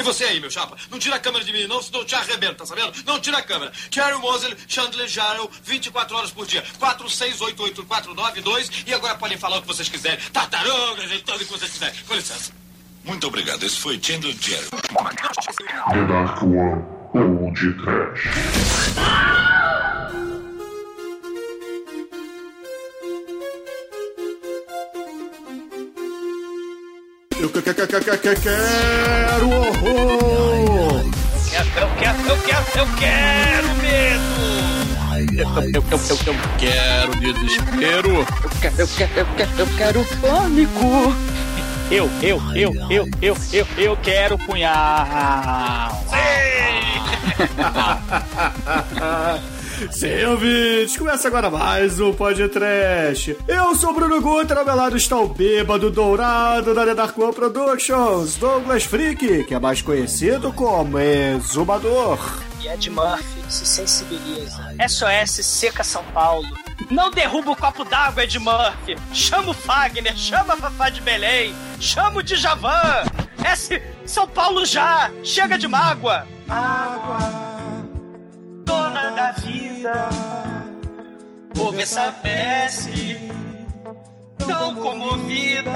E você aí, meu chapa, não tira a câmera de mim não, senão eu te arrebento, tá sabendo? Não tira a câmera. Carrie Mosley, Chandler Jarrell, 24 horas por dia. 4688492 e agora podem falar o que vocês quiserem. Tartarugas e tudo o que vocês quiserem. Com licença. Muito obrigado. Esse foi Chandler Jarrell. The Dark One ou de Trash. Eu que- que- que- que- que- que- quero horror! Eu quero, eu quero, eu quero medo! Eu, eu, eu, eu quero desespero. Eu quero, eu quero, eu quero, eu quero pânico. Eu, eu, eu, eu, eu, eu, eu quero punhal. Sim, ouvintes, começa agora mais um podcast. Eu sou o Bruno Guter, ao meu lado está o bêbado dourado da The Dark One Productions, Douglas Freak, que é mais conhecido como Exumador. E Ed Murphy se sensibiliza. SOS Seca São Paulo. Não derruba o copo d'água, Ed Murphy. Chama o Fagner, chama a Fafá de Belém, chama o Djavan. S São Paulo já, chega de mágoa. Água, dona vida. Ouve essa prece tão comovida.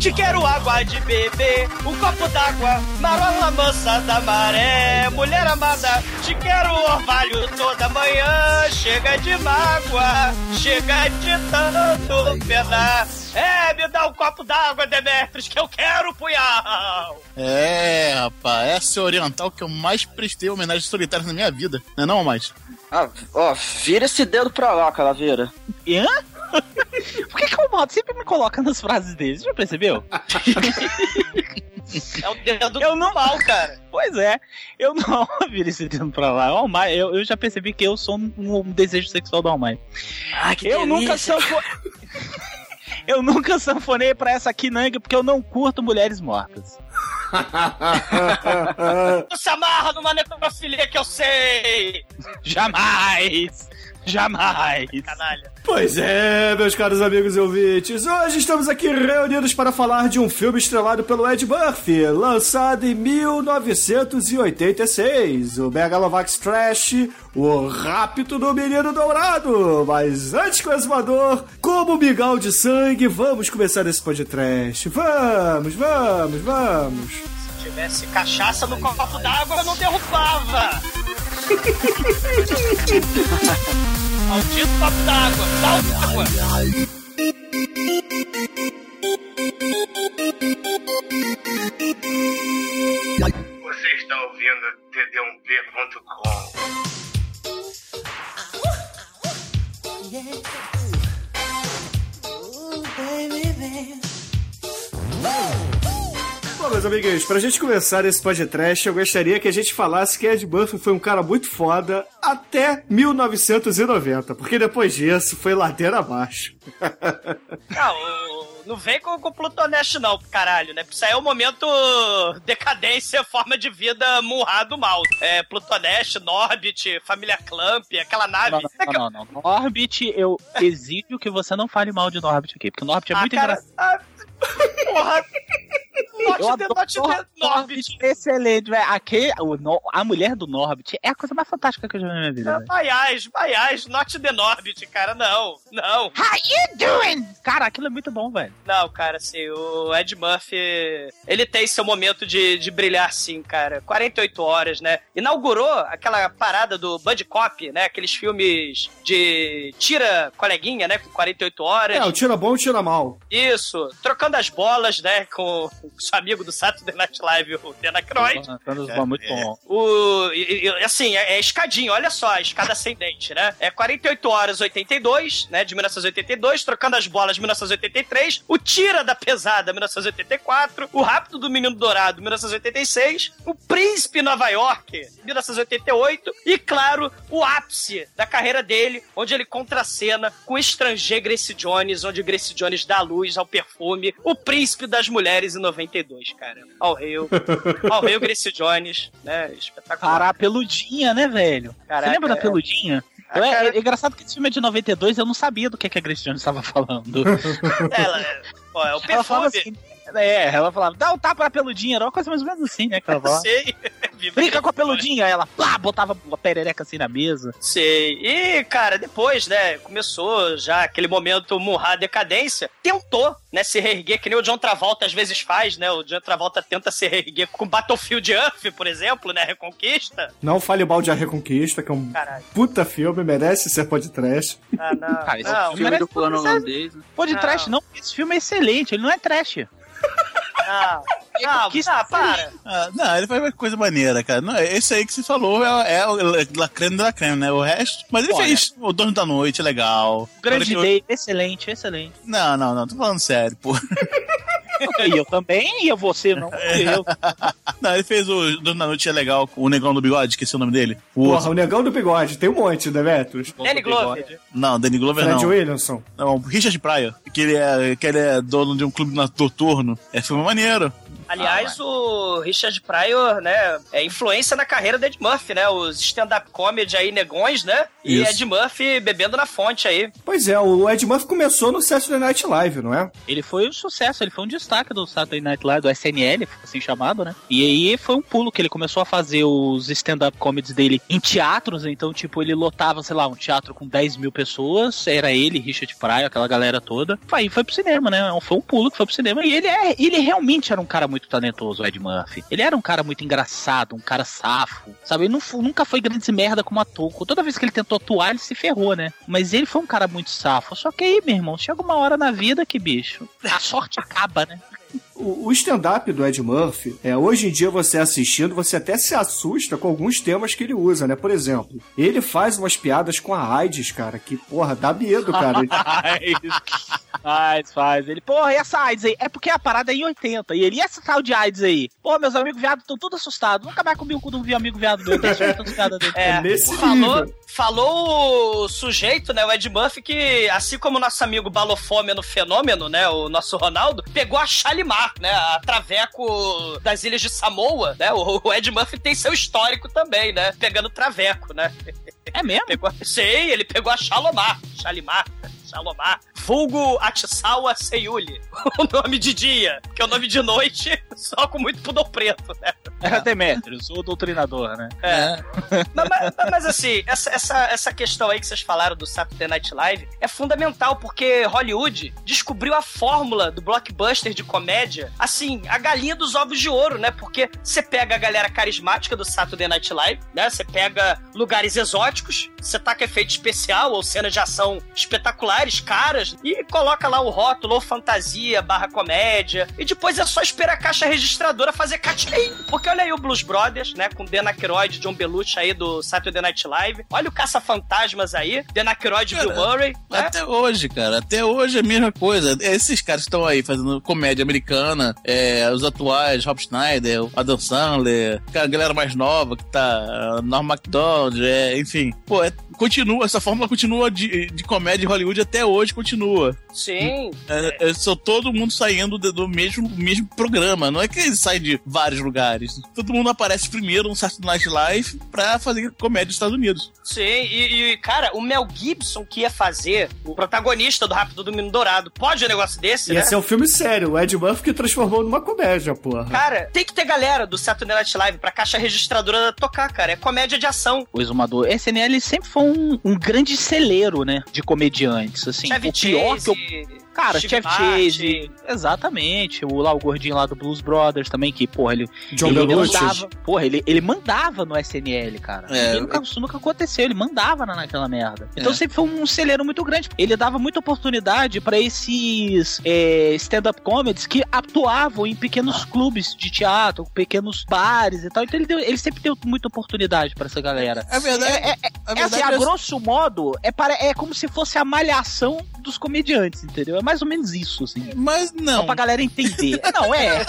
Te quero água de beber, um copo d'água, marola mansa da maré. Mulher amada, te quero orvalho toda manhã. Chega de mágoa, chega de tanto penar. É, me dá um copo d'água, Demetrius, que eu quero punhal. É, rapaz, essa é a oriental que eu mais prestei homenagem solitária na minha vida. Não é não, mais? Ah, ó, vira esse dedo pra lá, Calaveira. Hã? Por que, que o Maldo sempre me coloca nas frases dele? Você já percebeu? É o dedo Eu não- mal, cara. Pois é, eu não viro esse dedo pra lá. O Almighty, eu, eu já percebi que eu sou um, um desejo sexual do Almighty. Ah, que Eu nunca sanfo... Eu nunca sanfonei pra essa Kinang porque eu não curto mulheres mortas. Tu se amarra numa necrofilia que eu sei. Jamais! Jamais! Canalha. Pois é, meus caros amigos e ouvintes, hoje estamos aqui reunidos para falar de um filme estrelado pelo Ed Murphy, lançado em 1986, o Megalovax Trash, o Rápido do Menino Dourado. Mas antes que o exumador, como migal de sangue, vamos começar esse podcast. Vamos, vamos, vamos. Se tivesse cachaça no copo d'água, eu não derrubava. Maldito copo d'água. Dá o água. Você está ouvindo td1p.com. Bom, meus amiguinhos, pra gente começar esse podcast, eu gostaria que a gente falasse que Ed Murphy foi um cara muito foda até 1990, porque depois disso foi ladeira abaixo. Não, o- não vem com, com Plutoneste não, caralho, né? Isso aí é o momento decadência, forma de vida murrar do mal. É, Plutoneste, Norbit, Família Clamp, aquela nave. Não, não, não, não. Norbit, eu exijo que você não fale mal de Norbit aqui, porque o Norbit é Ah, muito cara, engraçado. ah, porra. Note note Norbit. Excelente, velho. Aqui, o No- a mulher do Norbit é a coisa mais fantástica que eu já vi na minha vida. Baiás, Baiás, Not the Norbit, cara, não, não. How you doing? Cara, aquilo é muito bom, velho. Não, cara, assim, o Ed Murphy, ele tem seu momento de, de brilhar, sim, cara. 48 horas, né? Inaugurou aquela parada do Buddy Cop, né? Aqueles filmes de tira coleguinha, né? Com 48 horas. É, o tira bom, o tira mal. Isso, trocando as bolas, né? Com o amigo do Saturday Night Live, o Dan Aykroyd. É, muito bom. O, e- e- assim, é, é escadinha, olha só, a escada ascendente, né? É 48 horas 82, né? De 1982, trocando as bolas 1983, o Tira da Pesada 1984, o Rápido do Menino Dourado 1986, o Príncipe Nova York 1988 e, claro, o ápice da carreira dele, onde ele contracena com o estrangeiro Grace Jones, onde o Grace Jones dá luz ao perfume, o Príncipe das Mulheres em 92, cara. Ao rei, ao rei Grace Jones, né? Espetacular. A peludinha, né, velho? Caraca, Você lembra da é. peludinha? Eu- é, cara- é engraçado que esse filme é de 92 eu não sabia do que, que a Grace Jones estava falando. Ela, ó, é o Ela falava perfume. assim, É, ela falava, dá um tapa na peludinha, era uma coisa mais ou menos assim, né? Que ela falava. Sei. Brinca com a peludinha, ela, pá, botava a perereca assim na mesa. Sei. E, cara, depois, né, começou já aquele momento murrar a decadência. Tentou, né, se reerguer, que nem o John Travolta às vezes faz, né? O John Travolta tenta se reerguer com Battlefield Earth, por exemplo, né? Reconquista. Não fale mal de A Reconquista, que é um Caralho. puta filme, merece ser podcast. Ah, não. Cara, esse não, filme do plano holandês. né? Pô, de trash não, esse filme é excelente, ele não é trash. Não. Não, Que ah, para. Ah, não, ele faz coisa maneira, cara. Não, esse aí que você falou é, é o La Creme da Creme, né? O resto. Mas ele Olha. fez O Dono da Noite, legal. Grande Day, excelente, excelente. eu- Não, não, não, tô falando sério, pô. E eu também, e eu você não. Eu. Não, ele fez o Dono da Noite, é legal, o Negão do Bigode, esqueci o nome dele. O... Porra, o Negão do Bigode, tem um monte, Demetrius. Danny Glover. Não, Danny Glover Fred não. Williamson. Não, Richard Pryor, que ele é, que ele é dono de um clube noturno. É filme maneiro. Aliás, o Richard Pryor, né, é influência na carreira do Ed Murphy, né? Os stand-up comedy aí, negões, né? E Isso. Ed Murphy bebendo na fonte aí. Pois é, o Ed Murphy começou no Saturday Night Live, não é? Ele foi um sucesso, ele foi um destaque do Saturday Night Live, do SNL, assim chamado, né? E aí foi um pulo que ele começou a fazer os stand-up comedies dele em teatros, então, tipo, ele lotava, sei lá, um teatro com 10 mil pessoas, era ele, Richard Pryor, aquela galera toda. Aí foi pro cinema, né? Foi um pulo que foi pro cinema. E ele, é, ele realmente era um cara muito talentoso, o Ed Murphy. Ele era um cara muito engraçado, um cara safo, sabe? Ele não, nunca foi grande merda como ator. Toda vez que ele tentou atuar, ele se ferrou, né? Mas ele foi um cara muito safo. Só que aí, meu irmão, chega uma hora na vida que, bicho, a sorte acaba, né? O, o stand-up do Ed Murphy, é, hoje em dia você assistindo, você até se assusta com alguns temas que ele usa, né? Por exemplo, ele faz umas piadas com a AIDS, cara, que, porra, dá medo, cara. Faz, faz. Ele, porra, e essa AIDS aí? É porque a parada é em 80. E ele, e essa tal de AIDS aí? Pô, meus amigos viados estão todos assustados. Nunca mais comigo quando um vi amigo viado meu. Piadas dele. É, nesse nível. falou o sujeito, né, o Ed Murphy, que assim como o nosso amigo Balofômeno Fenômeno, né, o nosso Ronaldo, pegou a Shalimar, né, a traveco das ilhas de Samoa, né, o, o Ed Murphy tem seu histórico também, né, pegando traveco, né. É mesmo? Pegou, sei, ele pegou a Shalomar, Shalimar, Shalomar, vulgo Atisawa Seiuli, o nome de dia, que é o nome de noite, só com muito pudor preto, né. Era Demetrius, o doutrinador, né? É. Não, mas, mas, assim, essa, essa, essa questão aí que vocês falaram do Saturday Night Live é fundamental porque Hollywood descobriu a fórmula do blockbuster de comédia, assim, a galinha dos ovos de ouro, né? Porque você pega a galera carismática do Saturday Night Live, né? Você pega lugares exóticos, você taca efeito especial ou cenas de ação espetaculares, caras, e coloca lá o rótulo ou fantasia barra comédia, e depois é só esperar a caixa registradora fazer catim, porque olha aí o Blues Brothers, né, com Dan Aykroyd John Belushi aí do Saturday Night Live, olha o Caça-Fantasmas aí, Dan Aykroyd e Bill Murray, né? Até hoje, cara. Até hoje é a mesma coisa. Esses caras estão aí fazendo comédia americana, é, os atuais, Rob Schneider, Adam Sandler, a galera mais nova que tá, Norm MacDonald, é, enfim. Pô, é- continua, essa fórmula continua de, de comédia em Hollywood até hoje, continua. Sim, É, é só todo mundo saindo de- do mesmo, mesmo programa. Não é que eles saem de vários lugares. Todo mundo aparece primeiro no Saturday Night Live pra fazer comédia nos Estados Unidos. sim, e, e, cara, o Mel Gibson que ia fazer o protagonista do Rápido do Menino Dourado, pode um negócio desse, Ia né? ser um filme sério, o Ed Murphy que transformou numa comédia, porra. Cara, tem que ter galera do Saturday Night Live pra caixa registradora tocar, cara. É comédia de ação. O Exumador. SNL sempre foi um, um grande celeiro, né? De comediantes. Assim, Chevy o pior Chase, que eu. Cara, Steve Chevy Chase. Exatamente. O lá, o gordinho lá do Blues Brothers também, que, porra, ele. John ele mandava. Porra, ele, ele mandava no SNL, cara. É, E nunca, isso nunca aconteceu, ele mandava na- naquela merda. Então É. sempre foi um celeiro muito grande. Ele dava muita oportunidade pra esses é, stand-up comedies que atuavam em pequenos clubes de teatro, pequenos bares e tal. Então ele, deu- ele sempre deu muita oportunidade pra essa galera. A verdade, É, é, a é assim, verdade a é- grosso modo, é, para, é como se fosse a malhação dos comediantes, entendeu? É mais ou menos isso, assim. Mas Só não. pra galera entender. não, é.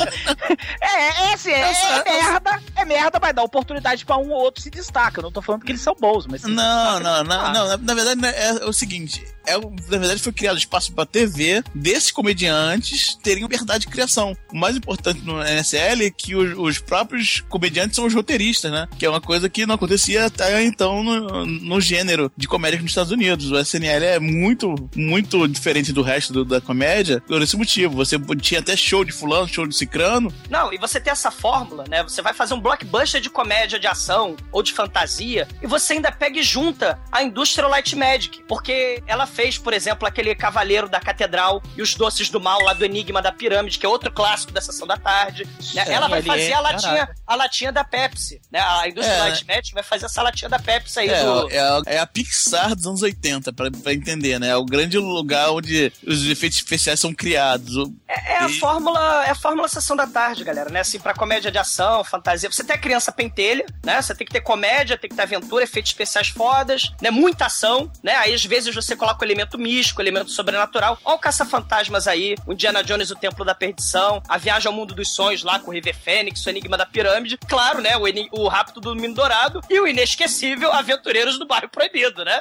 É, é assim, é, é merda, é merda, mas dá oportunidade pra um ou outro se destaca. Eu não tô falando que eles são bons, mas. Não, não, não, não. Na, na verdade, né, é o seguinte: é, na verdade, foi criado espaço pra TV desses comediantes terem liberdade de criação. O mais importante no NSL é que os, os próprios comediantes são os roteiristas, né? Que é uma coisa que não acontecia até então no, no gênero de comédia nos Estados Unidos. O SNL é muito, muito diferente do resto do- da comédia por esse motivo. Você tinha até show de fulano, show de cicrano. Não, e você tem essa fórmula, né? Você vai fazer um blockbuster de comédia, de ação ou de fantasia, e você ainda pega e junta a indústria Light Magic. Porque ela fez, por exemplo, aquele Cavaleiro da Catedral e os Doces do Mal lá do Enigma da Pirâmide, que é outro clássico da Sessão da Tarde. né? Sim, Ela vai ele fazer é- a latinha, a latinha da Pepsi. Né? A indústria É. Light Magic vai fazer essa latinha da Pepsi aí É, do. é, a, é a Pixar dos anos 80, pra, pra entender, né? É o grande lugar onde os efeitos especiais são criados. É, é a E- fórmula, é a fórmula sessão da tarde, galera, né? Assim, pra comédia de ação, fantasia. Você tem a criança pentelha, né? Você tem que ter comédia, tem que ter aventura, efeitos especiais fodas, né? Muita ação, né? Aí às vezes você coloca o elemento místico, o elemento sobrenatural. Ó o Caça-Fantasmas aí, o Indiana Jones o Templo da Perdição, a Viagem ao Mundo dos Sonhos lá com o River Fênix, o Enigma da Pirâmide. Claro, né? O, Eni- o Rápido do Menino Dourado e o inesquecível Aventureiros do Bairro Proibido, né?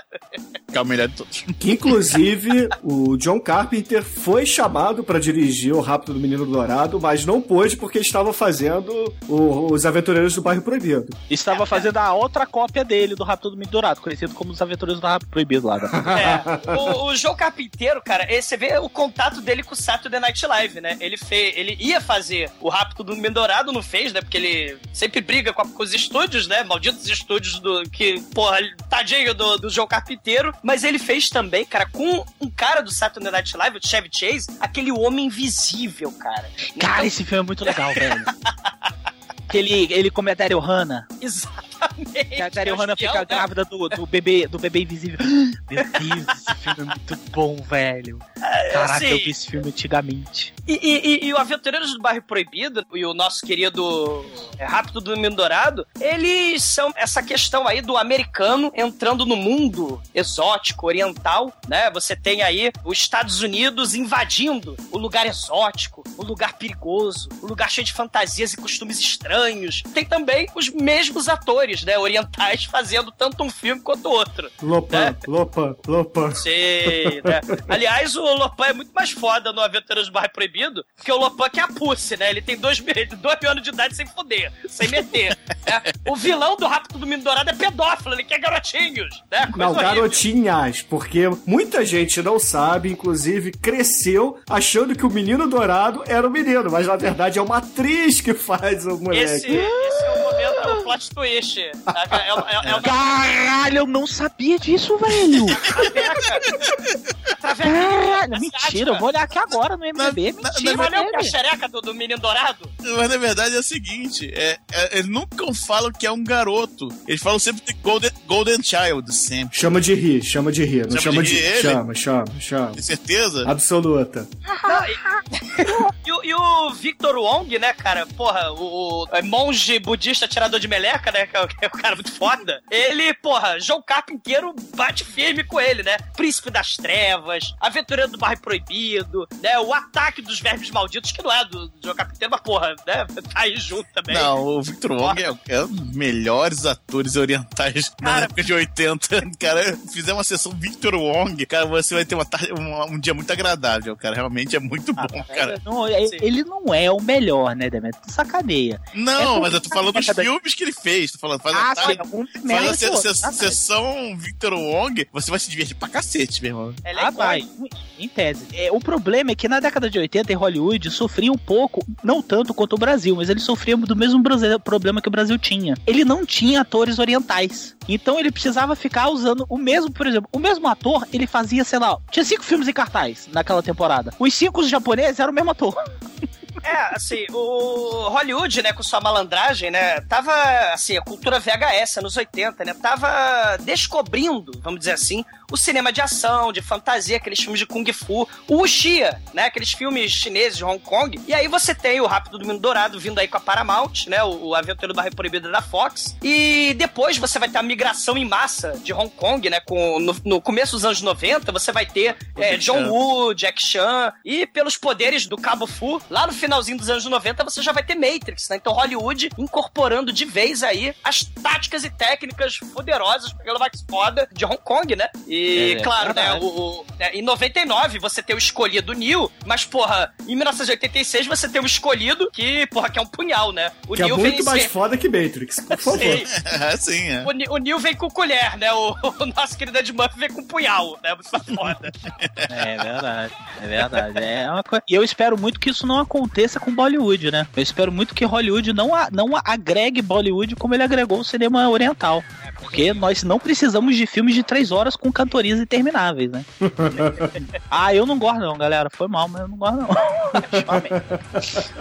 Que é o melhor de todos. Que inclusive o John Carpenter foi chamado pra dirigir o Rápido do Menino Dourado, mas não pôde porque estava fazendo o- os Aventureiros do Bairro Proibido. Estava fazendo a outra cópia dele do Rápido do Menino Dourado, conhecido como os Aventureiros do Rápido Proibido lá. Da... É, o, o João Carpinteiro, cara, eh, você vê o contato dele com o Saturday Night Live, né? Ele, fez, ele ia fazer o Rápido do Menino Dourado, não fez, né? Porque ele sempre briga com, a- com os estúdios, né? Malditos estúdios do que, porra, tadinho do, do João Carpinteiro. Mas ele fez também, cara, com um cara do Saturday Night Live, o Chevy Chase, aquele Homem Invisível, cara. Cara, Então, esse filme é muito legal, velho. Que ele, ele come a Daryl Hannah. Exatamente. Que a Daryl é Hannah espião, fica né? grávida do, do, bebê, do bebê invisível. Meu Deus, esse filme é muito bom, velho. Caraca, assim, eu vi esse filme antigamente. E, e- e- e o Aventureiros do Bairro Proibido e o nosso querido é, Rápido do Menino Dourado, eles são essa questão aí do americano entrando no mundo exótico, oriental, né? Você tem aí os Estados Unidos invadindo o lugar exótico, o lugar perigoso, o lugar cheio de fantasias e costumes estranhos. Tem também os mesmos atores, né, orientais fazendo tanto um filme quanto outro. Lopan, Lopan, Lopan. Sei, né? Aliás, o Lopan é muito mais foda no Aventureiros do Bairro Proibido, porque o Lopan que é a Pussy, né? Ele tem dois, dois mil anos de idade sem foder, sem meter. né? O vilão do Rápido do Menino Dourado é pedófilo, ele quer garotinhos, né? Coisa Não, horrível. garotinhas, porque muita gente não sabe, inclusive cresceu achando que o menino dourado era o menino, mas na verdade é uma atriz que faz o moleque. Esse, esse é o momento, é o plot twist. É, é, é, é uma Caralho, eu não sabia disso, velho. Caralho, mentira, eu vou olhar aqui agora no MDB. Na- Mentira, na- Olha o a xereca do, do Menino Dourado. Mas na verdade é o seguinte: é, é- eles nunca falam que é um garoto. Eles falam sempre de Golden, Golden Child, sempre. Chama de rir, chama de rir, não Chama chama de de. rir ele? Chama, chama, chama. Tem certeza? Absoluta. Não, e, e e o Victor Wong, né, cara? Porra, o, o é monge budista tirador de meleca, né? Que é, que é o cara muito foda. Ele, porra, João Carpinteiro bate firme com ele, né? Príncipe das Trevas, Aventureiro do Bairro Proibido, né? O ataque dos vermes malditos, que não é do, do João Carpinteiro, mas, porra, né? Tá aí junto também. Não, o Victor Wong é, é um dos melhores atores orientais na Cara- época de 80. Cara, fizer uma sessão Victor Wong, cara, você vai ter uma tarde, um, um dia muito agradável, cara. Realmente é muito Ah, bom, cara. Não, é- ele não é o melhor, né, Demetrio? Tu sacaneia. Não, É mas eu tô falando dos filmes que ele fez. Tô falando, faz Ah, a tarde. sim, um Faz a se- se- sessão Victor Wong, você vai se divertir pra cacete, meu irmão. Ela é Ah, vai. Em tese. É, o problema é que na década de 80 em Hollywood sofria um pouco, não tanto quanto o Brasil, mas ele sofria do mesmo problema que o Brasil tinha. Ele não tinha atores orientais. Então ele precisava ficar usando o mesmo, por exemplo, o mesmo ator, ele fazia, sei lá, tinha cinco filmes em cartaz naquela temporada. Os cinco japoneses eram o mesmo ator. É, assim, o Hollywood, né, com sua malandragem, né, tava, assim, a cultura VHS, anos 80, né, tava descobrindo, vamos dizer assim, o cinema de ação, de fantasia, aqueles filmes de Kung Fu, o Wuxia, né, aqueles filmes chineses de Hong Kong, e aí você tem o Rápido do Menino Dourado vindo aí com a Paramount, né, o, o Aventura do Barrio Proibido da Fox, e depois você vai ter a migração em massa de Hong Kong, né, com, no, no começo dos anos 90, você vai ter é, John. Woo, Jack Chan, e pelos poderes do Cabo Fu, lá no finalzinho dos anos 90 você já vai ter Matrix, né? Então Hollywood incorporando de vez aí as táticas e técnicas poderosas, pelo Max foda, de Hong Kong, né? E, É, claro, né, verdade. o, o- é, em 99 você tem o escolhido Neil, mas, porra, em 1986 você tem o escolhido que, porra, que é um punhal, né? O Que é Neo muito vem mais ser- foda que Matrix, por favor. Sim. É, sim, é. O, o Neil vem com colher, né? O, o nosso querido Ed Murphy vem com punhal, né? Muito mais foda. É verdade, é verdade. É uma coisa. E eu espero muito que isso não aconteça com Bollywood, né? Eu espero muito que Hollywood não, a- não agregue Bollywood como ele agregou o cinema oriental. Porque nós não precisamos de filmes de três horas com cantorias intermináveis, né? ah, eu não gosto não, galera. Foi mal, mas eu não gosto não.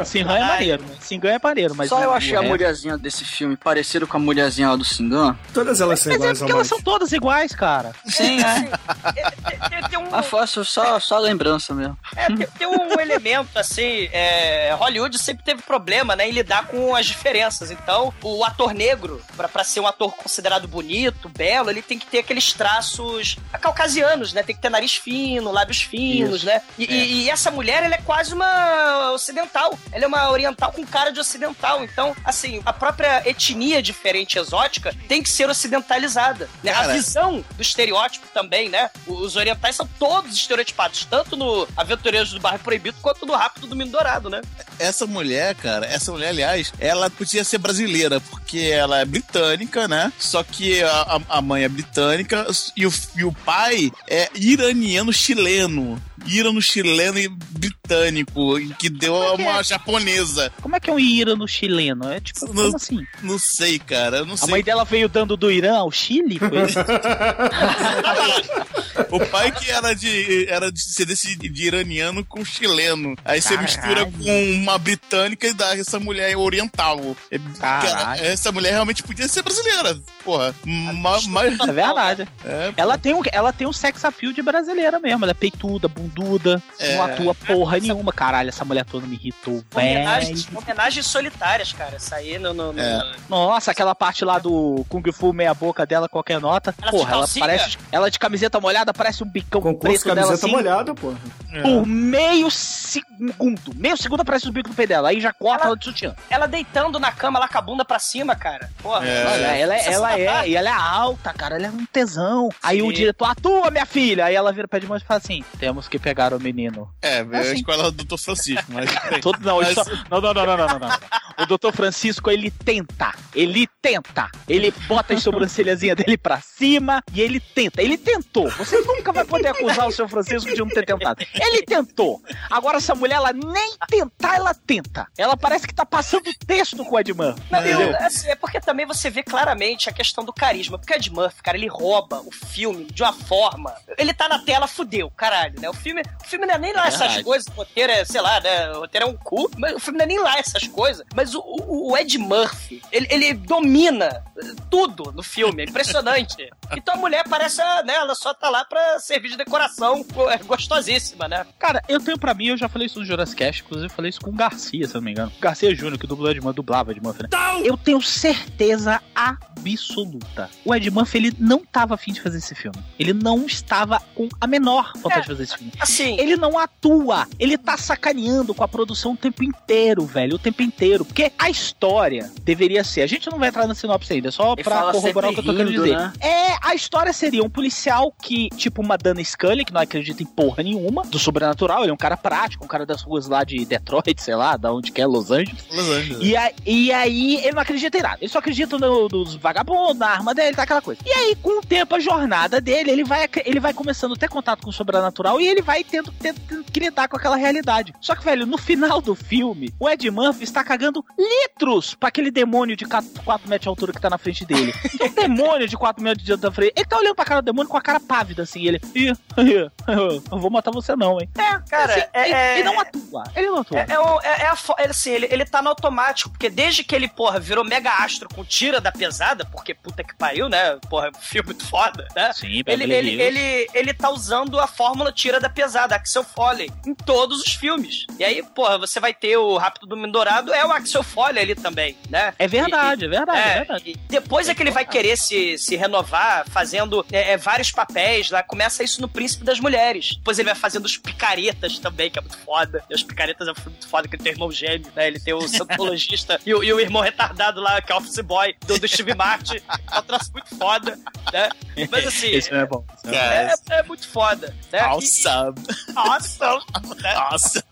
Singan é maneiro, né? Singan é maneiro, mas... Só eu achei a mulherzinha desse filme parecida com a mulherzinha lá do Singan. Todas elas são Mas é iguais porque elas são todas iguais, cara. Sim, é. Tem, tem um, Ah, fácil, só, só lembrança mesmo. é, tem, tem um elemento, assim, é, Hollywood sempre teve problema, né, em lidar com as diferenças. Então, o ator negro, pra, pra ser um ator considerado bonito, belo, ele tem que ter aqueles traços caucasianos, né? Tem que ter nariz fino, lábios finos, né? E, e- e essa mulher, ela é quase uma ocidental. Ela é uma oriental com cara de ocidental. Então, assim, a própria etnia diferente exótica tem que ser ocidentalizada. Né? A visão do estereótipo também, né? Os orientais são todos estereotipados, tanto no Aventureiros do Bairro Proibido quanto no Rápido do Mindo Dourado, né? Essa mulher, cara, essa mulher, aliás, ela podia ser brasileira, porque ela é britânica, né? Só que a, a- mãe é britânica e o, e o pai é iraniano-chileno. Irano-chileno e britânico, que deu a que uma é? japonesa. Como é que é um Ira no chileno? É tipo, Não- assim? Não sei, cara, não A sei. mãe dela veio dando do Irã ao Chile? Foi isso? O pai que era de era de ser desse de iraniano com chileno. Aí você mistura com uma britânica e dá essa mulher oriental. É- Caralho. cara, essa mulher realmente podia ser brasileira. Porra, ma- mas É verdade. é, Ela tem, um, ela tem um sex appeal de brasileira mesmo. Ela é peituda, bunduda, É. não atua porra nenhuma. Caralho, essa mulher toda me irritou, Homenagens, velho. homenagens solitárias, cara. Aí no. no, no- É. Nossa, aquela parte lá do Kung Fu meia boca dela, qualquer nota. Ela porra, ela parece. Ela de camiseta molhada parece um bicão Concurso preto dela camiseta assim. molhada, porra. Por meio segundo. Meio segundo aparece o bico do pé dela. Aí já corta ela de sutiã. Ela deitando na cama lá com a bunda pra cima, cara. Porra. É. Olha, ela, é- ela é, tarde. e ela é alta, cara, ela é um tesão. Aí Sim. o diretor, atua, minha filha! Aí ela vira pé de mão e fala assim: temos que pegar o menino. é, é a assim. escola do Dr. Francisco, mas Todo, não, Mas- só- não, não, não, não, não, não, não. O doutor Francisco, ele tenta, ele tenta, ele bota as sobrancelhazinhas dele pra cima e ele tenta, ele tentou. Você nunca vai poder acusar o seu Francisco de não ter tentado. Ele tentou. Agora essa mulher, ela nem tentar, ela tenta. Ela parece que tá passando texto com o Edman. Não, Entendeu? assim, é porque também você vê claramente a questão do carisma. Porque o Ed Murphy, cara, ele rouba o filme de uma forma. Ele tá na tela, fudeu, caralho, né? O filme, o filme não é nem lá essas Verdade. coisas. O roteiro é, sei lá, né? O roteiro é um cu. Mas o filme não é nem lá essas coisas. Mas o, o- o Ed Murphy, ele, ele domina tudo no filme. É impressionante. Então a mulher parece, ah, né? Ela só tá lá pra servir de decoração é gostosíssima, né? Cara, eu tenho pra mim, eu já falei isso no Jurassic Cast, inclusive eu falei isso com o Garcia, se eu não me engano. Garcia Júnior, que dublou Ed Murphy, dublava Ed Murphy, né? Eu tenho certeza absoluta. O Ed Murphy, ele não tava afim de fazer esse filme. Ele não estava com a menor vontade É. de fazer esse filme. Assim, Ele não atua, ele tá sacaneando com a produção o tempo inteiro, velho, o tempo inteiro. Porque a história deveria ser. A gente não vai entrar na sinopse ainda, é só Ele pra corroborar o que eu tô querendo rindo, dizer. né? É, a história seria um policial que, tipo uma Dana Scully, que não acredita em porra nenhuma, do sobrenatural, ele é um cara prático, um cara das ruas lá de Detroit, sei lá, da onde que é, Los Angeles. Los Angeles. E, a- e aí ele não acredita em nada. Ele só acredita no- nos vagabundos, na arma dele, tá aquela coisa. E aí, com o tempo, a jornada dele, ele vai, ele vai começando a ter contato com o sobrenatural e ele vai tendo, tendo, tendo que lidar com aquela realidade. Só que, velho, no final do filme, o Ed Murphy está cagando litros pra aquele demônio de 4, metros de altura que tá na frente dele. O demônio de 4 metros de altura da frente, ele tá olhando pra cara do demônio com a cara pávida, assim, e ele, ih, ih, eu vou matar você não, hein. é, cara, Assim, é, ele, é- ele não atua, ele não atua. É, é, é- é a fo- ele, assim, ele, ele tá no automático, porque desde que ele, porra, virou mega astro com tira da pesada, porque puta que pariu, né? Porra, filme muito foda, né? Sim, Ele, ele, Hills. ele, ele tá usando a fórmula tira da pesada, Axel Foley, em todos os filmes. E aí, porra, você vai ter o Rápido do Dourado, é o Axel Foley ali também, né? É verdade, é verdade, é É, verdade. e, Depois é que ele vai querer se, se renovar, fazendo é, é, vários papéis lá. Começa isso no Príncipe das Mulheres. Depois ele vai fazendo os picaretas também, que é muito foda. E os picaretas é muito foda, que ele tem irmão gêmeo, né? Ele tem o santologista e, o, e o irmão retardado lá, que é o Office Boy, do, do Steve Martin. É um troço muito foda, né? Mas assim. Esse não é bom. Não é É, é muito foda. Né? Awesome. Awesome. Né? Awesome.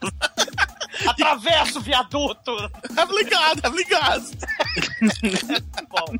Atravessa o viaduto. Obrigado, obrigado. Bom,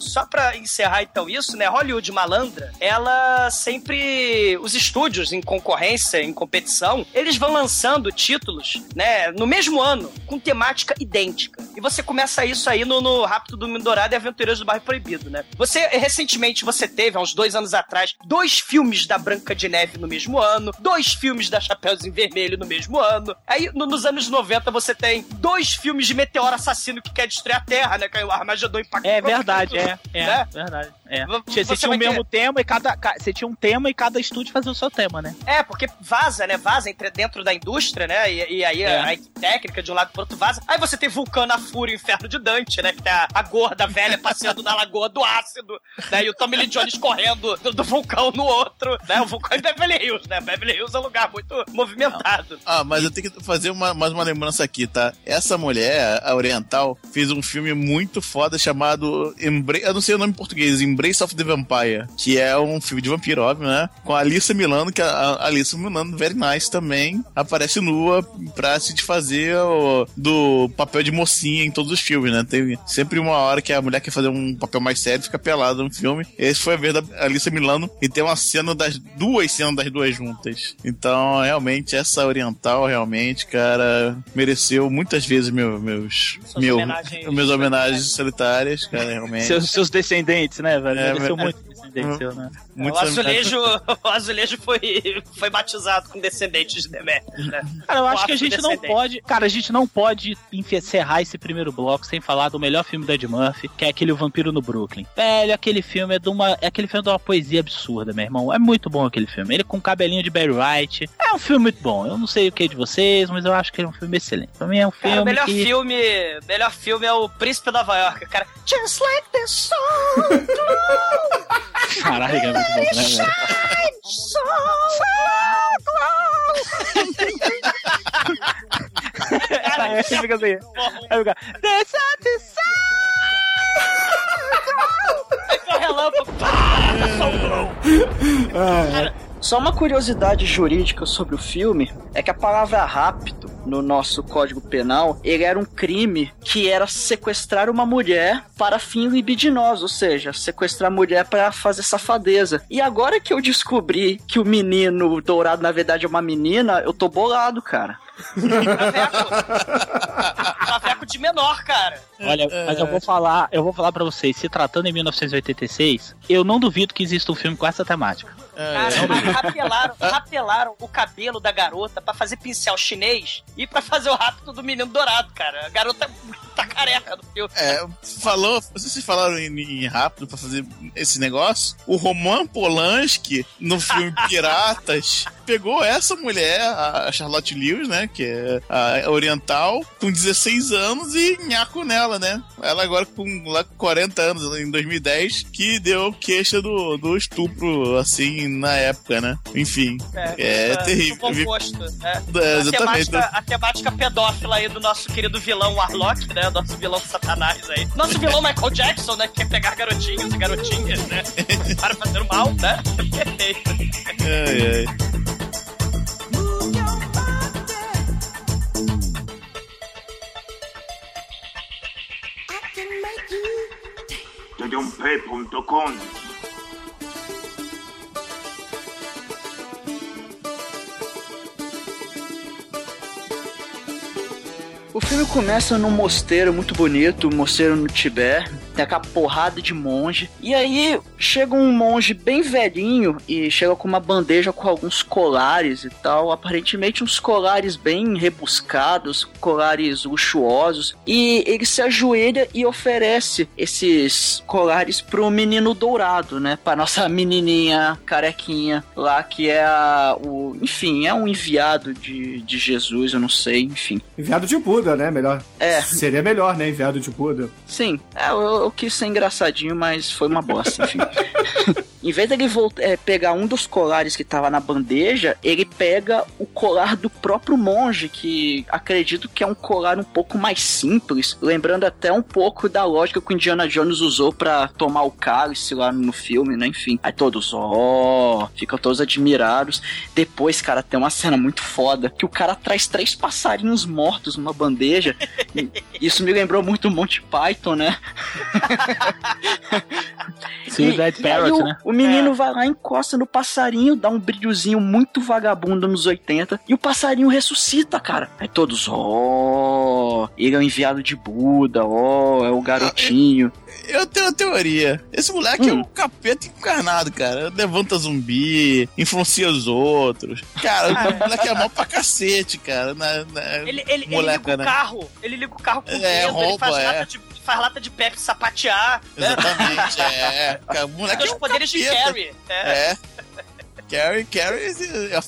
só pra encerrar então isso, né? Hollywood malandra, ela sempre. Os estúdios em concorrência, em competição, eles vão lançando títulos, né? No mesmo ano, com temática idêntica. E você começa isso aí no, no Rápido do Mundo Dourado e Aventureiros do Bairro Proibido, né? Você, recentemente, você teve, há uns dois anos atrás, dois filmes da Branca de Neve no mesmo ano, dois filmes da Chapeuzinho Vermelho no mesmo ano. Aí, no- nos anos 90, você tem dois filmes de meteoro assassino que quer destruir a Terra, né? Que é o Armagedon Impacto. É verdade, é. É, Né? verdade. É. Você você tinha o mesmo ter- tema e cada. ca- Você tinha um tema e cada estúdio fazia o seu tema, né? É, porque vaza, né? Vaza entre, dentro da indústria, né? E, e aí É. a, a equipe técnica de um lado pro outro vaza. Aí você tem Vulcano, a Fúria e o Inferno de Dante, né? Que tem a, a gorda velha passeando na lagoa do ácido, né? E o Tommy Lee Jones correndo do, do vulcão no outro, né? O vulcão em Beverly Hills, né? Beverly Hills é um lugar muito movimentado. Ah, mas eu tenho que fazer uma, mais uma lembrança aqui, tá? Essa mulher, a oriental, fez um filme muito foda chamado Embra... Eu não sei o nome em português, Embrace of the Vampire, que é um filme de vampiro, óbvio, né? Com a Alissa Milano, que a, a Alissa Milano, very nice também, aparece nua pra se desfazer o- do papel de mocinha em todos os filmes, né? Tem sempre uma hora que a mulher quer fazer um papel mais sério e fica pelada no filme. Esse foi a vez da Alissa Milano e tem uma cena das duas cenas das duas juntas. Então, realmente, essa oriental, realmente, cara, mereceu muitas vezes meu, meus, Suas meu, homenagens meus homenagens solitárias, cara, realmente. Seus, seus descendentes, né, velho? É, Mereceu muito descendente seu, né? O azulejo, o azulejo foi, foi batizado com descendentes de Demetrius, né? Cara, eu acho que a gente não pode. Cara, a gente não pode encerrar esse primeiro bloco sem falar do melhor filme do Ed Murphy, que é aquele O Vampiro no Brooklyn. Velho, aquele filme é de uma. É aquele filme de uma poesia absurda, meu irmão. É muito bom aquele filme. Ele com cabelinho de Barry White. É um filme muito bom. Eu não sei o que é de vocês, mas eu acho que ele é um filme excelente. Pra mim é um filme. Cara, o melhor que... filme, melhor filme é o Príncipe da Nova York, cara. Just like the sun, Caralho, é muito bom, né, velho? so Aí ele fica assim. Aí fica. The sun, the Aí foi o relâmpago. Só uma curiosidade jurídica sobre o filme é que a palavra rápido no nosso Código Penal, ele era um crime que era sequestrar uma mulher para fim libidinoso, ou seja, sequestrar a mulher para fazer safadeza. E agora que eu descobri que o menino dourado na verdade é uma menina, eu tô bolado, cara. Traveco de menor, cara. Olha, mas eu vou falar, eu vou falar para vocês, se tratando em 1986, eu não duvido que exista um filme com essa temática. Cara, rapelaram, rapelaram o cabelo da garota pra fazer pincel chinês e pra fazer o rápido do menino dourado, cara. A garota tá careca no filme. É, falou, vocês falaram em, em rápido pra fazer esse negócio. O Roman Polanski, no filme Piratas, pegou essa mulher, a Charlotte Lewis, né? Que é a oriental, com 16 anos e nhaco nela, né? Ela agora com lá com 40 anos, em 2010, que deu queixa do, do estupro, assim, na época, né? Enfim. É, terrível. Do bom gosto, né? É, a, exatamente. temática, a temática pedófila aí do nosso querido vilão Warlock, né? Nosso vilão satanás aí. Nosso vilão Michael Jackson, né? Que quer pegar garotinhos e garotinhas, né? Para fazer o mal, né? Perfeito. Ai, ai. P.com O filme começa num mosteiro muito bonito, um mosteiro no Tibete, tem aquela porrada de monge. E aí chega um monge bem velhinho e chega com uma bandeja com alguns colares e tal. Aparentemente uns colares bem rebuscados, colares luxuosos. E ele se ajoelha e oferece esses colares pro menino dourado, né? Pra nossa menininha carequinha lá, que é a, o. Enfim, é um enviado de, de Jesus, eu não sei, enfim. Enviado de Buda, né? Melhor. É. Seria melhor, né? Enviado de Buda. Sim, é, eu, eu quis ser engraçadinho, mas foi uma bosta, enfim. em vez dele voltar, é, pegar um dos colares que tava na bandeja, ele pega o colar do próprio monge, que acredito que é um colar um pouco mais simples, lembrando até um pouco da lógica que o Indiana Jones usou pra tomar o cálice lá no filme, né? Enfim. Aí todos, ó, ficam todos admirados. Depois, cara, tem uma cena muito foda que o cara traz três passarinhos mortos numa bandeja. Isso me lembrou muito Monty Python, né? Sim, o Dead e aí Parrot, o, né? o menino vai lá, encosta no passarinho, dá um brilhozinho muito vagabundo nos 80 e o passarinho ressuscita, cara. Aí todos, ó, ele é o enviado de Buda, ó, é o garotinho. Eu tenho uma teoria. Esse moleque é Hum. um capeta encarnado, cara. Levanta zumbi, influencia os outros. Cara, o moleque é mal pra cacete, cara. Na, na- Ele, ele, ele moleca, liga o né? carro, ele liga o carro com o É, ele rouba, faz, é. lata de, faz lata de Pepsi sapatear, né? Exatamente, é. Cara, o moleque Os é um poderes de capeta. Carrie. É. É. Carrie, Carrie,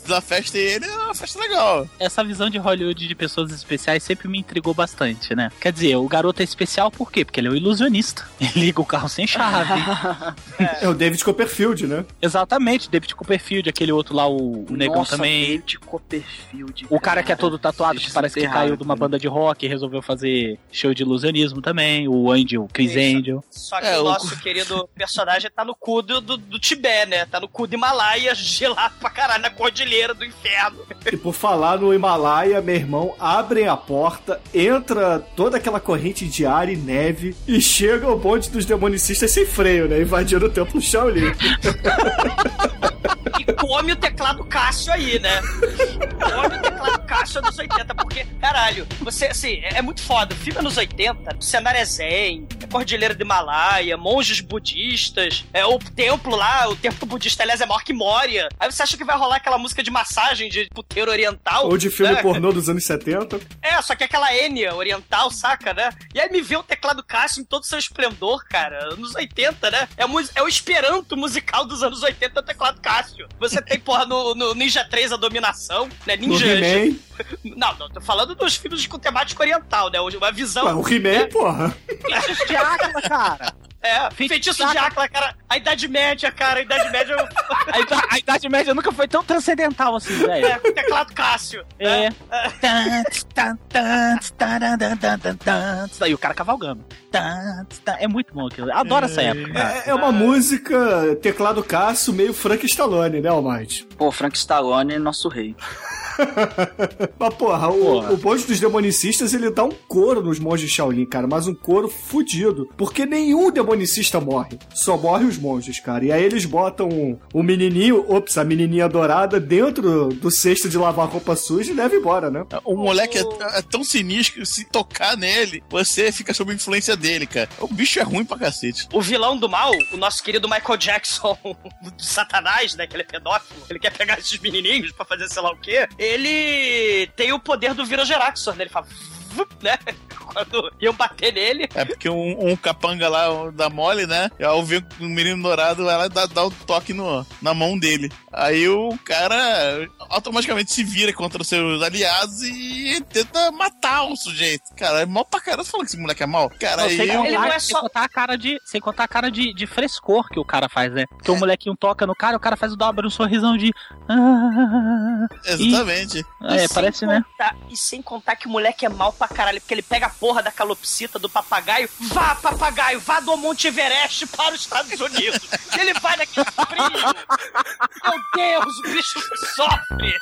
da festa e ele é uma festa legal. Essa visão de Hollywood de pessoas especiais sempre me intrigou bastante, né? Quer dizer, o garoto é especial por quê? Porque ele é um ilusionista. Ele liga o carro sem chave. É o David Copperfield, né? Exatamente, David Copperfield, aquele outro lá, o, o negão Nossa, também. David Copperfield. O cara que é todo tatuado, Deixa que parece que caiu de uma cara. banda de rock e resolveu fazer show de ilusionismo também. O Angel, o Chris Isso. Angel. Só que É, o o- nosso querido personagem tá no cu do, do, do Tibete, né? Tá no cu do Himalaia, gelado pra caralho, na cordilheira do inferno. E por falar no Himalaia, meu irmão, abrem a porta, entra toda aquela corrente de ar e neve e chega o bonde dos demonicistas sem freio, né? Invadindo o templo Shaolin. Come o teclado Cássio aí, né? Come o teclado Cássio dos 80, porque, caralho, você, assim, é, é muito foda. O filme é nos 80, o cenário é zen, é Cordilheira do Himalaia, monges budistas, é o templo lá, o templo budista, aliás, é maior que Moria. Aí você acha que vai rolar aquela música de massagem de puteiro oriental? Ou de filme né? pornô dos anos 70. É, só que aquela Enya oriental, saca, né? E aí me vê o teclado Cássio em todo seu esplendor, cara. Anos 80, né? É, é o esperanto musical dos anos 80, o teclado Cássio. Você tem, porra, no, no Ninja 3 a dominação, né? No Ninja. He-Man. Não, não, tô falando dos filmes com temática oriental, né? Uma visão. Ué, o He-Man, porra. Feitiço de Áquila, cara. É, feitiço de Áquila, cara. A Idade Média, cara. A Idade Média A, ida- a Idade Média nunca foi tão transcendental assim, velho. é com teclado Cássio. É. né? Aí o cara cavalgando. É muito bom aquilo. Adoro essa época. cara. É, é uma música teclado Cássio meio Frank Stallone, né, Almighty? Pô, Frank Stallone é nosso rei. Mas, porra, o, Porra. o bonde dos demonicistas, ele dá um couro nos monges de Shaolin, cara, mas um couro fudido. Porque nenhum demonicista morre. Só morre os monges, cara. E aí eles botam o o menininho, ops, a menininha dourada, dentro do cesto de lavar roupa suja e leva embora, né? O moleque é, é tão sinistro que se tocar nele, você fica sob influência dele, cara. O bicho é ruim pra cacete. O vilão do mal, o nosso querido Michael Jackson do Satanás, né? Que ele é pedófilo. Ele quer pegar esses menininhos pra fazer sei lá o quê. Ele tem o poder do Virogeraxor, né? Ele fala... Né? Quando iam bater nele. É porque um, um capanga lá da mole, né? Ao ver o menino dourado, ela dá, dá o toque no, na mão dele. Aí o cara automaticamente se vira contra os seus aliados e tenta matar o sujeito. Cara, é mal pra caralho. Você falou que esse moleque é mal? Cara, Não, aí sem, eu... ele não contar, é sem só- contar a cara de, sem contar a cara de, de frescor que o cara faz, né? Porque o molequinho toca no cara, o cara faz o dobra um sorrisão de. "Ah". Exatamente. É, sem parece, né? contar- E sem contar que o moleque é mal pra caralho, porque ele pega a porra da calopsita do papagaio. Vá, papagaio, vá do Monte Everest para os Estados Unidos. Ele vai naquele frio. Meu Deus, o bicho sofre.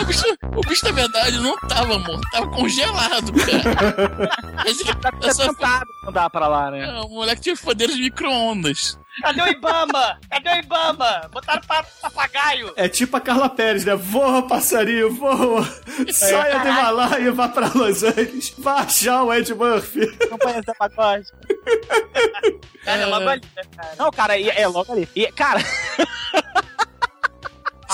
O bicho, o bicho, na verdade, não tava morto, tava congelado, cara. Esse, Tá essa, tentado andar pra lá, né? o moleque tinha poderes de micro-ondas. Cadê o Ibama? Cadê o Ibama? Botaram pa papagaio. É tipo a Carla Pérez, né? Voa, passarinho, voa! Saia do Himalaia e vá pra Los Angeles. Vá achar o Ed Murphy. Campanhas da pagode. Cara, é logo ali, né, cara? Não, cara, e- é logo ali. E, cara.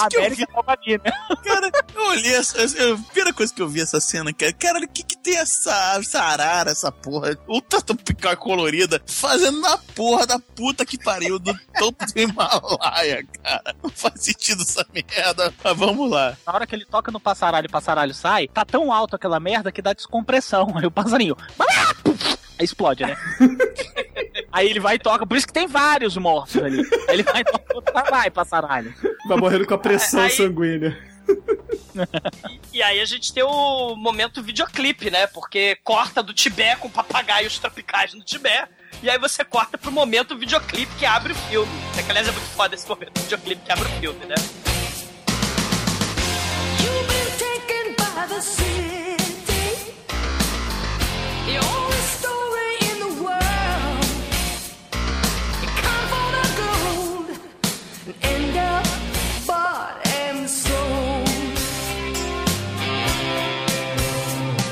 A que América logo ali, né? Cara, eu olhei essa. a primeira coisa que eu vi essa cena, cara, cara, o que que tem essa, essa arara, essa porra, ultra tropical colorida, fazendo na porra da puta que pariu do topo do Himalaia, cara? Não faz sentido essa merda. Mas vamos lá. Na hora que ele toca no passaralho e o passaralho sai, tá tão alto aquela merda que dá descompressão. Aí o passarinho. Aí explode, né? Aí ele vai e toca, por isso que tem vários mortos ali. Aí ele vai e toca, vai, passaralho. Vai morrendo com a pressão Aí- sanguínea. E aí a gente tem o momento videoclipe, né? Porque corta do Tibete com papagaios tropicais no Tibete. E aí você corta pro momento videoclipe que abre o filme. É que, aliás, é muito foda esse momento videoclipe que abre o filme, né?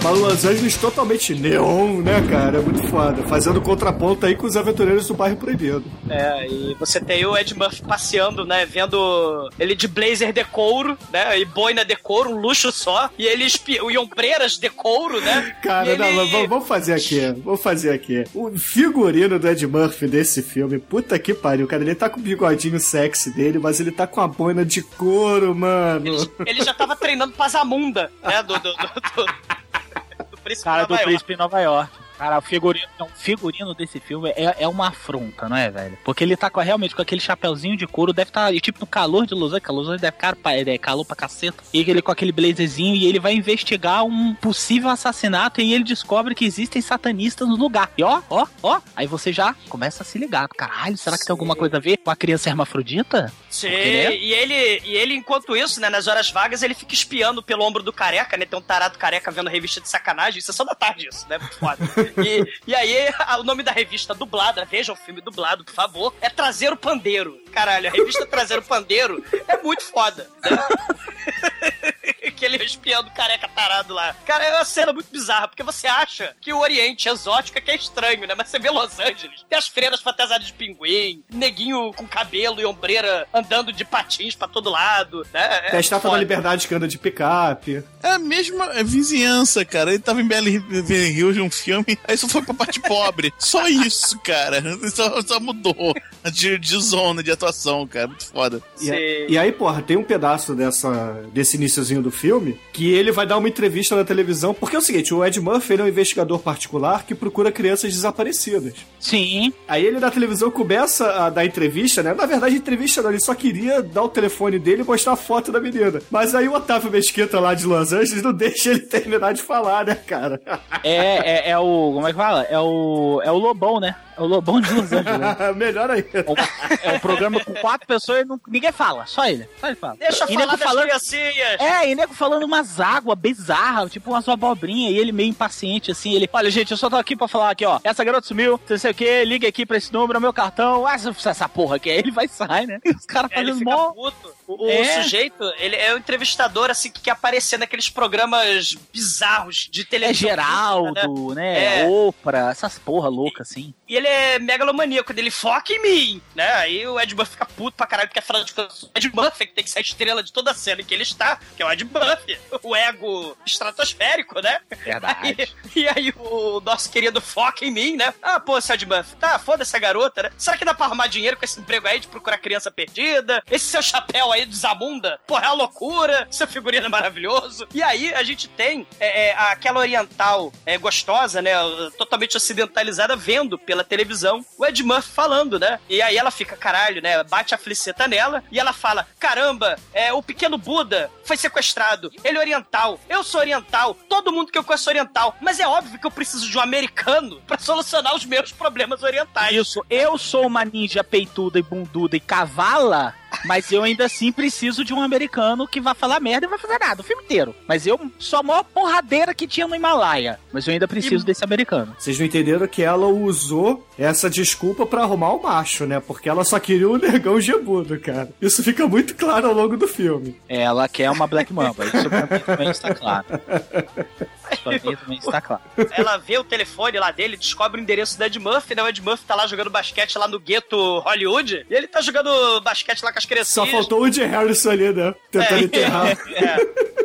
Mas Los Angeles totalmente neon, né, cara? É muito foda. Fazendo contraponto aí com os aventureiros do bairro proibido. É, e você tem o Ed Murphy passeando, né? Vendo ele de blazer de couro, né? E boina de couro, um luxo só. E ele espi... e ombreiras de couro, né? Cara, ele... não, vamos- fazer aqui. Vamos fazer aqui. O figurino do Ed Murphy desse filme, puta que pariu, cara. Ele tá com o bigodinho sexy dele, mas ele tá com a boina de couro, mano. Ele já tava treinando pra Zamunda, né? Do, do, do, do príncipe Cara do Nova York. Príncipe em Nova York. Cara, o figurino, o figurino desse filme é, é uma afronta, não é, velho? Porque ele tá com, realmente com aquele chapeuzinho de couro, deve estar, tá, tipo, no calor de Los Angeles, que Los Angeles deve é, calor pra caceta. E ele com aquele blazerzinho, e ele vai investigar um possível assassinato, e ele descobre que existem satanistas no lugar. E ó, ó, ó, aí você já começa a se ligar. Caralho, será que tem alguma coisa a ver com a criança hermafrodita? Sim, né? e ele, e ele, enquanto isso, né, nas horas vagas, ele fica espiando pelo ombro do careca, né? Tem um tarado careca vendo revista de sacanagem, sessão da tarde isso, né? Muito foda. E, e aí, a- o nome da revista dublada, veja o filme dublado, por favor, é Trazer o Pandeiro. Caralho, a revista Trazer o Pandeiro é muito foda. Né? que ele espiando o careca tarado lá. Cara, é uma cena muito bizarra, porque você acha que o Oriente exótico é que é estranho, né? Mas você vê Los Angeles, tem as freiras fantasiadas de pinguim, neguinho com cabelo e ombreira andando de patins pra todo lado, né? É Tem a estátua da liberdade que anda de picape. É a mesma vizinhança, cara. Ele tava em Beverly Hills de um filme, aí só foi pra parte pobre. Só isso, cara. Só, só mudou de, de zona de atuação, cara. Muito foda. E, a- e aí, porra, tem um pedaço dessa, desse iníciozinho do filme que ele vai dar uma entrevista na televisão, porque é o seguinte, o Ed Murphy ele é um investigador particular que procura crianças desaparecidas. Sim. Aí ele na televisão começa a dar entrevista, né? Na verdade, entrevista não, ele só queria dar o telefone dele e mostrar a foto da menina. Mas aí o Otávio Mesquita lá de Los Angeles não deixa ele terminar de falar, né, cara? É, é, é o. Como é que fala? É o. É o Lobão, né? É o Lobão de Los Angeles. Melhor ainda. É um programa com quatro pessoas e não- ninguém fala, só ele. Só ele fala. Deixa eu E falar nego das criancinhas. É, e nego falando umas águas bizarras, tipo umas abobrinhas, e ele meio impaciente assim. Ele, olha, gente, eu só tô aqui pra falar aqui, ó. Essa garota sumiu, não sei o que, liga aqui pra esse número, é meu cartão. Essa, essa porra aqui. Aí ele vai e sai, né? E os caras É, fazendo mó. puto. O, o É. sujeito, ele é um entrevistador, assim, que quer aparecer naqueles programas bizarros de É televisão. Geraldo, né? É. Oprah, essas porra loucas assim. E ele é megalomaníaco, ele foca em mim, né? Aí o Ed Murphy fica puto pra caralho, porque afinal de contas, o Ed Murphy que tem que ser a estrela de toda a cena em que ele está, que é o Ed Murphy, o ego estratosférico, né? Verdade. Aí- e aí o nosso querido foca em mim, né? Ah, pô, seu Ed Murphy, tá, foda essa garota, né? Será que dá pra arrumar dinheiro com esse emprego aí de procurar criança perdida? Esse seu chapéu aí de Zamunda? Porra, é uma loucura, seu figurino é maravilhoso. E aí a gente tem é, é, aquela oriental é, gostosa, né? Totalmente ocidentalizada, vendo pela televisão o Ed Murphy falando, né? E aí ela fica, caralho, né? Bate a fliceta nela e ela fala: caramba, é, o pequeno Buda foi sequestrado. Ele é oriental, eu sou oriental, todo mundo que eu conheço é oriental. Mas é óbvio que eu preciso de um americano pra solucionar os meus problemas orientais. Isso, eu sou uma ninja peituda e bunduda e cavala, mas eu ainda assim preciso de um americano que vai falar merda e vai fazer nada o filme inteiro. Mas eu sou a maior porradeira que tinha no Himalaia, mas eu ainda preciso desse americano. Vocês não entenderam que ela usou essa desculpa pra arrumar o macho, né? Porque ela só queria o negão gebudo, cara. Isso fica muito claro ao longo do filme. Ela quer uma Black Mamba, isso pra mim também está claro. Também está claro. Ela vê o telefone lá dele, descobre o endereço do Ed Murphy, né? O Ed Murphy tá lá jogando basquete lá no gueto Hollywood. E ele tá jogando basquete lá com as crianças. Só faltou o de Harrison ali, né? Tentando enterrar. É,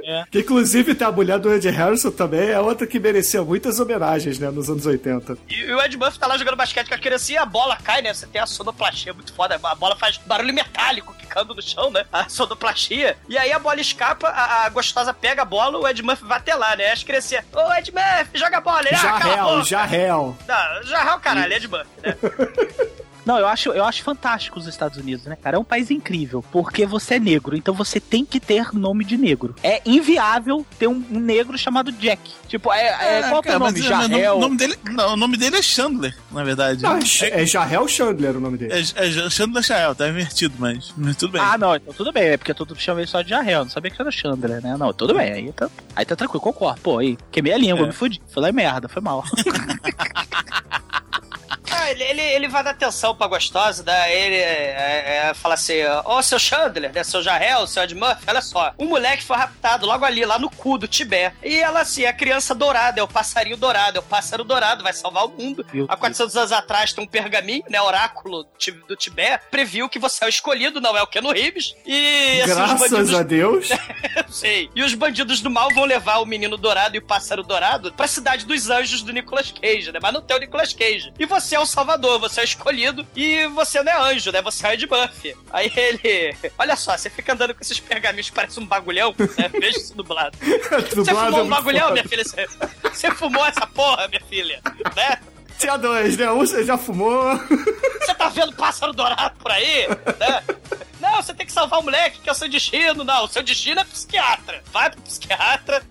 É. Que inclusive tem a mulher do Ed Harrison também, é outra que merecia muitas homenagens, né, nos anos 80. E, e o Ed Murphy tá lá jogando basquete com a criancinha e a bola cai, né? Você tem a sonoplastia muito foda. A bola faz barulho metálico quicando no chão, né? A sonoplastia. E aí a bola escapa, a, a gostosa pega a bola, o Ed Murphy vai até lá, né? As criancinhas, ô Ed Murphy, joga a bola. Ele, ah, já réu. Não, o caralho, Ed Murphy, né? Não, eu acho, eu acho fantástico os Estados Unidos, né, cara? É um país incrível, porque você é negro, então você tem que ter nome de negro. É inviável ter um, um negro chamado Jack. Tipo, é, é, qual que é o nome? mas, Jarrell? O nome dele, não, o nome dele é Chandler, na verdade. Não, é, é Jarrell Chandler o nome dele. É, é Chandler Chael, tá invertido, mas, mas tudo bem. Ah, não, então tudo bem, é porque todo mundo chama ele só de Jarrell, não sabia que era Chandler, né? Não, tudo bem, aí tá, aí tá tranquilo, concordo. Pô, aí, queimei a língua, É. me fudi. Falei merda, foi mal. Ele, ele, ele vai dar atenção pra gostosa, daí ele é, é, fala assim: Ô, seu Chandler, né? Seu Jarrell, seu Ed Murphy, olha só. Um moleque foi raptado logo ali, lá no cu do Tibete. E ela, assim, é a criança dourada, é o passarinho dourado, é o pássaro dourado, vai salvar o mundo. Meu Há 400 anos atrás tem um pergaminho, né? Oráculo do Tibete, previu que você é o escolhido, não é o Keno Reeves. E assim, Graças bandidos a Deus. Sei. E os bandidos do mal vão levar o menino dourado e o pássaro dourado pra cidade dos anjos do Nicolas Cage, né? Mas não tem o Nicolas Cage. E você é o salvador, você é escolhido e você não é anjo, né? Você é Ed Buff. Aí ele. Olha só, você fica andando com esses pergaminhos que parece um bagulhão, né? Veja isso dublado. Você fumou é um bagulhão, foda. minha filha? Você, você fumou essa porra, minha filha? Né? Tinha dois, né? Um você já fumou. Você tá vendo pássaro dourado por aí? Né? Não, você tem que salvar o moleque, que é o seu destino. Não, o seu destino é psiquiatra. Vai pro psiquiatra.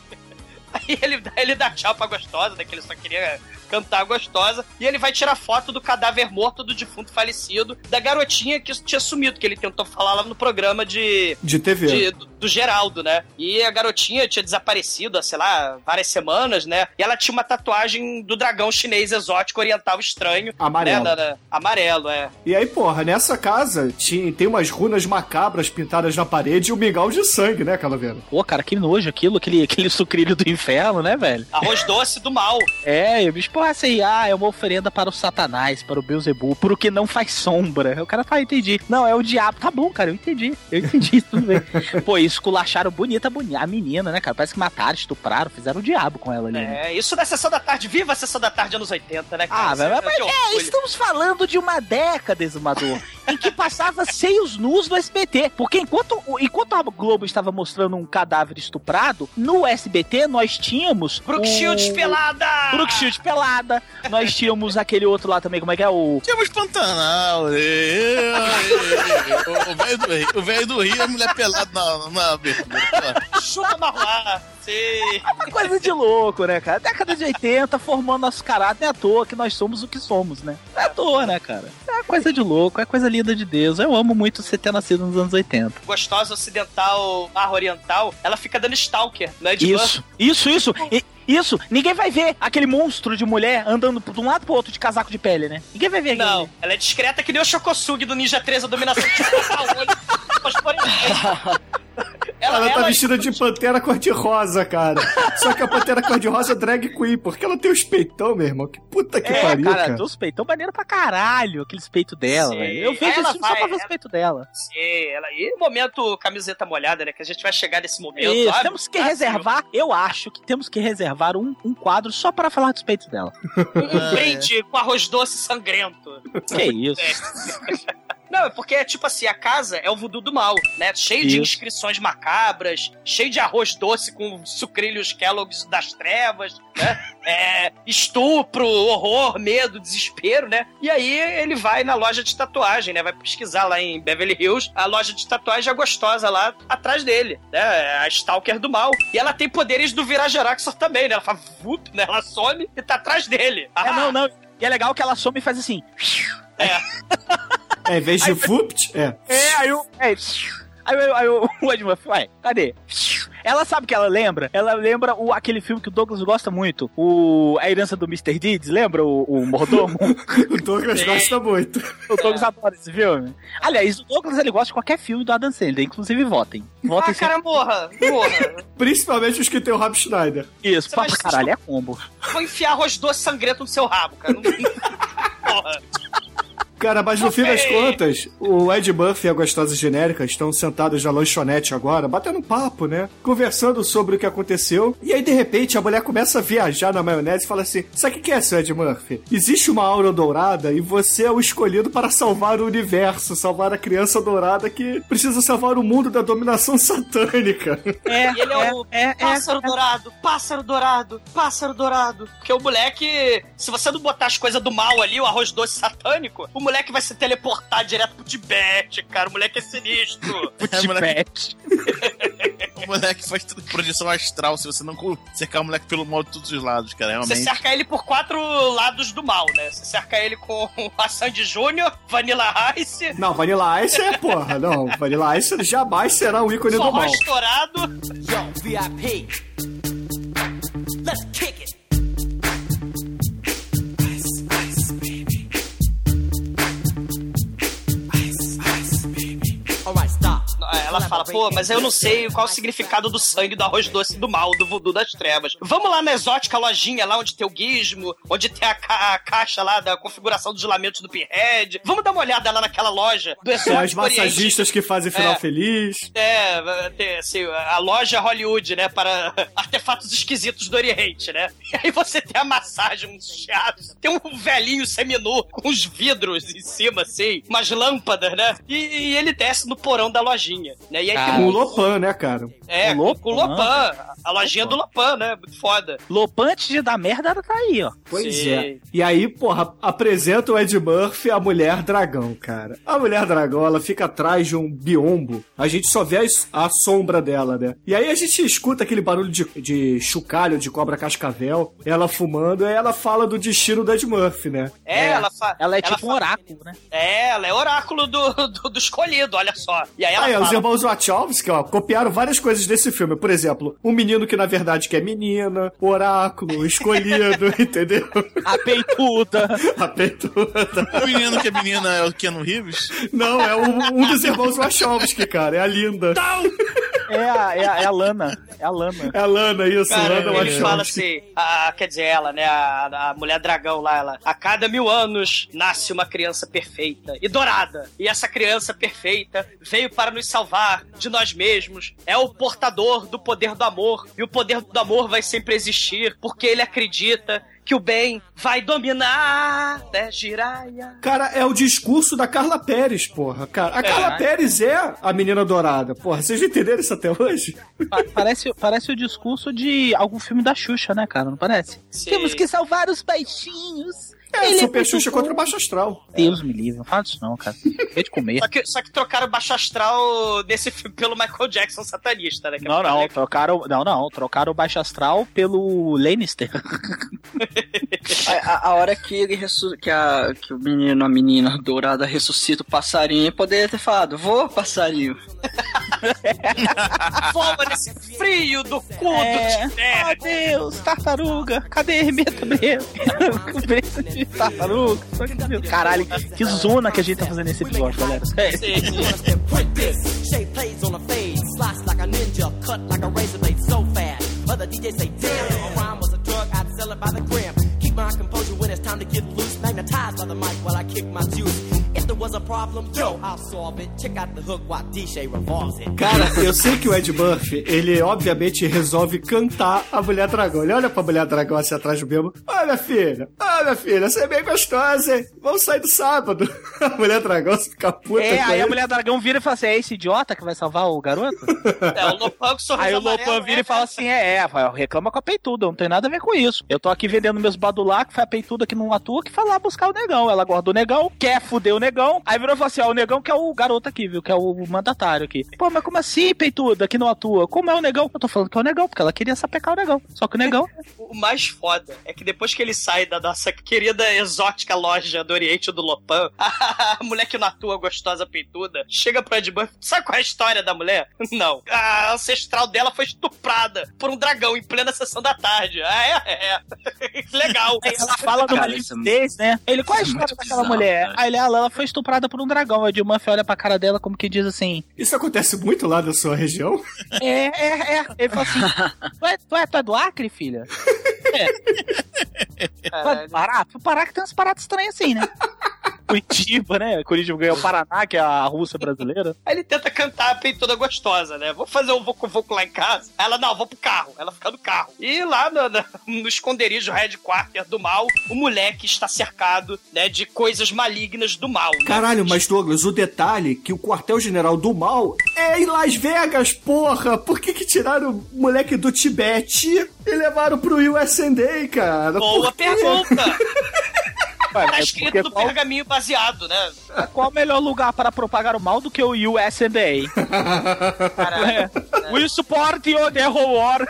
Aí ele, ele dá tchau pra gostosa, né? Que ele só queria cantar gostosa. E ele vai tirar foto do cadáver morto do defunto falecido, da garotinha que tinha sumido, que ele tentou falar lá no programa de. De TV. de- do, do Geraldo, né? E a garotinha tinha desaparecido há, sei lá, várias semanas, né? E ela tinha uma tatuagem do dragão chinês exótico oriental estranho. Amarelo. Né? Na- na- amarelo, é. E aí, porra, nessa casa tinha, tem umas runas macabras pintadas na parede e um mingau de sangue, né, Calaveira? Pô, cara, que nojo aquilo, aquele, aquele sucrilho do inferno, né, velho? Arroz doce do mal. É, e o bicho, porra, essa aí, ah, é uma oferenda para o Satanás, para o Beuzebu, pro que não faz sombra. O cara fala, entendi. Não, é o diabo. Tá bom, cara, eu entendi. Eu entendi, tudo bem. Pô, isso culacharam bonita, bonita. A menina, né, cara? Parece que mataram, estupraram, fizeram o diabo com ela ali. né? É, isso da sessão da tarde. Viva a sessão da tarde anos 80, né, cara? Ah, velho, Isso mas de é, estamos falando de uma década, exumador, em que passava seios nus no SBT. Porque enquanto, enquanto a Globo estava mostrando um cadáver estuprado, no SBT nós tínhamos. Brooke Shields pelada! Brooke Shields pelada. Nós tínhamos aquele outro lá também, como é que é? O. Tínhamos Pantanal. O velho do Rio, o velho do Rio, a mulher pelada na, na abertura. Chupa Marruá. Sim. Uma coisa de louco, né, cara? Década de 80, formando nosso caráter, é à toa que nós somos o que somos, né? Não é à toa, né, cara? É coisa de louco, é coisa linda de Deus. Eu amo muito você ter nascido nos anos 80. Gostosa ocidental, barra oriental, ela fica dando stalker, né? De Isso, isso, isso. E- isso, ninguém vai ver aquele monstro de mulher andando de um lado pro outro de casaco de pele, né? Ninguém vai ver aquilo. Não, ela é discreta que nem o Shokosug do Ninja 3, a dominação de Ela, ela, tá ela- vestida de pantera cor-de-rosa, cara. Só que a pantera cor-de-rosa é drag queen, porque ela tem os peitão, meu irmão. Que puta que É, pariu, cara, cara. tem os peitão maneiro pra caralho, aqueles peitos dela, velho. Eu vejo esse filme só pra ver os peitos dela. Sim, ela. E momento camiseta molhada, né? Que a gente vai chegar nesse momento. Isso, sabe? temos que Ah, reservar, eu acho que temos que reservar um, um quadro só para falar dos peitos dela. Um brinde com arroz doce sangrento. Que isso? Não, é porque, tipo assim, a casa é o voodoo do mal, né? Cheio de Isso. inscrições macabras, cheio de arroz doce com sucrilhos Kellogg's das trevas, né? É, estupro, horror, medo, desespero, né? E aí ele vai na loja de tatuagem, né? Vai pesquisar lá em Beverly Hills, a loja de tatuagem é gostosa lá atrás dele, né? A Stalker do mal. E ela tem poderes do Virajaraxor também, né? Ela faz vup, né? Ela some e tá atrás dele. É, não, não. E é legal que ela some e faz assim. É, em vez de vupt, é. É, aí o. É, aí, eu- aí eu- o Ed Murphy, ué, cadê? Ela sabe o que ela lembra? Ela lembra o, aquele filme que o Douglas gosta muito, o A Herança do Mr. Deeds, lembra o, o mordomo? O Douglas gosta muito. o Douglas adora esse filme. Aliás, o Douglas ele gosta de qualquer filme do Adam Sandler, inclusive votem. Votem Ah, cara, morra, morra. Principalmente os que tem o Rob Schneider. Isso, Você pra caralho, é combo. Vou enfiar arroz doce sangrento no seu rabo, cara. Não... Porra. Cara, mas no fim das contas, o Ed Murphy e a gostosa genérica estão sentados na lanchonete agora, batendo um papo, né? Conversando sobre o que aconteceu. E aí, de repente, a mulher começa a viajar na maionese e fala assim: Sabe o que é, seu Ed Murphy? Existe uma aura dourada e você é o escolhido para salvar o universo, salvar a criança dourada que precisa salvar o mundo da dominação satânica. É, E ele é, o é, é, pássaro dourado, pássaro dourado, pássaro dourado. Porque o moleque, se você não botar as coisas do mal ali, o arroz doce satânico, o moleque vai se teleportar direto pro Tibete, cara. O moleque é sinistro. É, moleque, Pet. o moleque faz tudo projeção astral se você não cercar o moleque pelo mal de todos os lados, cara. Você Realmente. cerca ele por quatro lados do mal, né? Você cerca ele com a Sandy Júnior, Vanilla Ice, Não, Vanilla Ice é porra, não. Vanilla Ice jamais será um ícone do mal. estourado. Yo, VIP. Let's kick it. Ela fala, pô, mas eu não sei qual o significado do sangue do arroz doce do mal, do voodoo das trevas. Vamos lá na exótica lojinha, lá onde tem o gizmo, onde tem a, ca- a caixa lá da configuração dos lamentos do Pinhead. Vamos dar uma olhada lá naquela loja do É, as exótico massagistas que fazem final É. feliz. É, assim, a loja Hollywood, né, para artefatos esquisitos do Oriente, né? E aí você tem a massagem, uns chiados, tem um velhinho seminu com uns vidros em cima, assim, umas lâmpadas, né? E, e ele desce no porão da lojinha, né? E aí Ah, tem Com o. Lopan, né, cara? É, o com, Lopan. com o Lopan, a lojinha do Lopan, né? Muito foda. Lopante de dar merda, ela tá aí, ó. Pois Sim. é. E aí, porra, apresenta o Ed Murphy a mulher dragão, cara. A mulher dragão, ela fica atrás de um biombo. A gente só vê a, sombra dela, né? E aí a gente escuta aquele barulho de, de chocalho, de cobra cascavel, ela fumando, e ela fala do destino do Ed Murphy, né? É, ela fa... Ela é tipo um oráculo, né? É, ela é oráculo do, do, do escolhido, olha só. E aí ela Aí, os fala... irmãos Wachowski, ó, copiaram várias coisas desse filme. Por exemplo, um menino que na verdade quer menina, oráculo, escolhido, entendeu? A peituda. A peituda. O menino que é menina é o Keanu Reeves? Não, é um, um dos irmãos Wachowski, cara. É a Linda. É a, é, a, é a Lana. É a Lana. É a Lana, isso. Cara, Lana ele Wachowski. fala assim, a, quer dizer, ela, né, a, a mulher dragão lá, ela, a cada mil anos nasce uma criança perfeita e dourada. E essa criança perfeita veio para nos salvar de nós mesmos. É o portador do poder do amor. E o poder do amor vai sempre existir, porque ele acredita que o bem vai dominar até Jiraya. Cara, é o discurso da Carla Pérez, porra. Cara, a Carla Pérez é a menina dourada. Porra, vocês já entenderam isso até hoje? Pa- parece, parece o discurso de algum filme da Xuxa, né, cara? Não parece? Sim. Temos que salvar os baixinhos. É, Ele Super muito Xuxa contra o Baixo Astral. Deus me livre, não fala disso não, cara. Deixa de comer. Só que, só que trocaram o baixo astral desse filme pelo Michael Jackson satanista, né? que é Não, não, trocaram, não, não, trocaram o Baixo Astral pelo Lannister. A, a- a hora que ele ressu- que, a, que o menino, a menina dourada ressuscita o passarinho, poderia ter falado, vou passarinho. Voa nesse frio do cu É. do Tibete. Oh, Deus, tartaruga, cadê a Hermeta mesmo? Cabeça de tartaruga. Caralho, que zona que a gente tá fazendo nesse episódio, galera. Sério. Print this. Shape plays on a fade. Slice like a ninja. Cut like a razor blade so fast. Other DJs say, damn, if a rhyme was a drug, I'd sell it by the gram. Keep my composure when it's time to get loose. Magnetized by the mic while I kick my juice. If there was a problem, yo, I'll solve it. Check out the hook while DJ revolves it. Cara, eu sei que o Ed Murphy, ele obviamente resolve cantar a Mulher Dragão. Ele olha pra Mulher Dragão assim atrás do bebo. Olha, filha, olha, filha, você é bem gostosa, hein? Vamos sair do sábado. A Mulher Dragão fica puta É, aí a ele. mulher dragão vira e fala assim: é esse idiota que vai salvar o garoto? É, o Lopan com sorriso Aí o Lopan vira é, e fala assim: é, é, vai, reclama com a peituda, não tem nada a ver com isso. Eu tô aqui vendendo meus badulac, foi a peituda que não atua, que foi lá buscar o negão. Ela guarda o negão, quer fuder o negão. Aí virou e falou assim: ó, o negão que é o garoto aqui, viu? Que é o mandatário aqui. Pô, mas como assim, peituda, que não atua? Como é o negão? Eu tô falando que é o negão, porque ela queria sapecar o negão. Só que o negão. O mais foda é que depois que ele sai da nossa querida exótica loja do Oriente do Lopan, a mulher que não atua gostosa peituda chega pro Ed. Sabe qual é a história da mulher? Não. A ancestral dela foi estuprada por um dragão em plena sessão da tarde. Ah, é? É. Legal. Aí ela fala numa Cara, é limpidez, né? Ele, qual é a é história daquela bizarro, mulher? Aí ele, ela, ela foi estuprada por um dragão. O Ed Murphy olha pra cara dela como que diz assim: Isso acontece muito lá da sua região? É, é, é. Ele falou assim: tu é, tu é, tu é do Acre, filha? É. Tu é do Pará? O Pará que tem umas paradas estranhas assim, né? Curitiba, né? Curitiba ganhou o Paraná, que é a Rússia brasileira. Aí ele tenta cantar a peitoda gostosa, né? Vou fazer um voco-voco lá em casa. Ela, não, vou pro carro. Ela fica no carro. E lá no, no, no esconderijo headquarter do mal, o moleque está cercado, né, de coisas malignas do mal. né? Caralho, mas Douglas, o detalhe que o quartel-general do mal é em Las Vegas, porra! Por que que tiraram o moleque do Tibete e levaram pro USND, cara? Boa pergunta! Ué, Tá mas escrito porque no qual, pergaminho baseado, né? qual o melhor lugar para propagar o mal do que o USNDA? Caralho. É. We support you the whole war.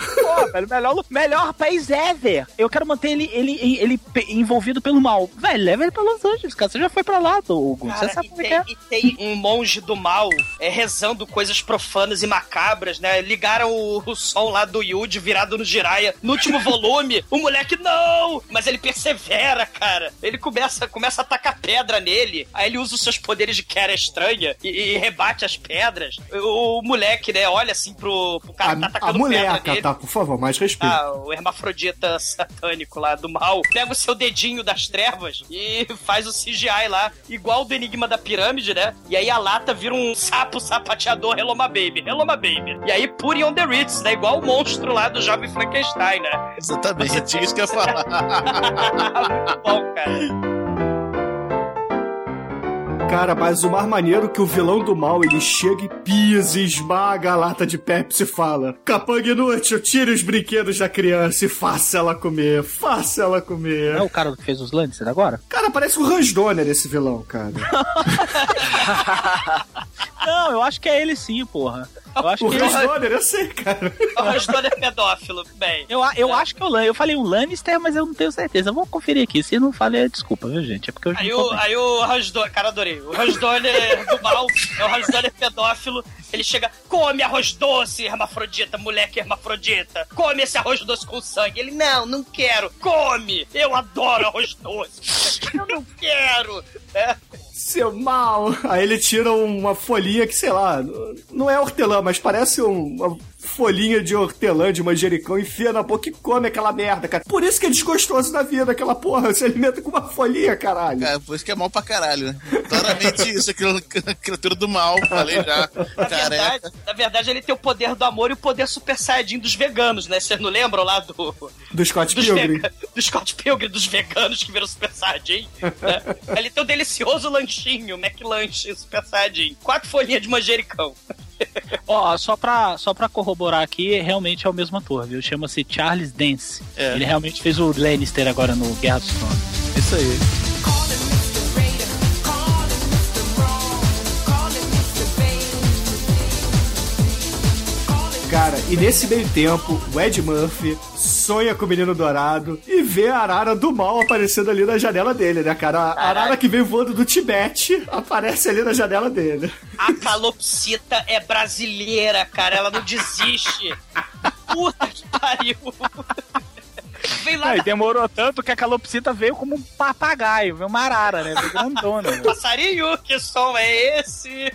Pô, velho, melhor, melhor país ever. Eu quero manter ele, ele, ele envolvido pelo mal. Velho, leva ele pra Los Angeles, cara. Você já foi pra lá, Hugo. Você Cara, sabe e, como é tem, é. e tem um monge do mal é, rezando coisas profanas e macabras, né? Ligaram o, o som lá do Yuji virado no Jiraiya no último volume. O moleque, não! Mas ele persevera, cara. Ele começa, começa a atacar pedra nele. Aí ele usa os seus poderes de Kera estranha e, e rebate as pedras. O, o moleque, né, olha assim pro, pro cara que tá A, a atacando pedra moleca, nele. Tá? Por favor, mais respeito. Ah, o hermafrodita satânico lá do mal pega o seu dedinho das trevas e faz o CGI lá, igual do Enigma da Pirâmide, né? E aí a lata vira um sapo sapateador Hello My Baby, Hello My Baby. E aí Puri on the Ritz, né? Igual o monstro lá do Jovem Frankenstein, né? Exatamente, isso que eu ia falar. Muito bom, cara. Cara, mas o mais maneiro é que o vilão do mal, ele chega e pisa e esmaga a lata de Pepsi e fala Capanga inútil, tire os brinquedos da criança e faça ela comer, faça ela comer. Não é o cara que fez os Lannister agora? Cara, parece o Hans Donner esse vilão, cara. Não, eu acho que é ele sim, porra. Eu acho O que Hans. Donner, eu sei, cara. O Rasdor é pedófilo, bem. Eu, eu acho que é o Lan. Eu falei o Lannister, mas eu não tenho certeza. Eu vou conferir aqui. Se não falei, desculpa, viu, gente? É porque eu Aí o, aí o Rasdor, cara, adorei. O Rasdor do mal, é o Rasdor pedófilo. Ele chega, come arroz doce, hermafrodita, moleque hermafrodita. Come esse arroz doce com sangue. Ele, não, não quero. Come! Eu adoro arroz doce. Eu não quero. É. Seu mal. Aí ele tira uma folhinha que, sei lá, não é hortelã, mas parece um- folhinha de hortelã, de manjericão, enfia na boca e come aquela merda, cara. Por isso que é desgostoso na vida, aquela porra. Se alimenta com uma folhinha, caralho. Cara, por isso que é mal pra caralho, né? Claramente isso, aquilo, criatura do mal, falei já. Na verdade, na verdade, ele tem o poder do amor e o poder super saiyajin dos veganos, né? Vocês não lembram lá do... Do Scott dos, Pilgrim. vega- do Scott Pilgrim, dos veganos que viram Super Saiyajin. Né? Ele tem um delicioso lanchinho, McLanche Super Saiyajin. Quatro folhinhas de manjericão. Ó, só pra, só pra corroborar aqui, realmente é o mesmo ator, viu? Chama-se Charles Dance. É. Ele realmente fez o Lannister agora no Guerra dos Tronos. Isso aí. Cara, e nesse meio tempo, o Ed Murphy sonha com o menino dourado e vê a arara do mal aparecendo ali na janela dele, né, cara? A arara que veio voando do Tibete aparece ali na janela dele. A calopsita é brasileira, cara. Ela não desiste. Puta que pariu. Vem lá Não, e da demorou tanto que a calopsita veio como um papagaio, veio uma arara, né? Veio grandona. velho. passarinho. Que som é esse?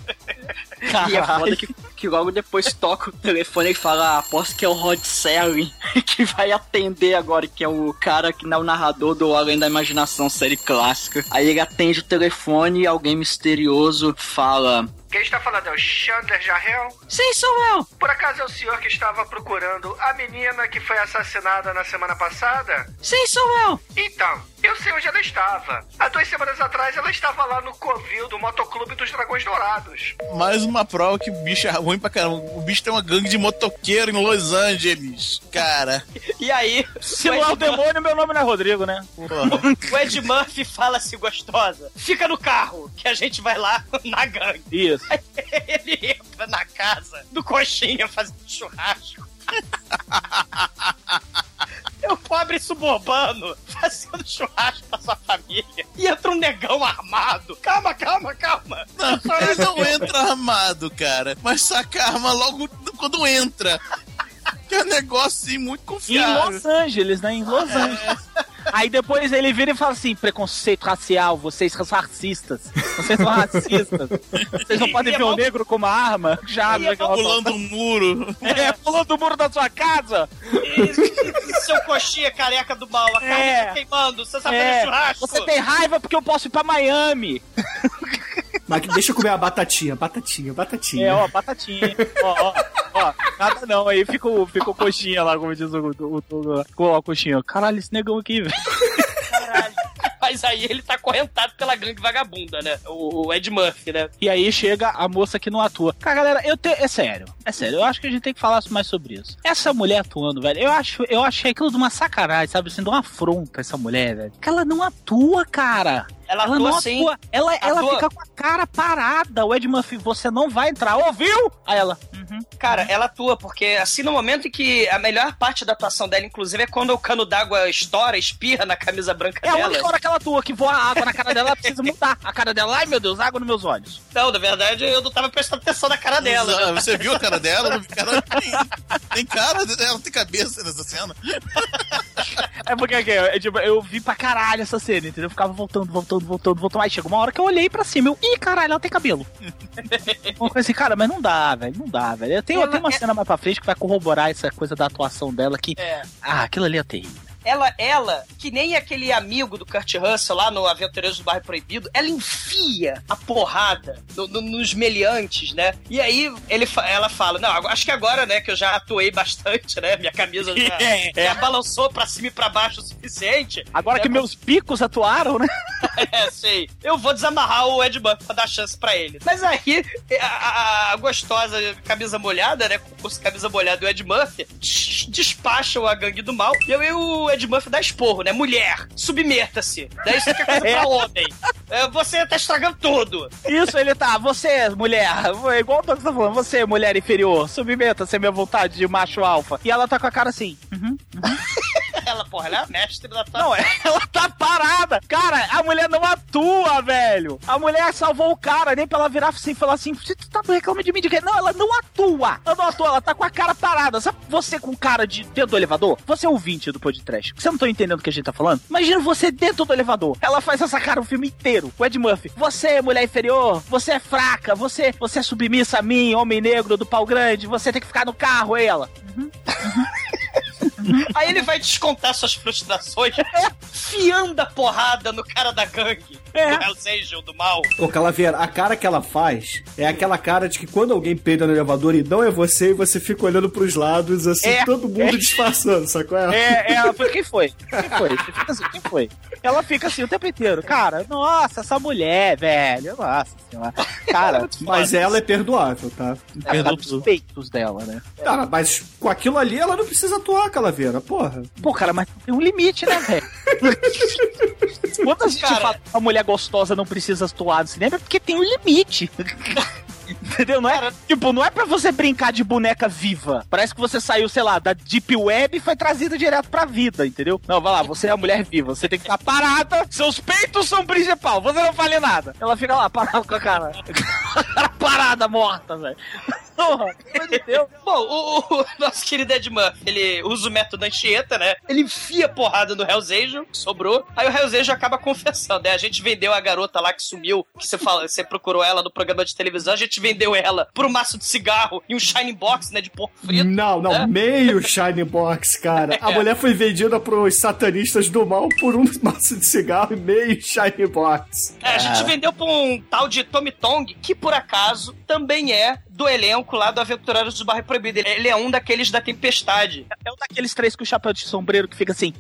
E é foda que, que logo depois toca o telefone e fala, ah, aposto que é o Rod Serling que vai atender agora, que é o cara que é o narrador do Além da Imaginação, série clássica. Aí ele atende o telefone e alguém misterioso fala... Quem está falando é o Chandler Jarrell? Sim, sou eu! Por acaso é o senhor que estava procurando a menina que foi assassinada na semana passada? Sim, sou eu! Então, eu sei onde ela estava. Há duas semanas atrás ela estava lá no Covil do Motoclube dos Dragões Dourados. Mais uma prova que o bicho é ruim pra caramba. O bicho tem uma gangue de motoqueiro em Los Angeles. Cara, E aí, Se não é o demônio, meu nome não é Rodrigo, né? porra. o Ed Murphy fala assim, gostosa. Fica no carro, que a gente vai lá na gangue. Isso. Ele entra na casa do Coxinha fazendo churrasco. É o pobre suburbano fazendo churrasco pra sua família. E entra um negão armado. Calma, calma, calma. Não, ele não entra armado, cara. Mas saca a arma logo quando entra. Que é um negócio assim muito Em confiável. Los Angeles, né? Em Los Angeles. Aí depois ele vira e fala assim: preconceito racial, vocês são racistas. Vocês são racistas. Vocês não podem ver o negro como arma. Já, ela fala. Pulando um muro. É, pulando o muro da sua casa. E- Seu coxinha careca do mal, a carne É. tá queimando, você sabe É, churrasco. você tem raiva porque eu posso ir pra Miami. Mas deixa eu comer a batatinha, batatinha, batatinha. É, ó, batatinha. ó, ó, ó, nada não. Aí fica o, fica o coxinha lá, como diz o, o, o, o, o coxinha. Caralho, esse negão aqui, velho. Caralho. Mas aí ele tá acorrentado pela gangue vagabunda, né? O, o Ed Murphy, né? E aí chega a moça que não atua. Cara, galera, eu te... é sério. É sério, eu acho que a gente tem que falar mais sobre isso. Essa mulher atuando, velho, eu acho, eu achei aquilo de uma sacanagem, sabe? Assim, de uma afronta essa mulher, velho. Que ela não atua, cara. Ela, Ela atua não sim. atua. Ela, ela Atua. fica com a cara parada. O Ed Murphy, você não vai entrar, ouviu? Aí ela. Uhum. Cara, ela atua, porque assim, no momento em que a melhor parte da atuação dela, inclusive, é quando o cano d'água estoura, espirra na camisa branca É a dela. única hora que ela atua, que voa água na cara dela, ela precisa mudar. A cara dela, ai meu Deus, água nos meus olhos. Não, na verdade, eu não tava prestando atenção na cara dela. Né? Você viu a cara dela? Não vi cara tem, tem cara, ela tem cabeça nessa cena. É porque é, tipo, eu vi pra caralho essa cena, entendeu? Eu ficava voltando, voltando, voltando, voltando. Aí chegou uma hora que eu olhei pra cima, eu, ih, caralho, ela tem cabelo. Uma coisa assim, cara, mas não dá, velho, não dá, velho. Eu tenho, eu tenho uma cena mais pra frente que vai corroborar essa coisa da atuação dela que. É. Ah, aquilo ali é terrível. Ela, ela, que nem aquele amigo do Kurt Russell lá no Aventureiros do Bairro Proibido, ela enfia a porrada no- no- nos meliantes, né? E aí ele, ela fala: Não, acho que agora, né, que eu já atuei bastante, né? Minha camisa já, É, é. já balançou pra cima e pra baixo o suficiente. Agora É, que meus picos atuaram, né? É, sei. Eu vou desamarrar o Ed Murphy pra dar chance pra ele. Mas aí, a, a- a gostosa camisa molhada, né? Com camisa molhada e o Ed Murphy des- despacham a gangue do mal. E aí o Ed Murphy dá esporro, né? Mulher, submeta-se. Daí isso aqui é coisa pra homem. É, você tá estragando tudo. Isso, ele tá, você, mulher, igual o Douglas tá falando, você, mulher inferior, submeta-se à minha vontade de macho alfa. E ela tá com a cara assim. Uhum. Ela, porra, ela é a mestre da tua. Não, ela tá parada. Cara, a mulher não atua, velho. A mulher salvou o cara, nem pra ela virar assim e falar assim: você tá reclamando de mim de quê? Não, ela não atua. Ela não atua, ela tá com a cara parada. Sabe você com cara de dentro do elevador? Você é ouvinte do podcast. Você não tá entendendo o que a gente tá falando? Imagina você dentro do elevador. Ela faz essa cara o filme inteiro. O Ed Murphy. Você é mulher inferior, você é fraca, você, você é submissa a mim, homem negro do pau grande, você tem que ficar no carro, aí ela. Aí ele vai descontar suas frustrações, fiando a porrada no cara da gangue. É. Do Hells Angel, do mal. Ô, Calaveira, a cara que ela faz é aquela cara de que quando alguém peida no elevador e não é você, e você fica olhando pros lados, assim, É, todo mundo é. disfarçando, sacou? É, ela foi. Quem foi? Quem foi? Você fica assim, quem foi? Ela fica assim o tempo inteiro. Cara, nossa, essa mulher, velho. Nossa senhora. Cara, Mas ela é perdoável, tá? ela tá dos peitos dela, né? Cara, mas com aquilo ali ela não precisa atuar, Calaveira, porra. Pô, cara, mas tem um limite, né, velho? Quando a gente Cara- fala que uma mulher gostosa não precisa atuar no cinema, é porque tem um limite. Entendeu? Não é, tipo, não é pra você brincar de boneca viva. Parece que você saiu, sei lá, da Deep Web e foi trazida direto pra vida, entendeu? Não, vai lá, você é a mulher viva. Você tem que ficar parada, seus peitos são o principal, você não fale nada. Ela fica lá, parada com a cara. parada, morta, velho. Porra, pelo amor de Deus. Bom, o, o nosso querido Ed Murphy, ele usa o método Anchieta, né? Ele enfia porrada no Hells Angel, que sobrou. Aí o Hells Angel acaba confessando, né? A gente vendeu a garota lá que sumiu, que você, fala, você procurou ela no programa de televisão, a gente vendeu ela por um maço de cigarro e um shine box, né, de porco frito. Não, não, né? meio Shine Box, cara. A É. mulher foi vendida pros satanistas do mal por um maço de cigarro e meio Shine Box. É, a gente vendeu pra um tal de Tommy Tong, que por acaso também é do elenco lá do Aventureiros do Barro Proibido. Ele- Ele é um daqueles da Tempestade. É um daqueles três com o chapéu de sombreiro que fica assim.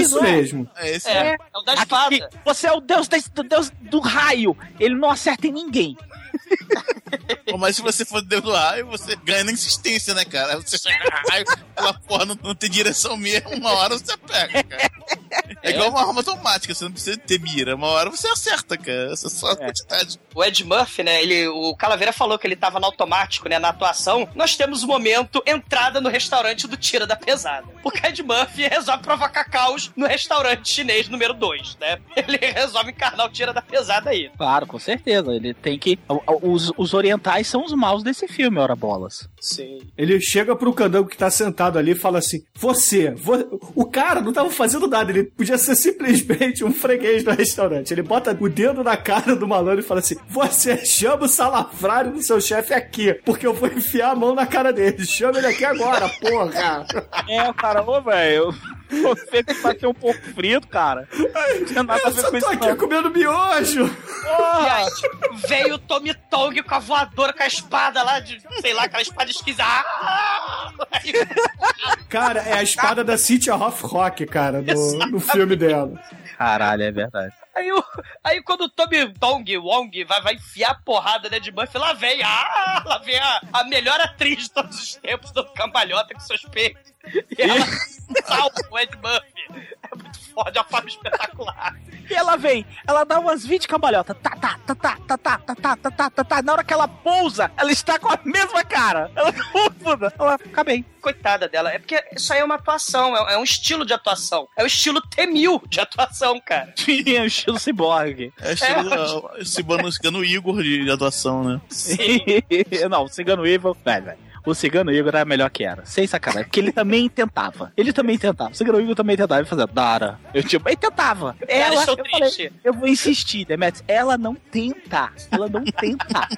Isso mesmo. É esse É, é. é o da Aqui, espada. você é o deus, desse- do deus do raio. Ele não acerta em ninguém. Pô, Mas se você for Deus do raio, você ganha na insistência, né, cara? Você chega no raio, aquela porra não, não tem direção mesmo, uma hora você pega, cara. É igual uma arma automática, você não precisa ter mira. Uma hora você acerta, cara. Essa é só a quantidade. O Ed Murphy, né? Ele, o Calaveira falou que ele tava no automático, né? Na atuação. Nós temos o momento entrada no restaurante do Tira da Pesada. Porque Ed Murphy resolve provocar caos no restaurante chinês número 2, né? Ele resolve encarnar o Tira da Pesada aí. Claro, com certeza. Ele tem que. Os, os orientais são os maus desse filme, ora bolas. Sim. Ele chega pro candango que tá sentado ali e fala assim: Você, vo- o cara não tava fazendo nada, ele podia ser simplesmente um freguês do restaurante. Ele bota o dedo na cara do malandro e fala assim: Você chama o salafrário do seu chefe aqui, porque eu vou enfiar a mão na cara dele. Chama ele aqui agora, porra. É, cara, ô, velho. Você que ser um pouco frito, cara. Não tinha nada a Eu ver só com tô aqui não. comendo miojo. E aí, veio o Tommy Tong com a voadora, com a espada lá, de, sei lá, aquela espada Aí, Cara, é a espada da Cynthia Rock, cara, no, no filme dela. Caralho, é verdade. aí, o- aí quando o Tommy Tong, Wong, vai, vai enfiar a porrada né, de Buffy, lá vem, ah, lá vem a, a melhor atriz de todos os tempos, do cambalhota com seus peitos. E ela salva o Ed Murphy. É muito foda, de uma forma espetacular. E ela vem, ela dá umas 20 cambalhotas. Tá, tá, tá, tá, tá, tá, tá, tá, tá, tá, tá, tá. Na hora que ela pousa, ela está com a mesma cara. Ela confusa. Ela fica bem. Coitada dela. É porque isso aí é uma atuação, é, é um estilo de atuação. É o estilo T-1000 de atuação, cara. Tinha o estilo ciborgue. É estilo é, Cibano Cigano Igor de, de atuação, né? Não, o Cigano Evil, velho, velho. O Cigano Igor era melhor que era. Sem sacanagem. Porque ele também tentava. Ele também tentava. O Cigano Igor também tentava. Ele fazia Dara. Eu tipo, ele tentava. Ela, estou eu, falei, triste. eu vou insistir, Demetrius. Ela não tenta. Ela não tenta.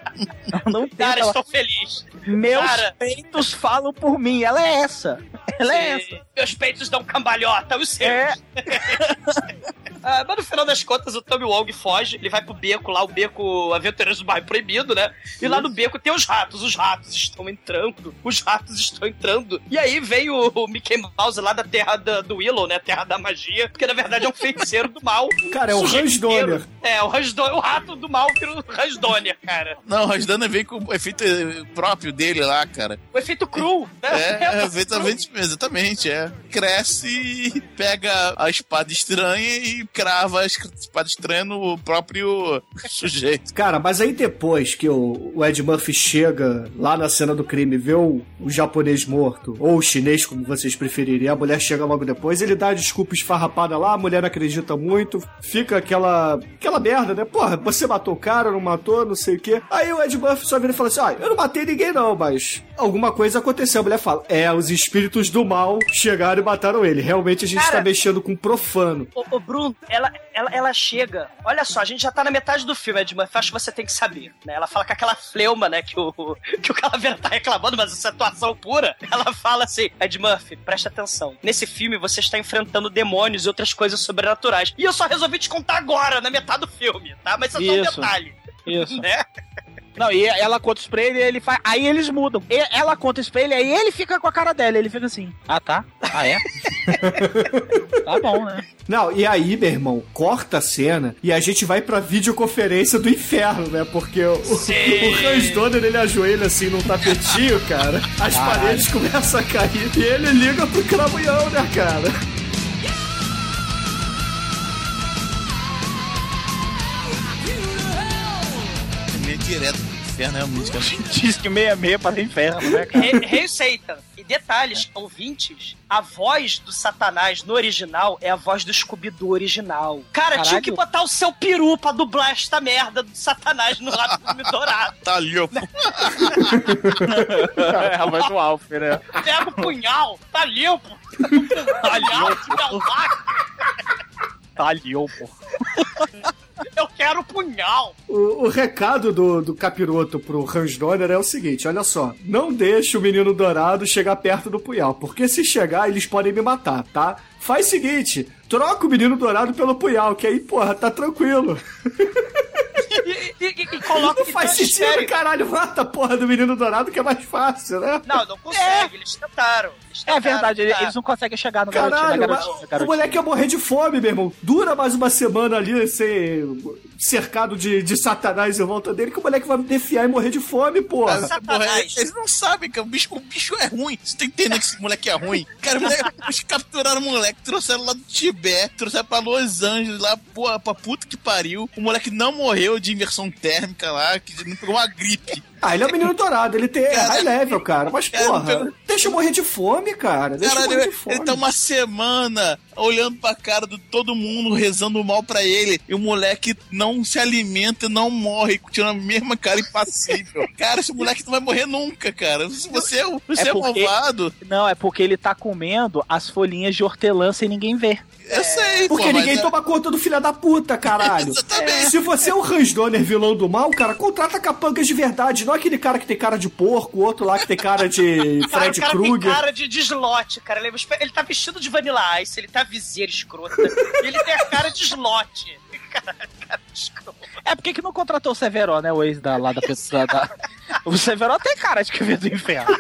Ela não tenta. Cara, ela- estou feliz. Meus Cara. peitos falam por mim. Ela é essa. Ela é Sim. essa. Meus peitos dão cambalhota, os seus. É. Ah, mas no final das contas, o Tommy Wong foge, ele vai pro beco lá, o beco Aventureiros do Bairro Proibido, né? E lá no beco tem os ratos, os ratos estão entrando, os ratos estão entrando. E aí vem o, o Mickey Mouse lá da terra da- do Willow, né? Terra da magia, porque na verdade é um feiticeiro do mal. Cara, é o Hans Donner. É, o, Hans Donner, o rato do mal vira o Hans Donner, cara. Não, o Rasdana vem com o efeito eh, próprio dele lá, cara. O efeito cru, né? É, é exatamente, exatamente, é. Cresce e pega a espada estranha e crava a espada estranha no próprio sujeito. Cara, mas aí depois que o, o Ed Murphy chega lá na cena do crime, vê o, o japonês morto, ou o chinês, como vocês preferirem, e a mulher chega logo depois, ele dá desculpa esfarrapada lá, a mulher acredita muito, fica aquela, aquela merda, né? Porra, você matou o cara, não matou, não sei o quê. Aí o Ed Murphy só vira e fala assim, ah, eu não matei ninguém não, mas alguma coisa aconteceu. A mulher fala, é, os espíritos do mal chegaram e mataram ele. Realmente a gente Cara, tá mexendo com um profano. Ô, ô, Bruno, ela, ela, ela chega. Olha só, a gente já tá na metade do filme, Ed Murphy. Acho que você tem que saber. Né? Ela fala com aquela fleuma, né? Que o, que o Calaveira tá reclamando, mas essa atuação pura. Ela fala assim: Ed Murphy, presta atenção. Nesse filme você está enfrentando demônios e outras coisas sobrenaturais. E eu só resolvi te contar agora, na metade do filme, tá? Mas isso é só um detalhe. Isso. Né? Não, e ela conta isso pra ele, ele faz. Aí eles mudam. E- ela conta isso pra ele, aí ele fica com a cara dela. Ele fica assim. Ah, tá? Ah, é? tá bom, né? Não, e aí, meu irmão, corta a cena e a gente vai pra videoconferência do inferno, né? Porque o, Sim. o Hans Donner, ele ajoelha assim num tapetinho, cara. As Caralho. paredes começam a cair e ele liga pro cramunhão, né, cara? Meio direto inferno é a música. Diz que meia meia para o inferno, né, cara? Rei Satan. E detalhes, ouvintes, a voz do Satanás no original é a voz do Scooby-Doo original. Cara, tinha Caralho. que botar o seu peru pra dublar esta merda do Satanás no lado do filme dourado. Tá ali, ó. é a voz do Alf, né? Pega o punhal, tá limpo. Punhal, punhal, Tá ali, ó, pô. Eu quero punhal. O, o recado do, do capiroto pro Hans Donner é o seguinte: olha só, não deixe o menino dourado chegar perto do punhal, porque se chegar, eles podem me matar, tá? Faz o seguinte, troca o menino dourado pelo punhal, que aí, porra, tá tranquilo. E, e- e- coloca Não faz sentido, sério. caralho, mata a porra do menino dourado, que é mais fácil, né? Não, não consegue, eles tentaram. Eles É tentaram, verdade, ele- tá? eles não conseguem chegar no garotinho, na Caralho, garotinha, mas o garotinho. moleque ia morrer de fome, meu irmão. Dura mais uma semana ali, ser cercado de, de satanás em volta dele, que o moleque vai defiar e morrer de fome, porra. Porra, Satanás. eles não sabem que o bicho, o bicho é ruim. Você tá entendendo que esse moleque é ruim? Cara, o moleque, eles capturaram o moleque, trouxeram lá do Tibete, trouxeram pra Los Angeles, lá, porra, pra puta que pariu. O moleque não morreu de inversão térmica lá, que não pegou uma gripe. Ah, ele é o menino dourado, ele tem é Cara, high level, cara. Mas, Cara, porra. pegou, Deixa eu morrer de fome, cara. Deixa eu Caralho, morrer de ele, fome. ele tá uma semana olhando pra cara de todo mundo, rezando mal pra ele. E o moleque não se alimenta, não morre, tirando a mesma cara impassível. cara, esse moleque não vai morrer nunca, cara. Se você é, o- você é, porque- malvado, Não, é porque ele tá comendo as folhinhas de hortelã sem ninguém ver. Eu sei, Porque pô, mas ninguém é- toma conta do filho da puta, caralho. Exatamente. Se você é o Hans Donner vilão do mal, cara, contrata capangas de verdade. Não aquele cara que tem cara de porco, o outro lá que tem cara de Cara, Fred o cara Krueger. tem cara de deslote, cara. Ele, ele tá vestido de Vanilla Ice, ele tá viseira escrota. ele tem a cara de slot. Cara, cara escroto. É porque que não contratou o Severo, né? O ex da, lá da pessoa. Da... O Severo tem cara de que veio do inferno.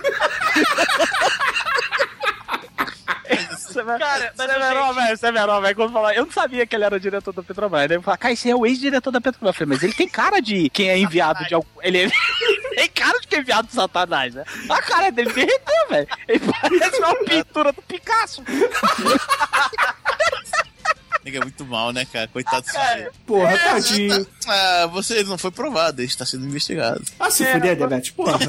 Severo, Cara, gente- velho, Severo, velho, quando falar, eu não sabia que ele era o diretor da Petrobras. Eu falei, cara, esse é o ex-diretor da Petrobras. Eu falei, mas ele tem cara de quem é enviado de algum. Ele é- tem cara de quem é enviado do Satanás, né? A cara dele derreteu, velho. Ele parece uma pintura do Picasso. É muito mal, né, cara? Coitado do Cara. Porra, tadinho. Ah, você não foi provado, ele está sendo investigado. Ah, se fuder, Demet, porra.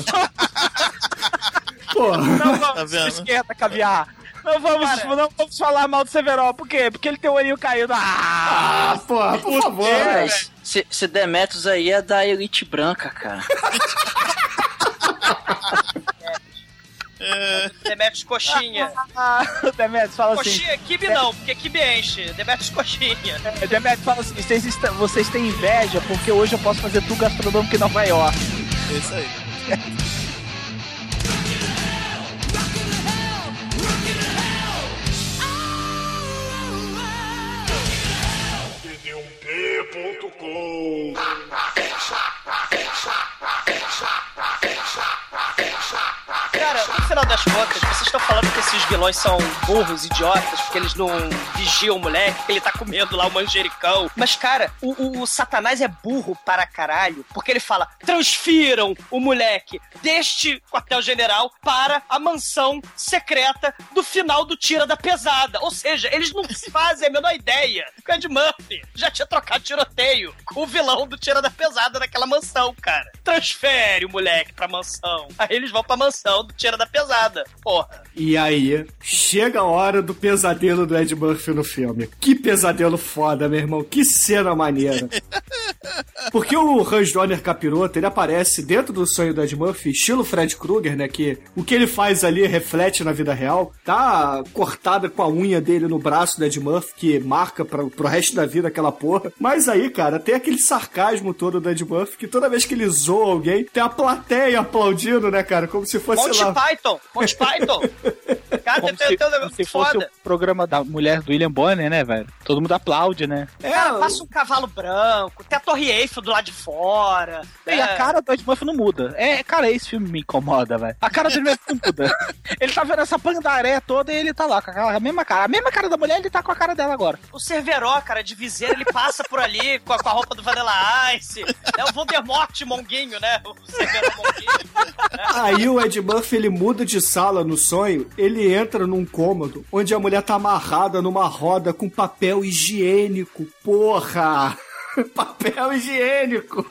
Porra. Não Tá vamos, vendo? esquenta, caviar. Não vamos, Cara. não vamos falar mal do Severo. Por quê? Porque ele tem o olhinho caído. Ah! Ah, porra, por favor. Mas se, se Demetrius aí é da elite branca, cara. Demetrius Coxinha. Ah, Demetrius fala assim. Coxinha, kibe não, porque kibe enche. Demetrius Coxinha. Demetrius fala assim: vocês, vocês têm inveja porque hoje eu posso fazer tudo gastronômico em Nova York. É isso aí. td1p.com Cara, no final das contas, vocês estão falando que esses vilões são burros, idiotas, porque eles não vigiam o moleque, que ele tá comendo lá o manjericão. Mas, cara, o, o- o Satanás é burro para caralho, porque ele fala: transfiram o moleque deste quartel-general para a mansão secreta do final do Tira da Pesada. Ou seja, eles não fazem a menor ideia o Ed Murphy já tinha trocado tiroteio com o vilão do Tira da Pesada naquela mansão, cara. Transfere o moleque pra mansão. Aí eles vão pra mansão do Tira da Pesada. Porra. E aí, chega a hora do pesadelo do Ed Murphy no filme. Que pesadelo foda, meu irmão. Que cena maneira. Porque o Hans Donner capiroto, ele aparece dentro do sonho do Ed Murphy, estilo Fred Krueger, né? Que o que ele faz ali reflete na vida real. Tá cortada com a unha dele no braço do Ed Murphy, que marca pra, pro resto da vida aquela porra. Mas aí, cara, tem aquele sarcasmo todo do Ed Murphy, que toda vez que ele zoa alguém, tem a plateia aplaudindo, né, cara? Como se fosse, Monty lá... Python. Monty Python. Cara, Como tem, se, tem um se fosse foda. o programa da mulher do William Bonner, né, velho? Todo mundo aplaude, né? É, Cara, passa um cavalo branco, tem a Torre Eiffel do lado de fora. E né? a cara do Ed Murphy não muda. É, cara, esse filme me incomoda, velho. A cara dele não muda. Ele tá vendo essa pandaré toda e ele tá lá com aquela a mesma cara. A mesma cara da mulher, ele tá com a cara dela agora. O Cerveró, cara, de viseira, ele passa por ali com a, com a roupa do Vanilla Ice. É o Voldemort Monguinho, né? O Cerveró Monguinho. Aí o Ed Murphy ele muda de sala no sonho, ele entra num cômodo onde a mulher tá amarrada numa roda com papel higiênico. Porra! papel higiênico!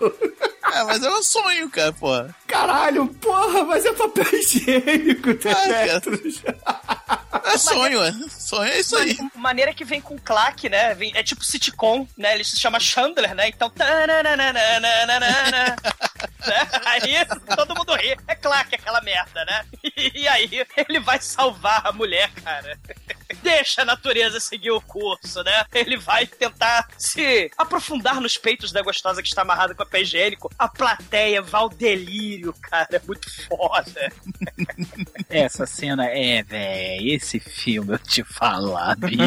Ah, mas é um sonho, cara, pô. Caralho, porra, mas é papel higiênico, cara. Demetrius. É sonho, é. Sonho é isso aí. Maneira que vem com claque, né? Vem- é tipo sitcom, né? Ele se chama Chandler, né? Então. né? Aí todo mundo ri. É claque aquela merda, né? E aí ele vai salvar a mulher, cara. Deixa a natureza seguir o curso, né? Ele vai tentar se aprofundar nos peitos da gostosa que está amarrada com papel higiênico. A plateia vai ao delírio, cara. É muito foda. Essa cena é, véi, esse filme, eu te falar, bicho.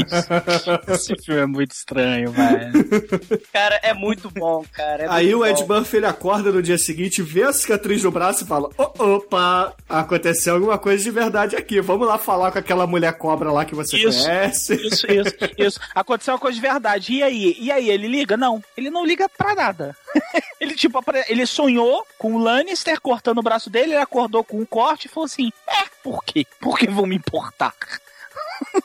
Esse filme é muito estranho, velho. Cara, é muito bom, cara. é Aí o Ed. Murphy ele acorda no dia seguinte, vê a cicatriz no braço e fala: "Ô, opa, aconteceu alguma coisa de verdade aqui. Vamos lá falar com aquela mulher cobra lá que você Isso. conhece. Isso, isso, isso. Aconteceu uma coisa de verdade. E aí? E aí, ele liga? Não. Ele não liga pra nada. ele, tipo, ele sonhou com o Lannister cortando o braço dele, ele acordou com um corte e falou assim: É, por quê? Por que vão me importar?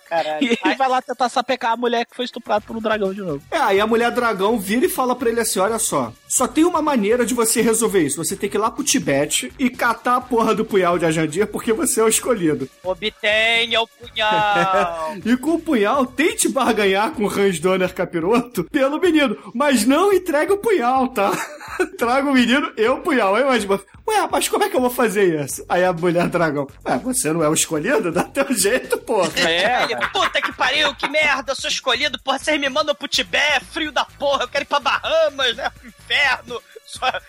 Caralho. E ele vai lá tentar sapecar a mulher que foi estuprada por um dragão de novo. É, aí a mulher dragão vira e fala pra ele assim: olha só, só tem uma maneira de você resolver isso. Você tem que ir lá pro Tibete e catar a porra do punhal de Ajandir porque você é o escolhido. Obtenha o punhal. E com o punhal, tente barganhar com o Hans Donner Capiroto pelo menino, mas não entregue o punhal, tá? Traga o menino e o punhal. Aí Murphy, ué, mas como é que eu vou fazer isso? Aí a mulher dragão, ué, você não é o escolhido? Dá teu jeito, porra. É, Ele, puta que pariu, que merda, eu sou escolhido, porra, vocês me mandam pro Tibete, frio da porra, eu quero ir pra Bahamas, né, inferno.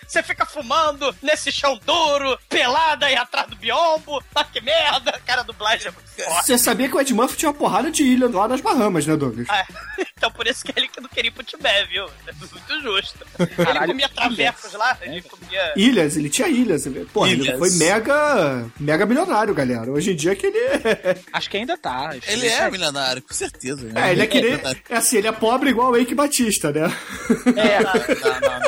Você fica fumando nesse chão duro, pelada aí atrás do biombo, ah, que merda, cara, a dublagem é muito. Você sabia que o Ed Murphy tinha uma porrada de ilha lá nas Bahamas, né, Douglas? Ah, então por isso que ele não queria ir pro Tibete, viu? É muito justo. ele Caralho, comia travecos lá, ele comia... Ilhas, ele tinha ilhas. ele- Porra, ele foi mega, mega milionário, galera. Hoje em dia que ele é... Acho que ainda tá. Ele tá- é milionário, com certeza. É, ele é que nem... É assim, ele é pobre igual o Eike Batista, né? É, Não, não,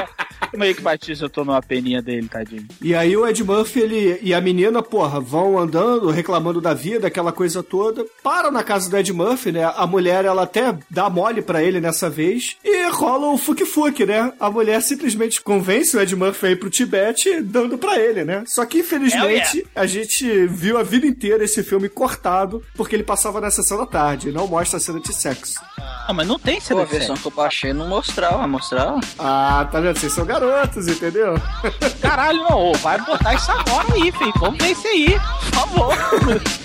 não. meio que Batista, eu tô numa peninha dele, tadinho. E aí o Ed Murphy ele, e a menina, porra, vão andando, reclamando da vida, aquela coisa toda. Param na casa do Ed Murphy, né? A mulher, ela até dá mole pra ele nessa vez. E rola o fuque-fuque, né? A mulher simplesmente convence o Ed Murphy a ir pro Tibete, dando pra ele, né? Só que, infelizmente, a gente viu a vida inteira esse filme cortado, porque ele passava na sessão da tarde. e Não mostra a cena de sexo. Ah, mas não tem Pô, cena a de versão sexo. que eu baixei não mostrava, vai mostrar? Ah, tá vendo? Vocês são garotos, entendeu? Caralho, não. Vai botar isso agora aí, filho. Vamos ver isso aí. Por favor. Yeah.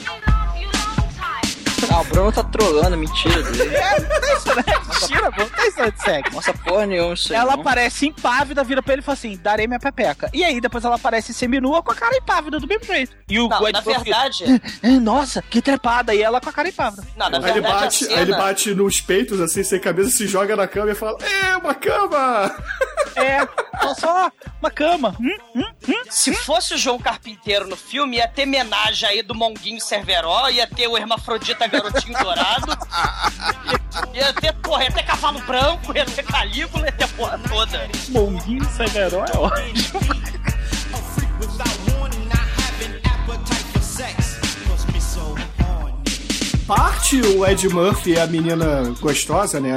Ah, o Bruno tá trolando, mentira dele. É, não tem isso, né? Mentira, pô. Não tem cena de sexo. Nossa, porra nenhuma isso aí. Ela não. aparece impávida, vira pra ele e fala assim: darei minha pepeca. E aí, depois ela aparece seminua com a cara impávida do mesmo jeito. E o Não, Ed na Murphy, verdade... "É, Nossa, que trepada. E ela com a cara impávida. Não, na Aí ele, verdade, bate, a aí ele cena... bate nos peitos, assim, sem cabeça, se joga na cama e fala: É, uma cama! É, só, só uma cama. Hum, hum, hum. Se fosse o João Carpinteiro no filme, ia ter homenagem aí do Monguinho Cerveró, ia ter o Hermafrodita Garotinho Dourado, ia, ia ter, porra, ia ter cavalo branco, ia ter Calígula, ia ter porra toda. Monguinho Severo é ótimo. Parte o Ed Murphy e a menina gostosa, né?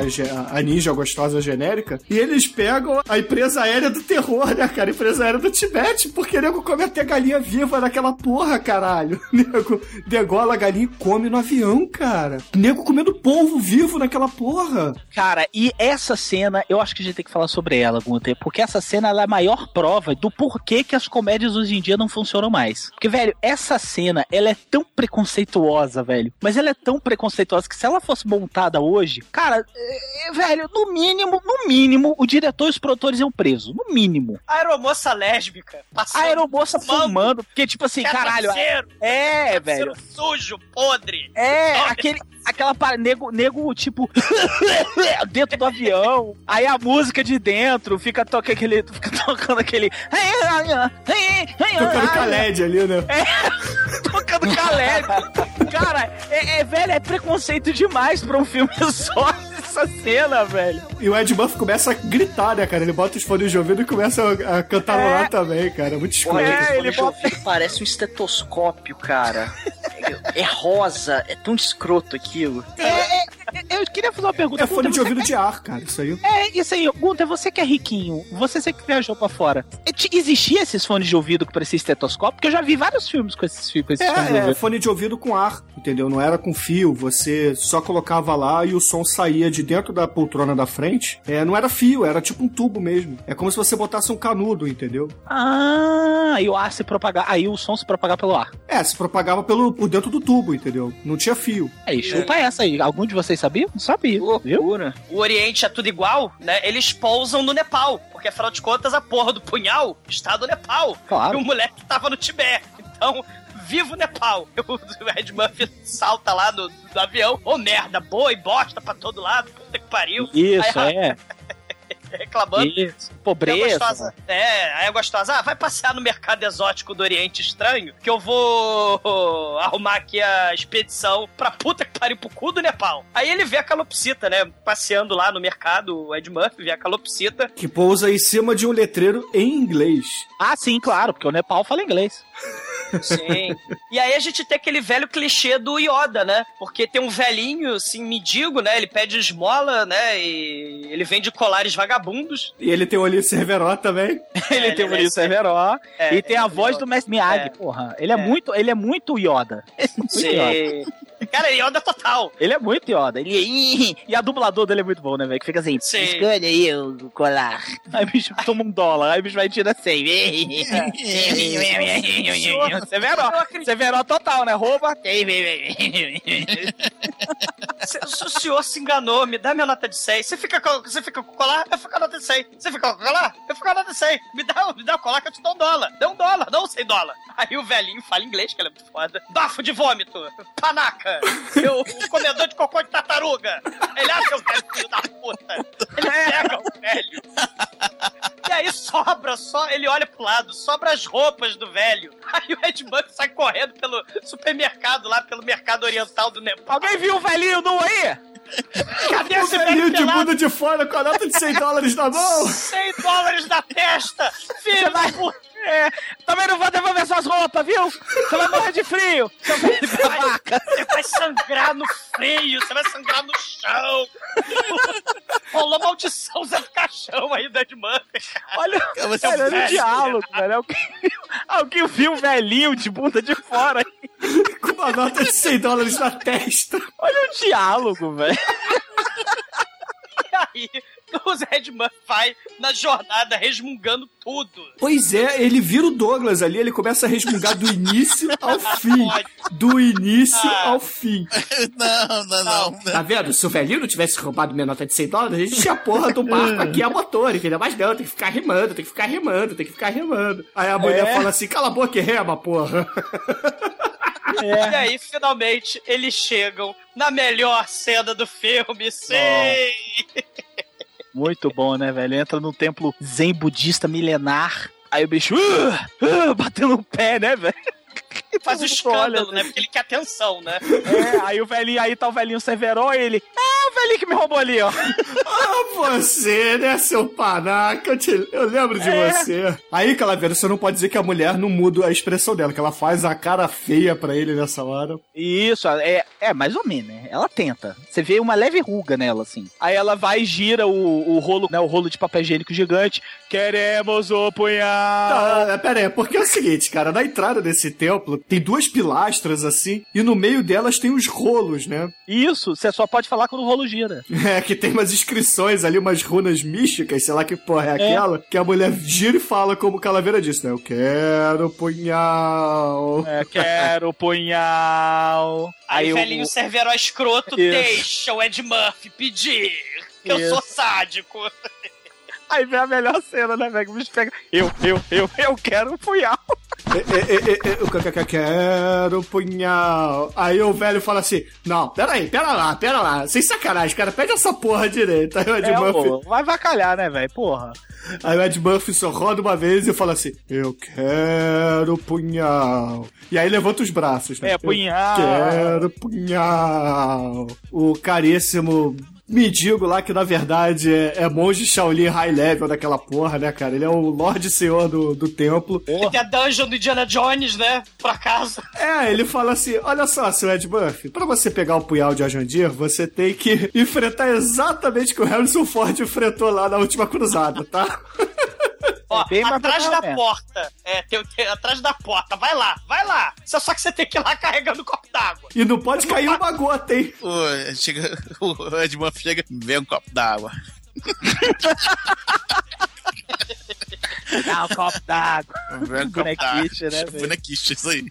A, ninja gostosa genérica. E eles pegam a empresa aérea do terror, né, cara? A empresa aérea do Tibete, porque nego come até galinha viva naquela porra, caralho. Nego degola a galinha e come no avião, cara. Nego comendo polvo vivo naquela porra. Cara, e essa cena, eu acho que a gente tem que falar sobre ela, Gunter, porque essa cena é a maior prova do porquê que as comédias hoje em dia não funcionam mais. Porque, velho, essa cena, ela é tão preconceituosa, velho. Mas ela é tão preconceituosa que se ela fosse montada hoje, cara, é, é, velho, no mínimo, no mínimo, o diretor e os produtores iam presos. No mínimo. A aeromoça lésbica, A passando aeromoça fumando, fumando, porque, tipo assim, caralho. cheiro, É, velho. sujo, podre. É, aquele. Aquela para nego, nego, tipo, dentro do avião. Aí a música de dentro fica, toca aquele, fica tocando aquele. Tocando Khaled ali, né? Tocando Khaled. Cara, é, é, velho, é preconceito demais pra um filme só essa cena, velho. E o Ed Murphy começa a gritar, né, cara? Ele bota os fones de ouvido e começa a, a cantar É. lá também, cara. Muito escroto. É, ele ouvido parece um estetoscópio, cara. É, é rosa, é tão escroto aquilo. É, é, é, eu queria fazer uma pergunta. É fone de ouvido de ar, cara, isso aí. É, isso aí, Gunter, você que é riquinho, você sempre viajou pra fora. E te- Existia esses fones de ouvido que parecia estetoscópio? Porque eu já vi vários filmes com esses, com esses fones de É, é, ouvido. fone de ouvido com ar, entendeu? Não era com fio, você só colocava lá e o som saía de dentro da poltrona da frente. É, não era fio, era tipo um tubo mesmo. É como se você botasse um canudo, entendeu? Ah, aí o ar se propagar, aí o som se propagar pelo ar. É, se propagava pelo, por dentro do tubo, entendeu? Não tinha fio. Aí, chupa essa aí. Algum de vocês sabia? Não sabia, viu? Loucura. O Oriente é tudo igual, né? Eles pousam no Nepal, porque afinal de contas a porra do punhal está no Nepal. Claro. E o moleque tava no Tibete. Então, viva o Nepal. O Ed Murphy salta lá do, do avião. Ô merda, boi, bosta pra todo lado, puta que pariu. Isso, Aí, é. Reclamando. Isso. Pobreza. gostosa, é, aí a gostosa, ah, vai passear no mercado exótico do Oriente Estranho, que eu vou arrumar aqui a expedição pra puta que pariu pro cu do Nepal. Aí ele vê a calopsita, né, passeando lá no mercado, o Ed Murphy vê a calopsita. Que pousa em cima de um letreiro em inglês. Ah, sim, claro, porque o Nepal fala inglês. Sim. E aí a gente tem aquele velho clichê do Yoda, né? Porque tem um velhinho, assim, mendigo, né? Ele pede esmola, né? E ele vende colares vagabundos. E ele tem o olhinho Cerveró também. Ele É, tem o ele é Maurício Severo É, e tem a ele é voz Yoda. do Mestre Miyagi, É. porra. Ele é, É. muito, ele é muito Yoda. Ele é muito Yoda. Cara, Yoda total. Ele é muito Yoda. Ele e a dublador dele é muito bom, né, velho? Que fica assim, Sim. escolha aí o colar. Aí o bicho toma um dólar, aí o bicho vai tirar 100. Severo. Severo total, né? Rouba. Se, se o senhor se enganou, me dá minha nota de 100. Você fica com, você fica com o colar, eu fico com a nota de 100. Você fica com o colar, eu fico com a nota de 100. Me dá, me dá o colar que eu te dou um dólar. Dá um dólar, não 100 dólar. Aí o velhinho fala inglês, que ele é muito foda. Bafo de vômito, panaca, o comedor de cocô de tartaruga. Ele acha o velho filho da puta. Ele pega o velho. E aí sobra só, ele olha pro lado, sobra as roupas do velho. Aí o Ed Buck sai correndo pelo supermercado lá, pelo mercado oriental do Nepal. Alguém viu o velhinho nu aí? Cadê O esse velhinho velho de pelado? bunda de fora com a nota de 100 dólares na mão. 100 dólares na testa! Filho da puta! É, também não vou devolver suas roupas, viu? Você vai morrer de frio, seu velho babaca. Você vai sangrar no freio, você vai sangrar no chão! Rolou maldição Zé do Caixão aí do Ed Murphy. Olha, Você olha é o velho, diálogo, velho. Alguém, alguém viu o velhinho de bunda de fora. Com uma nota de 100 dólares na testa. Olha o diálogo, velho. E aí, o Zé Ed Murphy vai na jornada resmungando tudo. Pois é, ele vira o Douglas ali, ele começa a resmungar do início ao fim. Do início Ah. ao fim. Não, não, não. não. Tá vendo? Se o velhinho não tivesse roubado minha nota de 100 dólares, a gente tinha a porra do barco aqui a motor, entendeu? Mas não, tem que ficar rimando, tem que ficar rimando, tem que ficar rimando. Aí a mulher É. fala assim, cala a boca e rema, porra. E aí, finalmente, eles chegam na melhor cena do filme. Sim! Muito bom, né, velho? Entra num templo zen budista milenar. Aí o bicho uh, uh, batendo o pé, né, velho? Faz o escândalo, olha, né? Porque ele quer atenção, né? É, aí o velhinho, aí tá o velhinho Severo e ele. Ah, o velhinho que me roubou ali, ó. Ah, você, né, seu panaca? Eu, te- eu lembro de É. você. Aí, Calaveira, você não pode dizer que a mulher não muda a expressão dela, que ela faz a cara feia pra ele nessa hora. Isso, é, é mais ou menos, né? Ela tenta. Você vê uma leve ruga nela, assim. Aí ela vai e gira o, o rolo, né? O rolo de papel higiênico gigante. Queremos o punhal. Ah, pera aí, porque é o seguinte, cara, na entrada desse templo tem duas pilastras assim, e no meio delas tem os rolos, né? Isso, você só pode falar quando o rolo gira. É, que tem umas inscrições ali, umas runas místicas, sei lá que porra é aquela, que a mulher gira e fala como Calaveira disse, né? Eu quero punhal. É, quero punhal. Aí, o o- velhinho Severo escroto Isso. deixa o Ed Murphy pedir. Que eu Isso. sou sádico. Aí vem a melhor cena, né, velho? O bicho pega. Eu, eu, eu, eu quero punhal. É, é, é, Eu que- que- quero punhal. Aí o velho fala assim: Não, pera aí, pera lá, pera lá. Sem sacanagem, cara, pede essa porra direita. Aí o Ed É, Murphy. pô, vai vacalhar, né, velho? Porra. Aí o Ed Murphy só roda uma vez e fala assim: Eu quero punhal. E aí levanta os braços, né? É, punhal. Eu quero punhal. O caríssimo mendigo lá, que na verdade é, é monge Shaolin High Level daquela porra, né, cara? Ele é o Lorde Senhor do, do templo. Tem a dungeon do Indiana Jones, né? Por acaso. É, ele fala assim: olha só, seu Ed Murphy, pra você pegar o punhal de Ajandir, você tem que enfrentar exatamente o que o Harrison Ford enfrentou lá na última cruzada, tá? Ó, bem mais atrás da cá, porta. É, tem, tem- atrás da porta. Vai lá, vai lá. Só, só que você tem que ir lá carregando o copo d'água. E não pode cair uma gota, hein? O, chega, o Ed Murphy chega, vem um copo d'água. Dá um copo d'água. Um. Bonequiche, né, velho? Bonequiche, isso aí.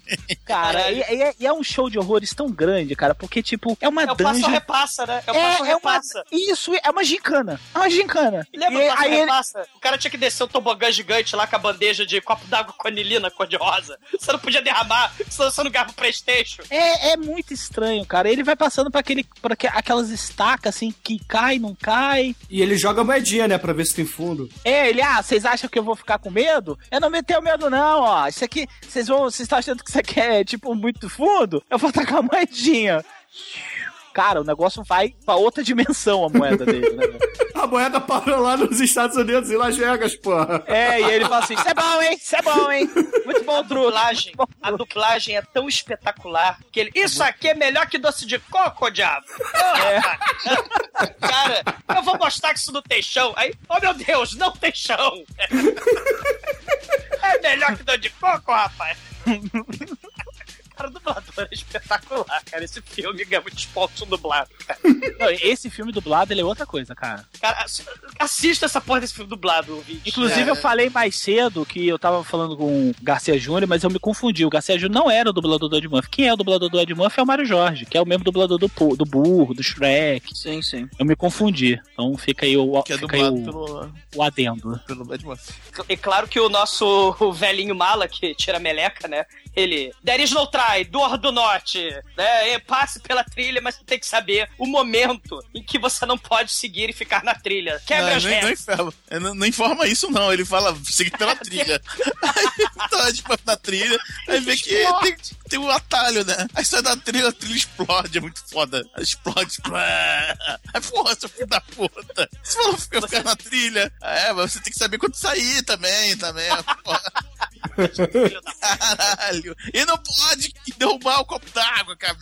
Cara, e, e é, e é um show de horrores tão grande, cara, porque, tipo, é uma É o passo dungeon... repassa, né? É o É, passo é uma, repassa. isso, é uma gincana. É uma gincana. Lembra E o passo aí ele- repassa? O cara tinha que descer o tobogã gigante lá com a bandeja de copo d'água com anilina cor-de-rosa. Você não podia derramar, senão você não ganhava o Playstation. É, é muito estranho, cara. Ele vai passando pra, aquele, pra aque- aquelas estacas, assim, que cai, não cai. E ele joga moedinha, né, pra ver se tem fundo. É, ele, ah, vocês acham que eu vou ficar com medo? Eu não me tenho medo, não, ó. Isso aqui, vocês vão, vocês estão achando que isso aqui é, tipo, muito fundo? Eu vou tacar a moedinha. Cara, o negócio vai pra outra dimensão a moeda dele, né? A moeda parou lá nos Estados Unidos, em Las Vegas, porra. É, e ele fala assim: isso é bom, hein? Isso é bom, hein? Muito bom, A truque. dublagem, a dublagem é tão espetacular que ele. Isso aqui é melhor que doce de coco, diabo! Porra! Cara, eu vou mostrar que isso não tem chão. Aí, oh meu Deus, não tem chão! É melhor que doce de coco, rapaz! Cara, o dublador é espetacular, cara. Esse filme ganha muitos pontos dublado, cara. Não, esse filme dublado, ele é outra coisa, cara. Cara, ass- assista essa porra desse filme dublado, o vídeo. Inclusive, eu falei mais cedo que eu tava falando com o Garcia Júnior, mas eu me confundi. O Garcia Júnior não era o dublador do Ed Murphy. Quem é o dublador do Ed Murphy é o Mário Jorge, que é o mesmo dublador do, do Burro, do Shrek. Sim, sim. Eu me confundi. Então fica aí o, Que é fica aí dublado o, pelo, o adendo. pelo Ed Murphy. E claro que o nosso velhinho mala que tira a meleca, né? Ele. There is no try, dor do norte. Né? Passe pela trilha, mas você tem que saber o momento em que você não pode seguir e ficar na trilha. Quebra Não, as nem, não, regras. informa, É, não, não informa isso, não. Ele fala, segue pela trilha. aí tá tipo, na trilha, aí vê que tem, tem um atalho, né? Aí sai da trilha, a trilha explode, é muito foda. Explode, explode. Aí, porra, seu filho da puta. Você falou que eu ficar na trilha. É, mas você tem que saber quando sair também, também. Caralho. E não pode derrubar o copo d'água, cara.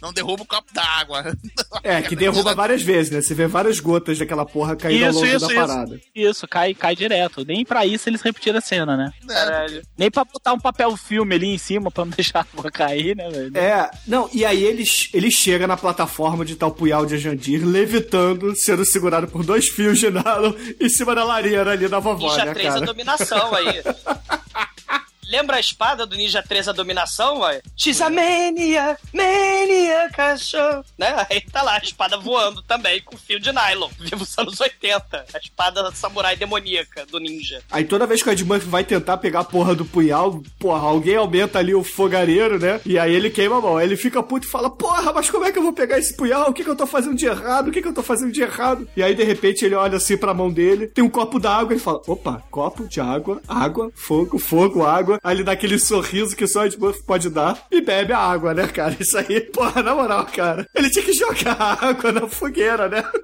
Não derruba o copo d'água. É, que derruba várias vezes, né? Você vê várias gotas daquela porra caindo ao Isso, longo isso, da isso. parada. Isso, cai, cai direto. Nem pra isso eles repetiram a cena, né? Caralho. Nem pra botar um papel filme ali em cima pra não deixar a água cair, né, velho? É, não, e aí ele, ele chega na plataforma de tal Puyal de Jandir, levitando, sendo segurado por dois fios de nylon em cima da lareira ali da vovó, Ninja né, 3 a cara? dominação aí. Lembra a espada do Ninja 3 a dominação, vai? She's a mania, mania, cachorro. Né? Aí tá lá, a espada voando também, com fio de nylon. Viva os anos 80. A espada samurai demoníaca do ninja. Aí toda vez que o Ed Murphy vai tentar pegar a porra do punhal, porra, alguém aumenta ali o fogareiro, né? E aí ele queima a mão. Aí ele fica puto e fala, porra, mas como é que eu vou pegar esse punhal? O que, que eu tô fazendo de errado? O que, que eu tô fazendo de errado? E aí, de repente, ele olha assim pra mão dele, tem um copo d'água, ele fala, opa, copo de água, água, fogo, fogo, água. Aí ele dá aquele sorriso que só Ed Murphy pode dar e bebe a água, né, cara? Isso aí, porra, na moral, cara. Ele tinha que jogar a água na fogueira, né?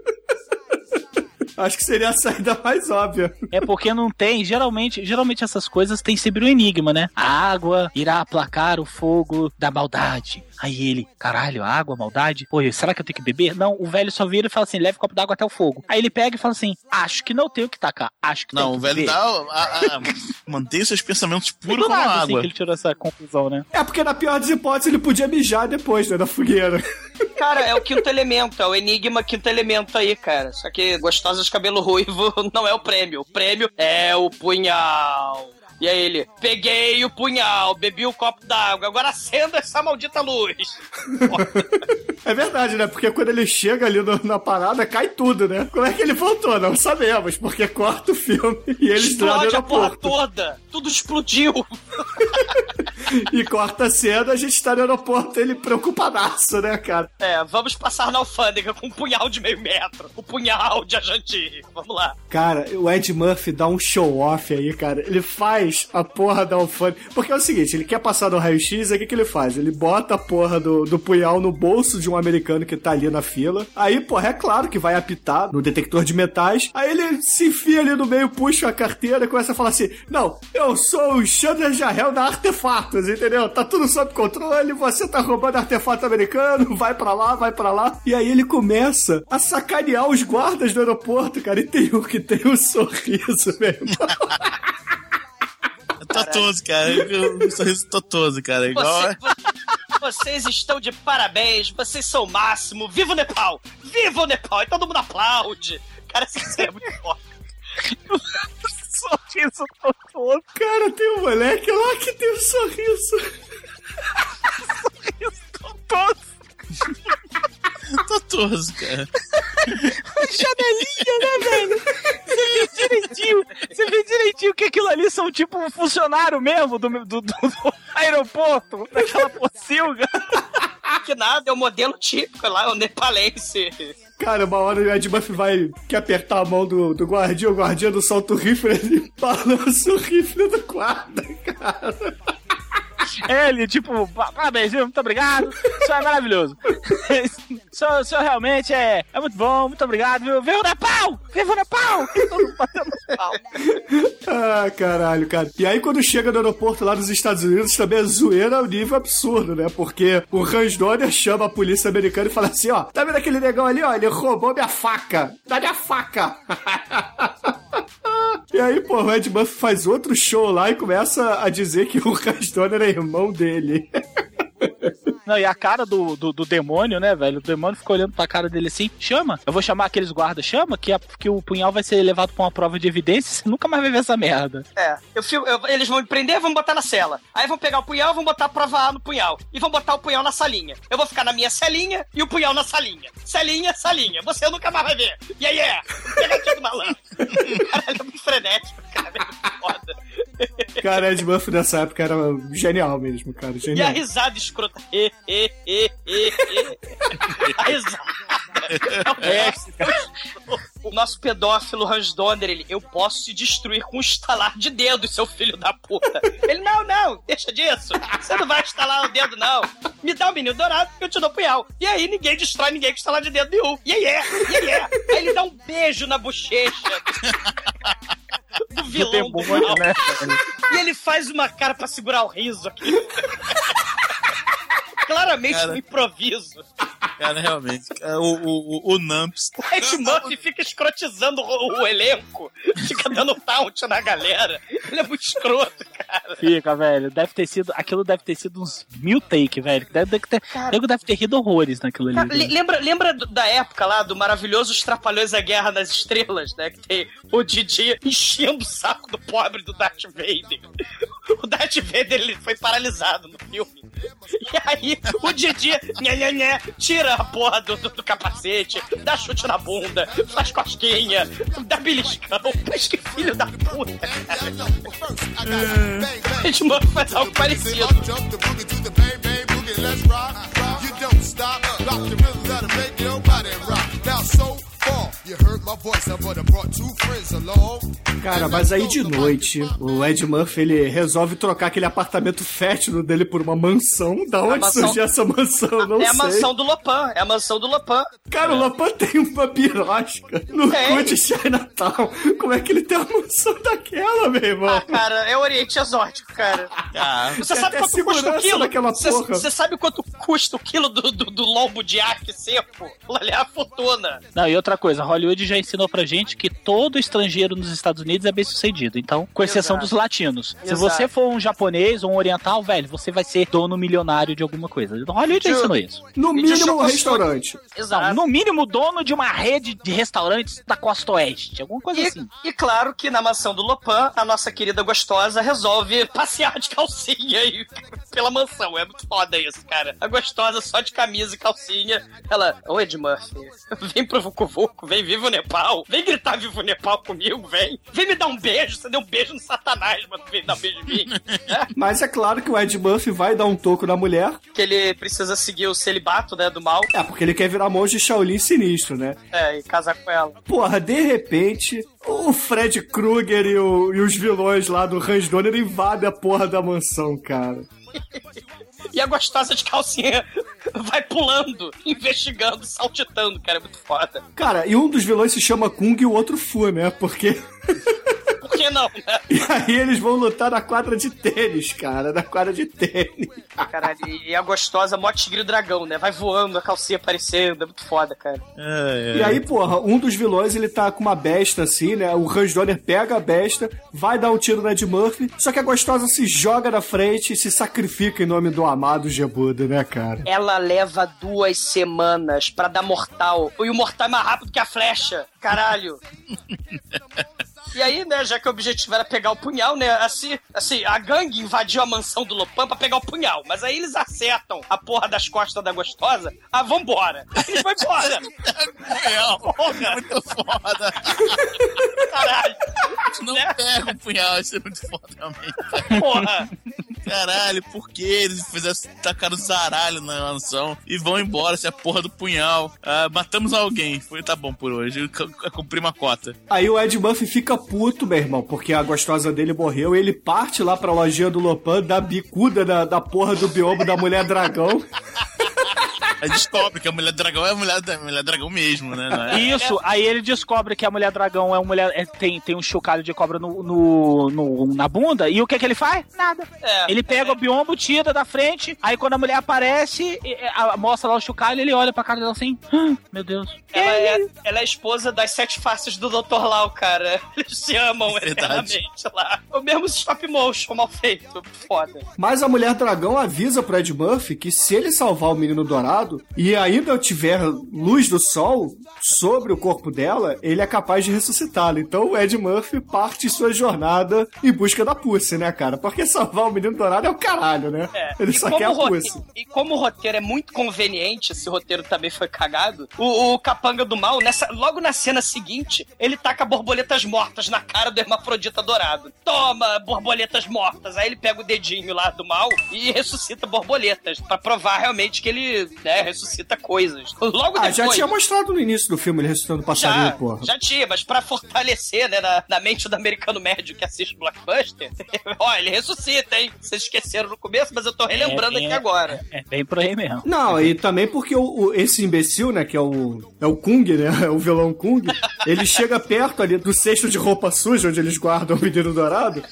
Acho que seria a saída mais óbvia. É porque não tem, geralmente, geralmente essas coisas tem sempre um enigma, né? A água irá aplacar o fogo da maldade. Aí ele, caralho, água, maldade? Pô, será que eu tenho que beber? Não, o velho só vira e fala assim: leve um copo d'água até o fogo. Aí ele pega e fala assim: acho que não tenho que tacar, acho que Não, tenho o velho beber. dá. A, a, mantenha seus pensamentos puros do como nada, assim, água. que ele tirou essa conclusão, né? É porque na pior das hipóteses ele podia mijar depois, né, da fogueira. Cara, é o quinto elemento, é o enigma quinto elemento aí, cara. Só que gostosa de cabelo ruivo não é o prêmio. O prêmio é o punhal. E aí ele, peguei o punhal, bebi o copo d'água, agora acenda essa maldita luz. É verdade, né? Porque quando ele chega ali no- na parada, cai tudo, né? Como é que ele voltou? Não sabemos, porque corta o filme e no Explode a porra toda. Tudo explodiu. E corta a cena, a gente tá no aeroporto, ele preocupadaço, né, cara? É, vamos passar na alfândega com um punhal de meio metro. O punhal de Ajanti. Vamos lá. Cara, o Ed Murphy dá um show-off aí, cara. Ele faz a porra da alfândega. Porque é o seguinte, ele quer passar no raio-x, aí o que, que ele faz? Ele bota a porra do, do punhal no bolso de um americano que tá ali na fila. Aí, porra, é claro que vai apitar no detector de metais. Aí ele se enfia ali no meio, puxa a carteira e começa a falar assim: Não, eu sou o Chandler Jarrell da Artefatos, entendeu? Tá tudo sob controle, você tá roubando artefato americano, vai pra lá, vai pra lá. E aí ele começa a sacanear os guardas do aeroporto, cara. E tem um que tem um sorriso, meu irmão. Totoso, cara. Um sorriso totoso, cara. Igual. Você- vocês estão de parabéns, vocês são o máximo. Viva o Nepal! Viva o Nepal! E todo mundo aplaude. Cara, isso é muito forte. Sorriso todo. Cara, tem um moleque lá que tem um sorriso. Totoso, cara. Janelinha, né, velho? Você vê direitinho, você vê direitinho que aquilo ali são tipo um funcionário mesmo do, do, do- do aeroporto, daquela pocilga. Que nada, é o modelo típico lá, é o nepalense. Cara, uma hora o Ed Murphy vai quer apertar a mão do, do guardiã, o guardiã do solta o rifle, ele balança o rifle do guarda, cara. Ele, tipo, "Pa- parabéns, viu? muito obrigado, isso é maravilhoso. senhor, o senhor realmente é, é muito bom, muito obrigado, viu? Viva o Nepal! Viva o Nepal! Todo pau. Ah, caralho, cara. E aí, quando chega no aeroporto lá nos Estados Unidos, também é zoeira ao nível absurdo, né? Porque o Hans Donner chama a polícia americana e fala assim: ó, tá vendo aquele negão ali, ó? Ele roubou minha faca. Dá minha faca. E aí, pô, o Ed Murphy faz outro show lá e começa a dizer que o Donner é irmão dele. Não, e a cara do, do, do demônio, né, velho? O demônio fica olhando pra cara dele assim, chama. Eu vou chamar aqueles guardas, chama, que, a- que o punhal vai ser levado pra uma prova de evidência, você nunca mais vai ver essa merda. É, eu eu- eles vão me prender, vão botar na cela. Aí vão pegar o punhal, vão botar a prova A no punhal. E vão botar o punhal na salinha. Eu vou ficar na minha celinha e o punhal na salinha. Celinha, salinha. Você nunca mais vai ver. E aí é, pegadinha do malandro. Caralho, é muito frenético, cara. É foda. Cara, Ed Murphy nessa época era genial mesmo, cara. E a Genial. risada escrota. E, e, e, e, e. A risada. É, o nosso pedófilo Hans Donner, ele, eu posso te destruir com um estalar de dedos, seu filho da puta. Ele, não, não, deixa disso. Você não vai estalar o dedo, não. Me dá o menino dourado que eu te dou punhal. E aí ninguém destrói ninguém com estalar de dedo nenhum. E aí é, e aí é. Aí ele dá um beijo na bochecha. Do vilão do demônio, mal. né, E ele faz uma cara pra segurar o riso aqui. Claramente Cara. um improviso. Cara, realmente. é, O, o, o, o Numps. O Ed Murphy fica escrotizando o, o elenco, fica dando taunt na galera. Ele é muito escroto, cara. Fica, velho. Deve ter sido. Aquilo deve ter sido uns mil take, velho. Deve, deve ter, nego deve ter rido horrores naquilo ali. Cara, le- lembra, lembra do- da época lá do maravilhoso Os Trapalhões a Guerra nas Estrelas, né? Que tem o Didi enchendo o saco do pobre do Darth Vader. O Darth Vader ele foi paralisado no filme. E aí o Didi nhé, nhé, nhé, tira a porra do, do- do capacete, dá chute na bunda, faz cosquinha, dá beliscão. Mas que filho da puta, cara. A gente manda faz algo parecido. You don't stop, rock the rhythm make rock. Cara, mas aí de noite, o Ed Murphy ele resolve trocar aquele apartamento fétido dele por uma mansão. Da onde mansão- surgiu essa mansão? Não é a sei. mansão do Lopan, é a mansão do Lopan. Cara, o Lapan tem uma pirosca no Tem. cu de Chinatown. Como é que ele tem uma mansão daquela, meu irmão? Ah, cara, é Oriente Exótico, cara. Ah, Você sabe quanto custa o quilo? Você porra. você sabe quanto custa o quilo do, do, do lombo de arque seco? Ali é a fortuna. Não, e outra coisa, Hollywood já ensinou pra gente que todo estrangeiro nos Estados Unidos é bem sucedido. Então, com exceção Exato. dos latinos. Se Exato. você for um japonês ou um oriental, velho, você vai ser dono milionário de alguma coisa. Então, Tio, ensinou isso. No E mínimo um restaurante. Exato. No mínimo, dono de uma rede de restaurantes da costa oeste. Alguma coisa assim. E, e claro que na mansão do Lopan, a nossa querida gostosa resolve passear de calcinha aí pela mansão. É muito foda isso, cara. A gostosa só de camisa e calcinha. Ela, ô Ed Murphy, vem pro Vucu Vucu, vem viva o Nepal. Vem gritar viva o Nepal comigo, vem. Vem me dar um beijo. Você deu um beijo no Satanás, mas vem dar um beijo em mim. É, Mas é claro que o Ed Murphy vai dar um toco na mulher. que ele precisa seguir o celibato, né, do mal. É, porque ele quer virar monge Shaolin sinistro, né? É, e casar com ela. Porra, de repente, o Fred Krueger e, o- e os vilões lá do Hans Donner invadem a porra da mansão, cara. E a gostosa de calcinha vai pulando, investigando, saltitando, cara. É muito foda. Cara, e um dos vilões se chama Kung e o outro Fu, né? Porque. Por que não, né? E aí eles vão lutar na quadra de tênis, cara. Na quadra de tênis. Caralho, e a gostosa mó tigre dragão, né? Vai voando, a calcinha aparecendo, é muito foda, cara. é, E aí, porra, um dos vilões, ele tá com uma besta assim, né? O Hans Donner pega a besta, vai dar um tiro na Ed Murphy, só que a gostosa se joga na frente e se sacrifica em nome do amado Gebuda, né, cara? Ela leva duas semanas pra dar mortal. E o mortal é mais rápido que a flecha. Caralho. E aí, né, já que o objetivo era pegar o punhal, né, assim, assim, a gangue invadiu a mansão do Lopan pra pegar o punhal, mas aí eles acertam a porra das costas da gostosa, ah, vambora. Aí eles vão embora. punhal. Porra, Muito foda. caralho. Não Né? pega o punhal, isso é muito foda, realmente. Porra. Caralho, por que eles fizeram, tacaram zaralho na mansão e vão embora se a porra do punhal? Ah, matamos alguém. Foi, tá bom por hoje. Cumpri uma cota. Aí o Ed Murphy fica puto, meu irmão, porque a gostosa dele morreu. E ele parte lá pra lojinha do Lopan, dá bicuda da, da porra do biombo da mulher dragão. Aí descobre que a mulher dragão é a mulher, a mulher dragão mesmo, né? Não é? Isso, aí ele descobre que a mulher dragão é uma mulher. é- tem, tem um chocalho de cobra no, no, no- na bunda. E o que que ele faz? Nada. É. Ele pega o biombo, tira da frente. Aí quando a mulher aparece, a- mostra lá o chocalho, ele olha pra cara dela assim: "Ah, Meu Deus. Ela é, ela é a esposa das sete faces do Dr. Lau, cara. Eles se amam Verdade. eternamente lá. O mesmo stop motion mal feito. Foda. Mas a mulher dragão avisa pro Ed Murphy que se ele salvar o menino dourado e ainda tiver luz do sol sobre o corpo dela, ele é capaz de ressuscitá-lo. Então o Ed Murphy parte sua jornada em busca da Pussy, né, cara? Porque salvar o menino dourado é o caralho, né? É. Ele E só quer a Pussy. E como o roteiro é muito conveniente, esse roteiro também foi cagado, o, o capanga do mal, nessa, logo na cena seguinte, ele taca borboletas mortas na cara do hermafrodita dourado. Toma, borboletas mortas. Aí ele pega o dedinho lá do mal e ressuscita borboletas, pra provar realmente que ele né, ressuscita coisas. Logo Ah, depois... já tinha mostrado no início do filme ele ressuscitando o passarinho, Já, porra. já tinha, mas pra fortalecer, né, na, na mente do americano médio que assiste Blockbuster, ó, ele ressuscita, hein? Vocês esqueceram no começo, mas eu tô relembrando É, aqui é. agora. É bem por aí mesmo. Não, e também porque o, o- esse imbecil, né, que é o, é o Kung, né, é o vilão Kung, ele chega perto ali do cesto de roupa suja, onde eles guardam o menino dourado,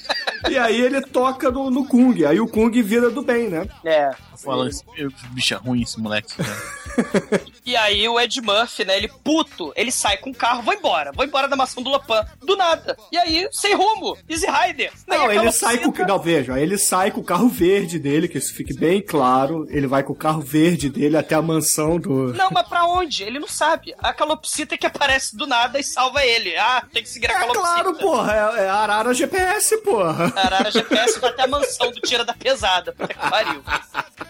e aí ele toca no, no Kung, aí o Kung vira do bem, né? É. Fala, esse bicho é ruim esse moleque. E aí o Ed Murphy, né, ele puto, ele sai com o carro, vou embora, vou embora da maçã do Lapan, do nada. E aí, sem rumo, Easy Rider. Não, ele sai com. buceta- Não, veja, ele sai com o carro verde dele, que isso fique bem claro. Ele vai com o carro verde dele até a mansão do. Não, mas pra onde? Ele não sabe. A calopsita que aparece do nada e salva ele. Ah, tem que seguir a É calopsita. claro, porra, é, é Arara GPS, porra. Arara GPS vai até a mansão do Tira da Pesada. Puta que pariu.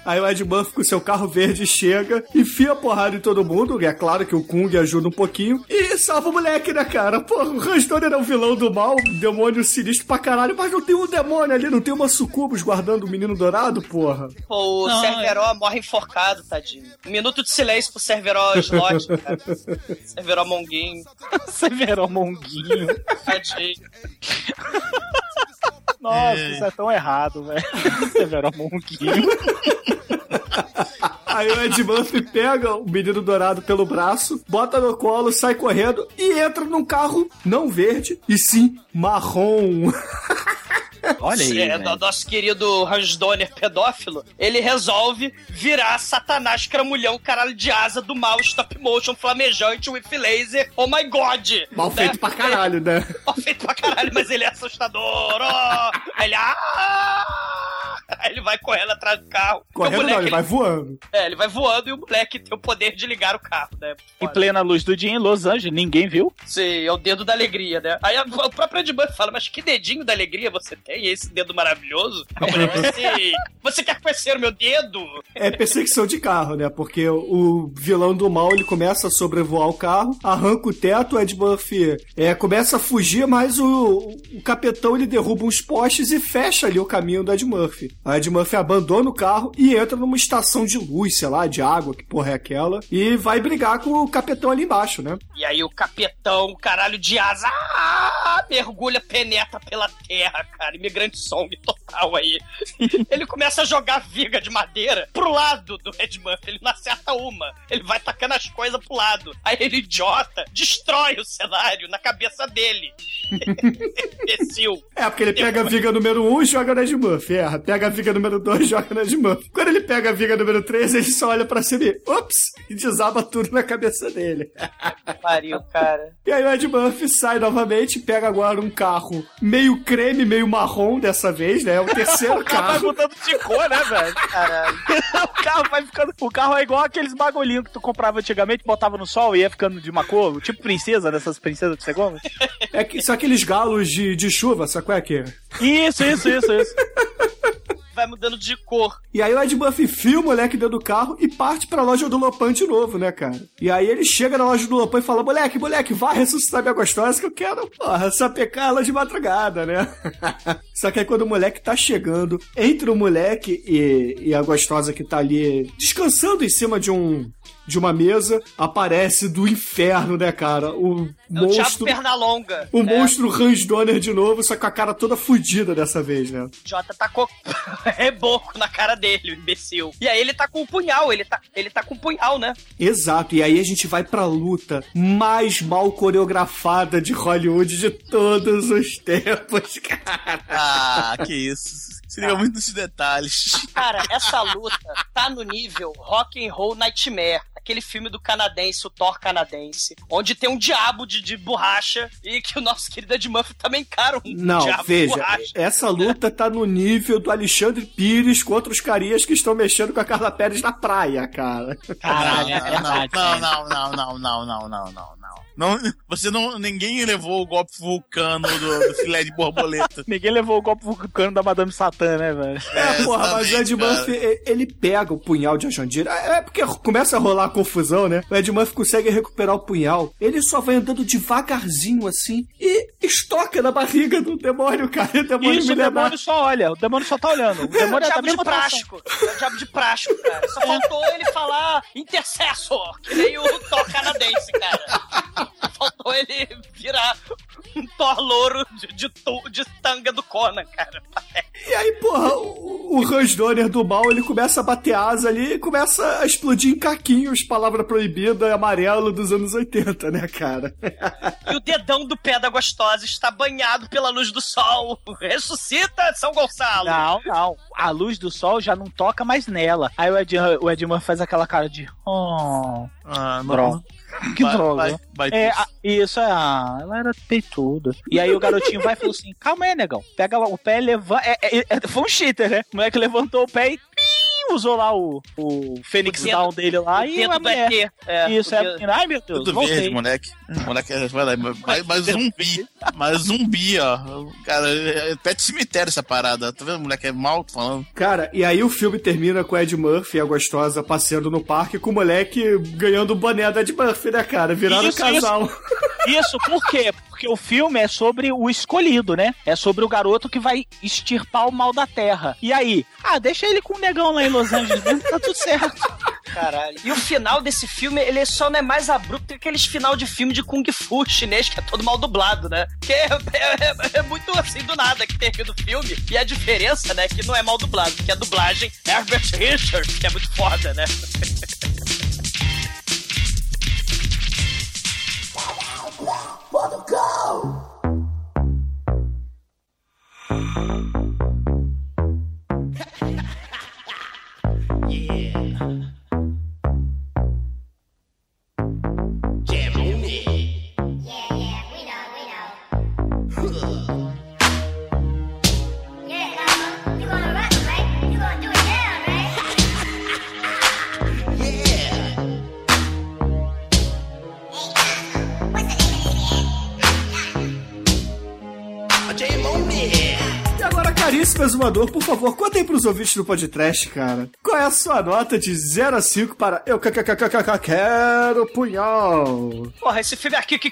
Aí o Ed Murphy com seu carro verde chega, enfia a porrada em todo mundo, e é claro que o Kung ajuda um pouquinho, e salva o moleque, né, cara? Porra, o Ransdor é o vilão do mal, um demônio sinistro pra caralho, mas não tem um demônio ali, não tem uma sucubus guardando o menino dourado, porra. Pô, o Não, Cerveró morre enforcado, tadinho. Um minuto de silêncio pro Cerveró Slot, cara. Cerveró Monguinho, Severo Monguinho. tadinho. Nossa, isso é tão errado, velho. Severo Monguinho. Aí o Ed Murphy pega o menino dourado pelo braço, bota no colo, sai correndo e entra num carro não verde, e sim marrom. Olha aí, É, no- nosso querido Hans Donner pedófilo, ele resolve virar Satanás cramulhão, caralho de asa do mal, stop motion, flamejante, with laser, oh my god! Mal feito Né? pra caralho, né? Mal feito pra caralho, mas ele é assustador, ó! Aí ele, ah! Aí ele vai correndo atrás do carro. Correndo não, moleque, ele vai voando. É, ele vai voando e o moleque tem o poder de ligar o carro, né? Em plena luz do dia em Los Angeles, ninguém viu. Sim, é o dedo da alegria, né? Aí a- o próprio Ed Murphy fala, mas que dedinho da alegria você tem? Esse dedo maravilhoso? A mulher diz assim, você quer conhecer o meu dedo? É perseguição de carro, né? Porque o vilão do mal ele começa a sobrevoar o carro, arranca o teto, o Ed Murphy é, começa a fugir, mas o, o capetão ele derruba uns postes e fecha ali o caminho do Ed Murphy. O Ed Murphy abandona o carro e entra numa estação de luz, sei lá, de água, que porra é aquela, e vai brigar com o capetão ali embaixo, né? E aí o capetão, caralho de asa, ah, mergulha, penetra pela terra, cara. Imigrante song total aí. Ele começa a jogar viga de madeira pro lado do Ed Murphy. Ele não acerta uma. Ele vai tacando as coisas pro lado. Aí ele, idiota, destrói o cenário na cabeça dele. Imbecil. É, porque ele pega a viga número 1 um, e joga no Ed Murphy. É, pega a viga número 2 e joga no Ed Murphy. Quando ele pega a viga número 3, ele só olha pra cima e, ops, e desaba tudo na cabeça dele. Pariu, cara. E aí o Ed Murphy sai novamente, pega agora um carro meio creme, meio marrom dessa vez, né? É o terceiro O carro vai carro. mudando de cor, né, velho? Caralho. o carro vai ficando. O carro é igual aqueles bagulhinhos que tu comprava antigamente, botava no sol e ia ficando de uma cor, tipo princesa dessas princesas que você come. É que, são aqueles galos de, de chuva, sabe qual é que é? Isso, isso, isso, isso. Vai mudando de cor. E aí o Ed Murphy fia o moleque dentro do carro e parte pra loja do Lopan de novo, né, cara? E aí ele chega na loja do Lopan e fala, moleque, moleque, vai ressuscitar minha gostosa que eu quero, porra, sapecar ela de madrugada, né? Só que aí quando o moleque tá chegando, entre o moleque e, e a gostosa que tá ali descansando em cima de um de uma mesa, aparece do inferno, né, cara? O É o monstro. Pernalonga. O né? monstro Hans Donner de novo, só com a cara toda fudida dessa vez, né? Jota tacou reboco na cara dele, o imbecil. E aí ele tá com o punhal, ele tá, ele tá com o punhal, né? Exato, e aí a gente vai pra luta mais mal coreografada de Hollywood de todos os tempos, cara. Ah, que isso. Se liga muito nesses detalhes. Cara, essa luta tá no nível Rock and Roll Nightmare, aquele filme do canadense, o Thor canadense, onde tem um diabo de, de borracha e que o nosso querido Ed Murphy também encara um Não, diabo de veja, borracha. essa luta tá no nível do Alexandre Pires contra os carias que estão mexendo com a Carla Pérez na praia, cara. Caralho, é não, verdade. não, não, não, não, não, não, não, não, não. Não, você não, ninguém levou o golpe vulcano do, do filé de borboleta. Ninguém levou o golpe vulcano da Madame Satã, né, velho? É, porra, mas o Ed. Murphy, ele pega o punhal de Ajandira. É porque começa a rolar a confusão, né? O Ed Murphy consegue recuperar o punhal. Ele só vai andando devagarzinho assim e estoca na barriga do demônio, cara. E o demônio Isso, o demônio só olha. O demônio só tá olhando. O É o demônio é da diabo de mesma atração. prático. É o diabo de prático, cara. Só faltou ele falar intercessor, que nem o Thor canadense, cara. Faltou ele virar um Thor louro de, de, de tanga do Conan, cara. E aí, porra, o, o Hans Donner do mal, ele começa a bater asa ali e começa a explodir em caquinhos, palavra proibida, amarelo dos anos 80, né, cara? E o dedão do pé da gostosa está banhado pela luz do sol. Ressuscita, São Gonçalo. Não, não. A luz do sol já não toca mais nela. Aí o Ed, o Ed faz aquela cara de. Oh, Ah, não. Que Vai- droga. vai- vai é, a- isso é. Ah, ela era peituda. E aí o garotinho vai e falou assim: calma aí, negão. Pega lá o pé e levanta. É, é- é- foi um cheater, né? O moleque levantou o pé e. usou lá o, o Fênix O dedo- Down dele lá o e mulher. ET. É, Isso, o é a dedo-. Ai, meu Deus, Tudo voltei. verde, moleque. Moleque, vai lá, mais, mais zumbi. Mais zumbi, ó. Cara, é pé de cemitério essa parada. Tá vendo, moleque? É mal falando. Cara, e aí o filme termina com o Ed Murphy e a gostosa passeando no parque com o moleque ganhando o boné do Ed Murphy, né, cara? Viraram Isso, casal. Isso, por quê? Porque o filme é sobre o escolhido, né? É sobre o garoto que vai extirpar o mal da terra. E aí? Ah, deixa ele com o negão lá em Los Angeles mesmo, tá tudo certo. Caralho. E o final desse filme, ele só não é mais abrupto que aqueles final de filme de Kung Fu chinês, que é todo mal dublado, né? Que é, é- é muito assim do nada que termina o filme. E a diferença, né, que não é mal dublado, que a dublagem é Herbert Richards, que é muito foda, né? about to go. Caríssimo exumador, por favor, conta aí pros ouvintes do podcast, cara. Qual é a sua nota de 0 a 5 para Eu que- que- que- que- que- Quero Punhal? Porra, esse filme aqui, que,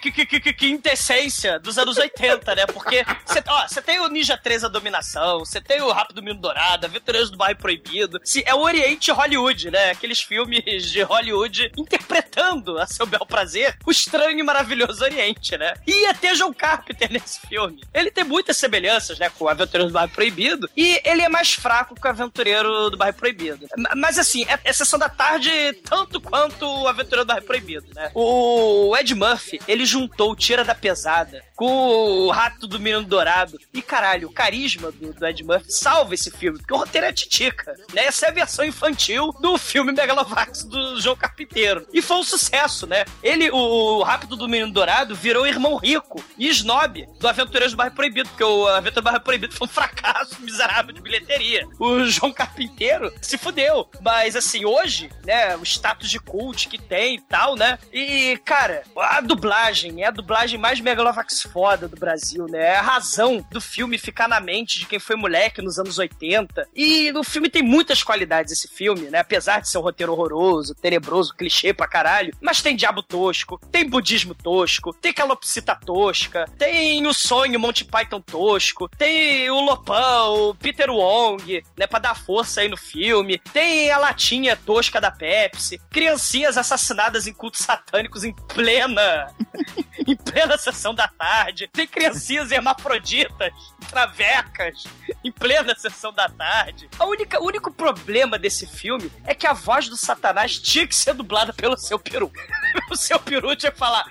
quintessência dos anos 80, né? Porque você tem o Ninja 3 A Dominação, você tem o Rápido Mino Dourado, Aventureiros do Bairro Proibido. É o Oriente Hollywood, né? Aqueles filmes de Hollywood interpretando a seu bel prazer o estranho e maravilhoso Oriente, né? E ter John Carpenter nesse filme. Ele tem muitas semelhanças, né? Com o Aventureiros do Bairro Proibido. E ele é mais fraco que o Aventureiro do Bairro Proibido. Ma- Mas assim, é, é Sessão da Tarde tanto quanto o Aventureiro do Bairro Proibido, né? O Ed Murphy, ele juntou o Tira da Pesada com o Rato do Menino Dourado. E caralho, o carisma do, do Ed Murphy salva esse filme, porque o roteiro é titica, né? Essa é a versão infantil do filme Megalovax do João Carpinteiro. E foi um sucesso, né? Ele, o Rápido do Menino Dourado, virou irmão rico e snob do Aventureiros do Bairro Proibido, porque o Aventureiros do Bairro Proibido foi um fracasso miserável de bilheteria. O João Carpinteiro se fudeu. Mas assim, hoje, né, o status de cult que tem e tal, né? E, cara, a dublagem é a dublagem mais Megalovax foda do Brasil, né? É a razão do filme ficar na mente de quem foi moleque nos anos 80. E o filme tem muitas qualidades, esse filme, né? Apesar de ser um roteiro horroroso, tenebroso, clichê pra caralho. Mas tem diabo tosco, tem budismo tosco, tem calopsita tosca, tem o sonho Monty Python tosco, tem o Lopão, o Peter Wong, né? Pra dar força aí no filme. Tem a latinha tosca da Pepsi. Criancinhas assassinadas em cultos satânicos em plena. em plena sessão da tarde. Tem criancinhas hermafroditas, travecas, em plena sessão da tarde. A única, o único problema desse filme é que a voz do Satanás tinha que ser dublada pelo seu peru. o seu peru tinha que falar: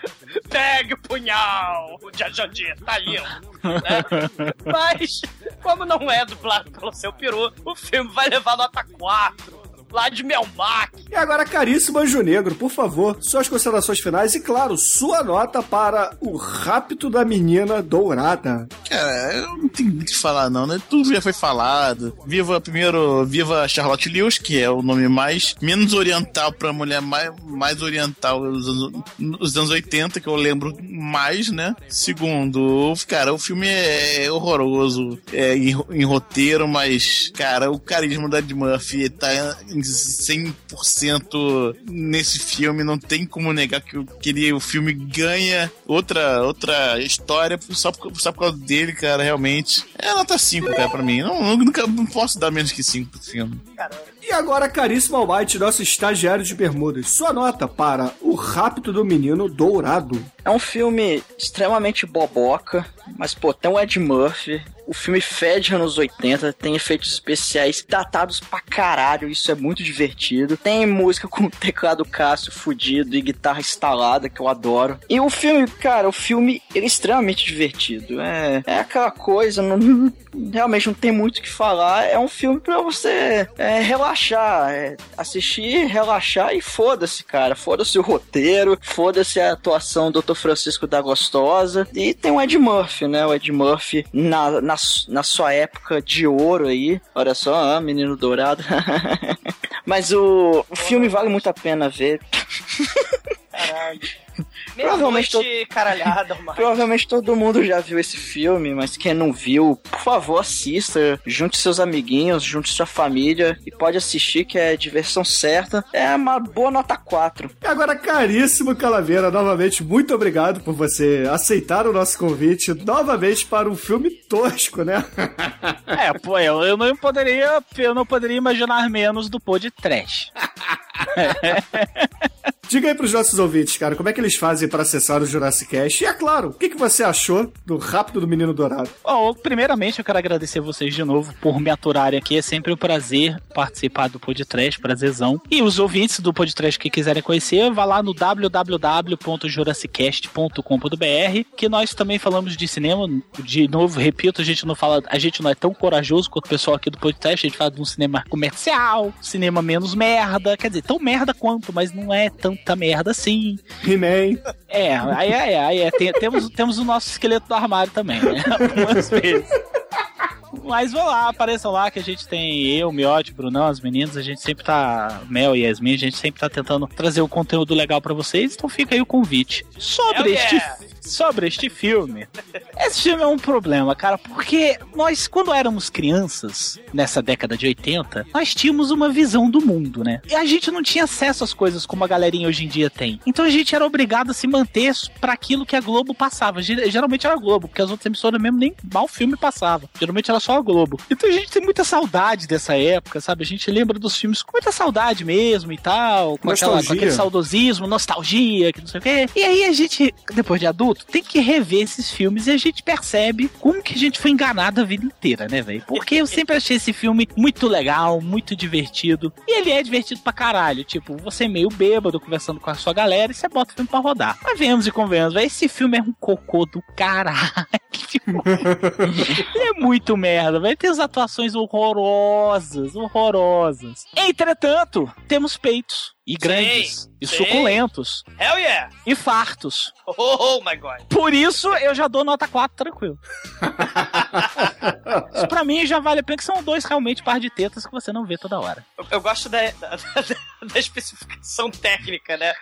pegue o punhal, o Jajandir, tá lindo. né? Mas, como não é dublado pelo seu peru, o filme vai levar nota 4. Lá de Melmac. E agora, caríssimo Anjo Negro, por favor, suas considerações finais e, claro, sua nota para o Rapto da Menina Dourada. Cara, eu não tenho muito o que falar, não, né? Tudo já foi falado. Viva, primeiro, viva Charlotte Lewis, que é o nome mais, menos oriental pra mulher mais, mais oriental dos anos, dos anos 80, que eu lembro mais, né? Segundo, cara, o filme é horroroso é, em, em roteiro, mas, cara, o carisma da Ed Murphy tá em 100% nesse filme, não tem como negar que, o- que ele, o filme ganha outra, outra história só por, só por causa dele, cara, realmente. É nota 5, cara, pra mim. Não, não- nunca não posso dar menos que 5 pro filme. E agora, caríssimo Almighty, nosso estagiário de bermudas, sua nota para o Rapto do Menino Dourado. É um filme extremamente boboca, mas pô, tem o Ed Murphy. O filme fede anos 80, tem efeitos especiais datados pra caralho, isso é muito divertido. Tem música com teclado Cássio fudido e guitarra instalada, que eu adoro. E o filme, cara, o filme ele é extremamente divertido. É, é aquela coisa, não- realmente não tem muito o que falar. É um filme pra você é, relaxar, é, assistir, relaxar e foda-se, cara. Foda-se o roteiro, foda-se a atuação do Dr. Francisco da Gostosa. E tem o Ed Murphy, né? O Ed Murphy na, na, na sua época de ouro aí. Olha só, ah, menino dourado. Mas o, o filme vale muito a pena ver. Caralho. Provavelmente Meia-noite caralhada. Provavelmente todo mundo já viu esse filme, mas quem não viu, por favor, assista. Junte seus amiguinhos, junte sua família e pode assistir, que é diversão certa. É uma boa nota 4. E agora, caríssimo Calaveira, novamente, muito obrigado por você aceitar o nosso convite novamente para um filme tosco, né? É, pô, eu, eu não poderia, eu não poderia imaginar menos do pô de trash. Diga aí pros nossos ouvintes, cara, como é que eles fazem para acessar o Jurassic Cast? E é claro, o que, que você achou do Rápido do Menino Dourado? Bom, primeiramente eu quero agradecer vocês de novo por me aturarem aqui. É sempre um prazer participar do podcast, prazerzão. E os ouvintes do podcast que quiserem conhecer, vá lá no www.jurassicast.com.br, que nós também falamos de cinema. De novo, repito, a gente não fala, a gente não é tão corajoso quanto o pessoal aqui do podcast, a gente fala de um cinema comercial, cinema menos merda, quer dizer, tão merda quanto, mas não é tanta merda assim. He-Man. É, aí é, aí é. Tem- temos, temos o nosso esqueleto do armário também, né? Algumas vezes. Mas vão lá, apareçam lá que a gente tem eu, Miote, Brunão, as meninas, a gente sempre tá, Mel e Yasmin, a gente sempre tá tentando trazer um conteúdo legal pra vocês, então fica aí o convite. Sobre Hell este yeah! sobre este filme. Esse filme é um problema, cara, porque nós, quando éramos crianças, nessa década de 80, nós tínhamos uma visão do mundo, né? E a gente não tinha acesso às coisas como a galerinha hoje em dia tem. Então a gente era obrigado a se manter para aquilo que a Globo passava. Ge- Geralmente era a Globo, porque as outras emissoras mesmo nem mal filme passava. Geralmente era só a Globo. Então a gente tem muita saudade dessa época, sabe? A gente lembra dos filmes com muita saudade mesmo e tal, com, aquela, com aquele saudosismo, nostalgia, que não sei o quê. E aí a gente, depois de adulto, tem que rever esses filmes e a gente percebe como que a gente foi enganado a vida inteira, né, velho? Porque eu sempre achei esse filme muito legal, muito divertido. E ele é divertido pra caralho. Tipo, você meio bêbado conversando com a sua galera e você bota o filme pra rodar. Mas venhamos e convenhamos, velho. Esse filme é um cocô do caralho. Ele é muito merda, vai ter as atuações horrorosas, horrorosas. Entretanto, temos peitos. E grandes. e sim. suculentos. Hell yeah! E fartos. Oh, my god. Por isso, eu já dou nota 4 tranquilo. Isso pra mim já vale a pena, que são dois realmente par de tetas que você não vê toda hora. Eu, eu gosto da, da, da- da especificação técnica, né?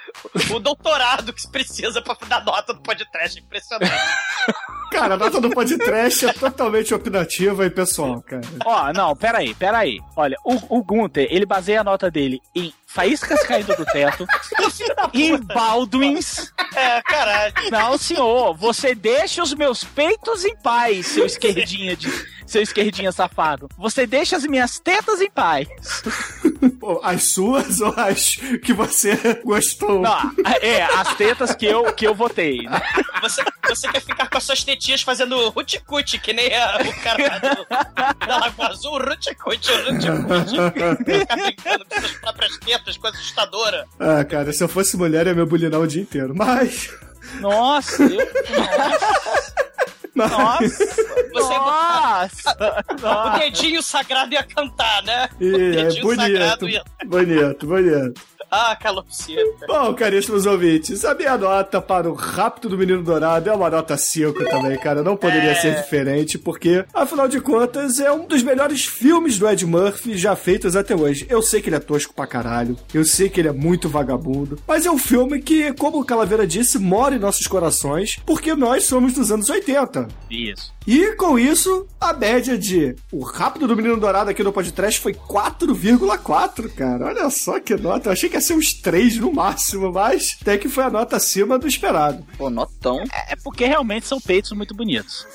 O, o doutorado que se precisa pra dar nota do podcast. Impressionante. Cara, a nota do podcast é totalmente opinativa e pessoal, cara. Ó, não, peraí, peraí. Olha, o, o Gunther, ele baseia a nota dele em faíscas caindo do teto, em Baldwins. É, caralho. Não, senhor, você deixa os meus peitos em paz, seu esquerdinha de. Seu esquerdinha safado. Você deixa as minhas tetas em paz. Pô, As suas ou as que você gostou? Não, é, as tetas que eu, que eu votei. né? Você, você quer ficar com as suas tetinhas fazendo ruticute, que nem a- o cara do, da Lagoa Azul, ruticute, ruticute. Ficar brincando com suas próprias tetas, coisa assustadora. Ah, cara, se eu fosse mulher, ia me bulinar o dia inteiro. Mas. Nossa, eu, mas... nossa, Você nossa, O dedinho sagrado ia cantar, né? o é dedinho bonito. sagrado ia. Bonito, bonito. Ah, calopsita. Bom, caríssimos ouvintes, a minha nota para o Rápido do Menino Dourado é uma nota 5 também, cara. Não poderia É. ser diferente, porque, afinal de contas, é um dos melhores filmes do Ed Murphy já feitos até hoje. Eu sei que ele é tosco pra caralho, eu sei que ele é muito vagabundo, mas é um filme que, como o Calaveira disse, mora em nossos corações, porque nós somos dos anos 80. Isso. E com isso, a média de O Rápido do Menino Dourado aqui no podcast foi 4,4, cara. Olha só que nota. Eu achei que ia ser uns 3 no máximo, mas até que foi a nota acima do esperado. Pô, notão. É porque realmente são peitos muito bonitos.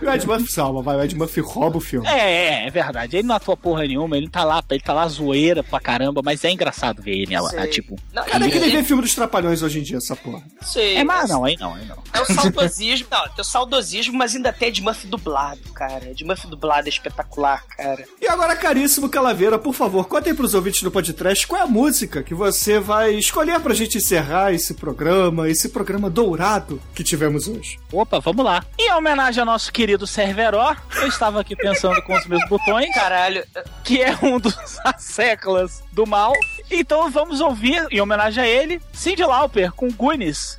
E o Ed Murphy salva, vai. O Ed Murphy rouba o filme. É, é, é verdade. Ele não atua porra nenhuma, ele tá lá, ele tá lá zoeira pra caramba, mas é engraçado ver ele lá, Sei. tipo. Não, Cara, é que ele- nem ver filme dos Trapalhões hoje em dia, essa porra. Sei. É, mas não, aí não, aí não. É o saudosismo. Não, tem o saudosismo, mas ainda tem Ed Murphy dublado, cara. Ed Murphy dublado é espetacular, cara. E agora, caríssimo Calaveira, por favor, conte aí pros ouvintes do podcast qual é a música que você vai escolher pra gente encerrar esse programa, esse programa dourado que tivemos hoje. Opa, vamos lá. Em homenagem ao nosso querido Cerveró, eu estava aqui pensando com os meus botões, Caralho. que é um dos séculas do mal. Então vamos ouvir, em homenagem a ele, Cindy Lauper com Goonies.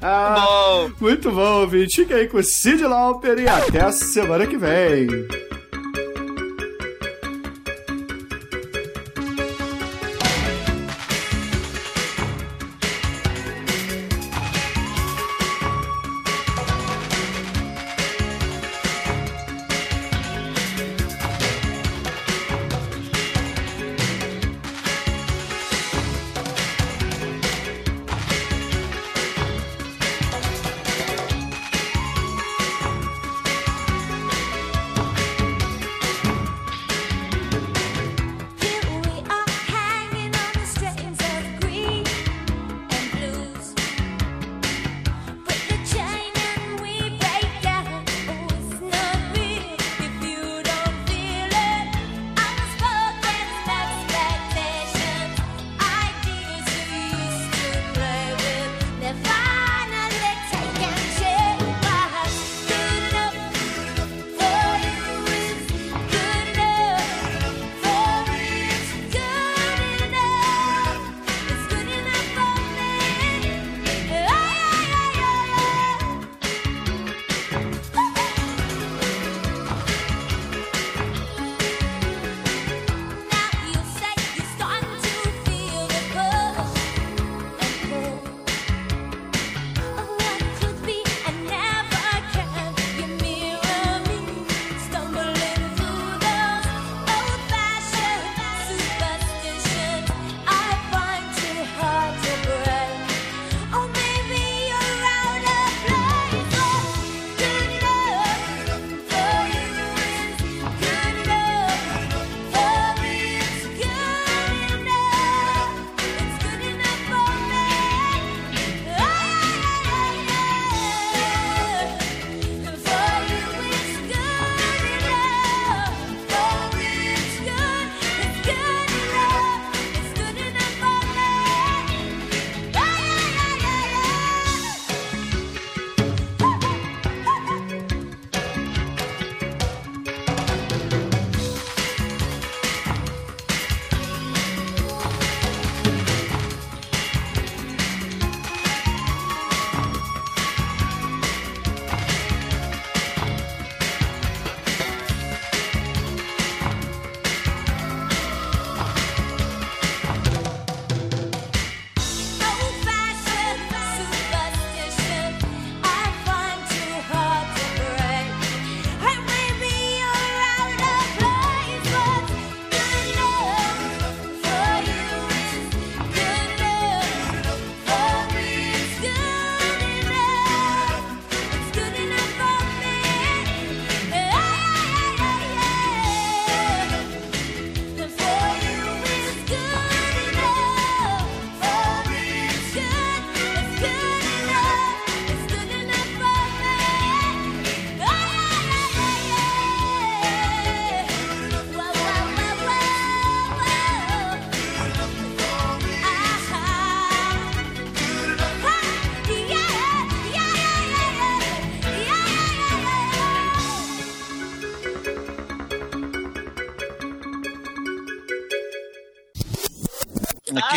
Bom. Muito bom, ouvinte. Fica aí com o Cid Lauper e até a semana que vem.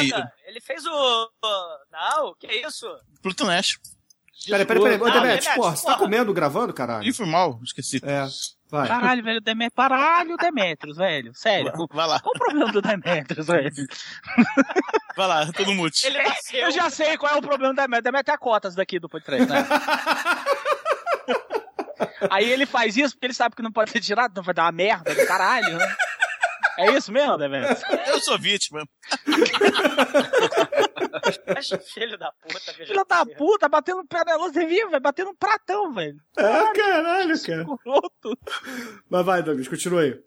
Nada. Ele fez o. o- Não, que isso? Pluto Nash. Peraí, peraí, peraí. Ô, Demetrius, porra, você tá comendo gravando, caralho? Ih, foi mal, esqueci. É, vai. Caralho, velho, Demetrius. Caralho, Demetrius, velho. Sério. Vai lá, Qual o problema do Demetrius, velho? vai lá, todo mute. Ele nasceu. Eu já sei qual é o problema do Demetrius. Demetrius é cotas daqui do podcast, né? Aí ele faz isso porque ele sabe que não pode ser tirado, então vai dar uma merda do caralho, né? É isso mesmo, Demetrius? Eu sou vítima. Filho da puta, veja. Filho da puta, batendo panelão, você viu, velho? Batendo um pratão, velho. É, caralho, cara. Mas vai, Douglas, continua aí.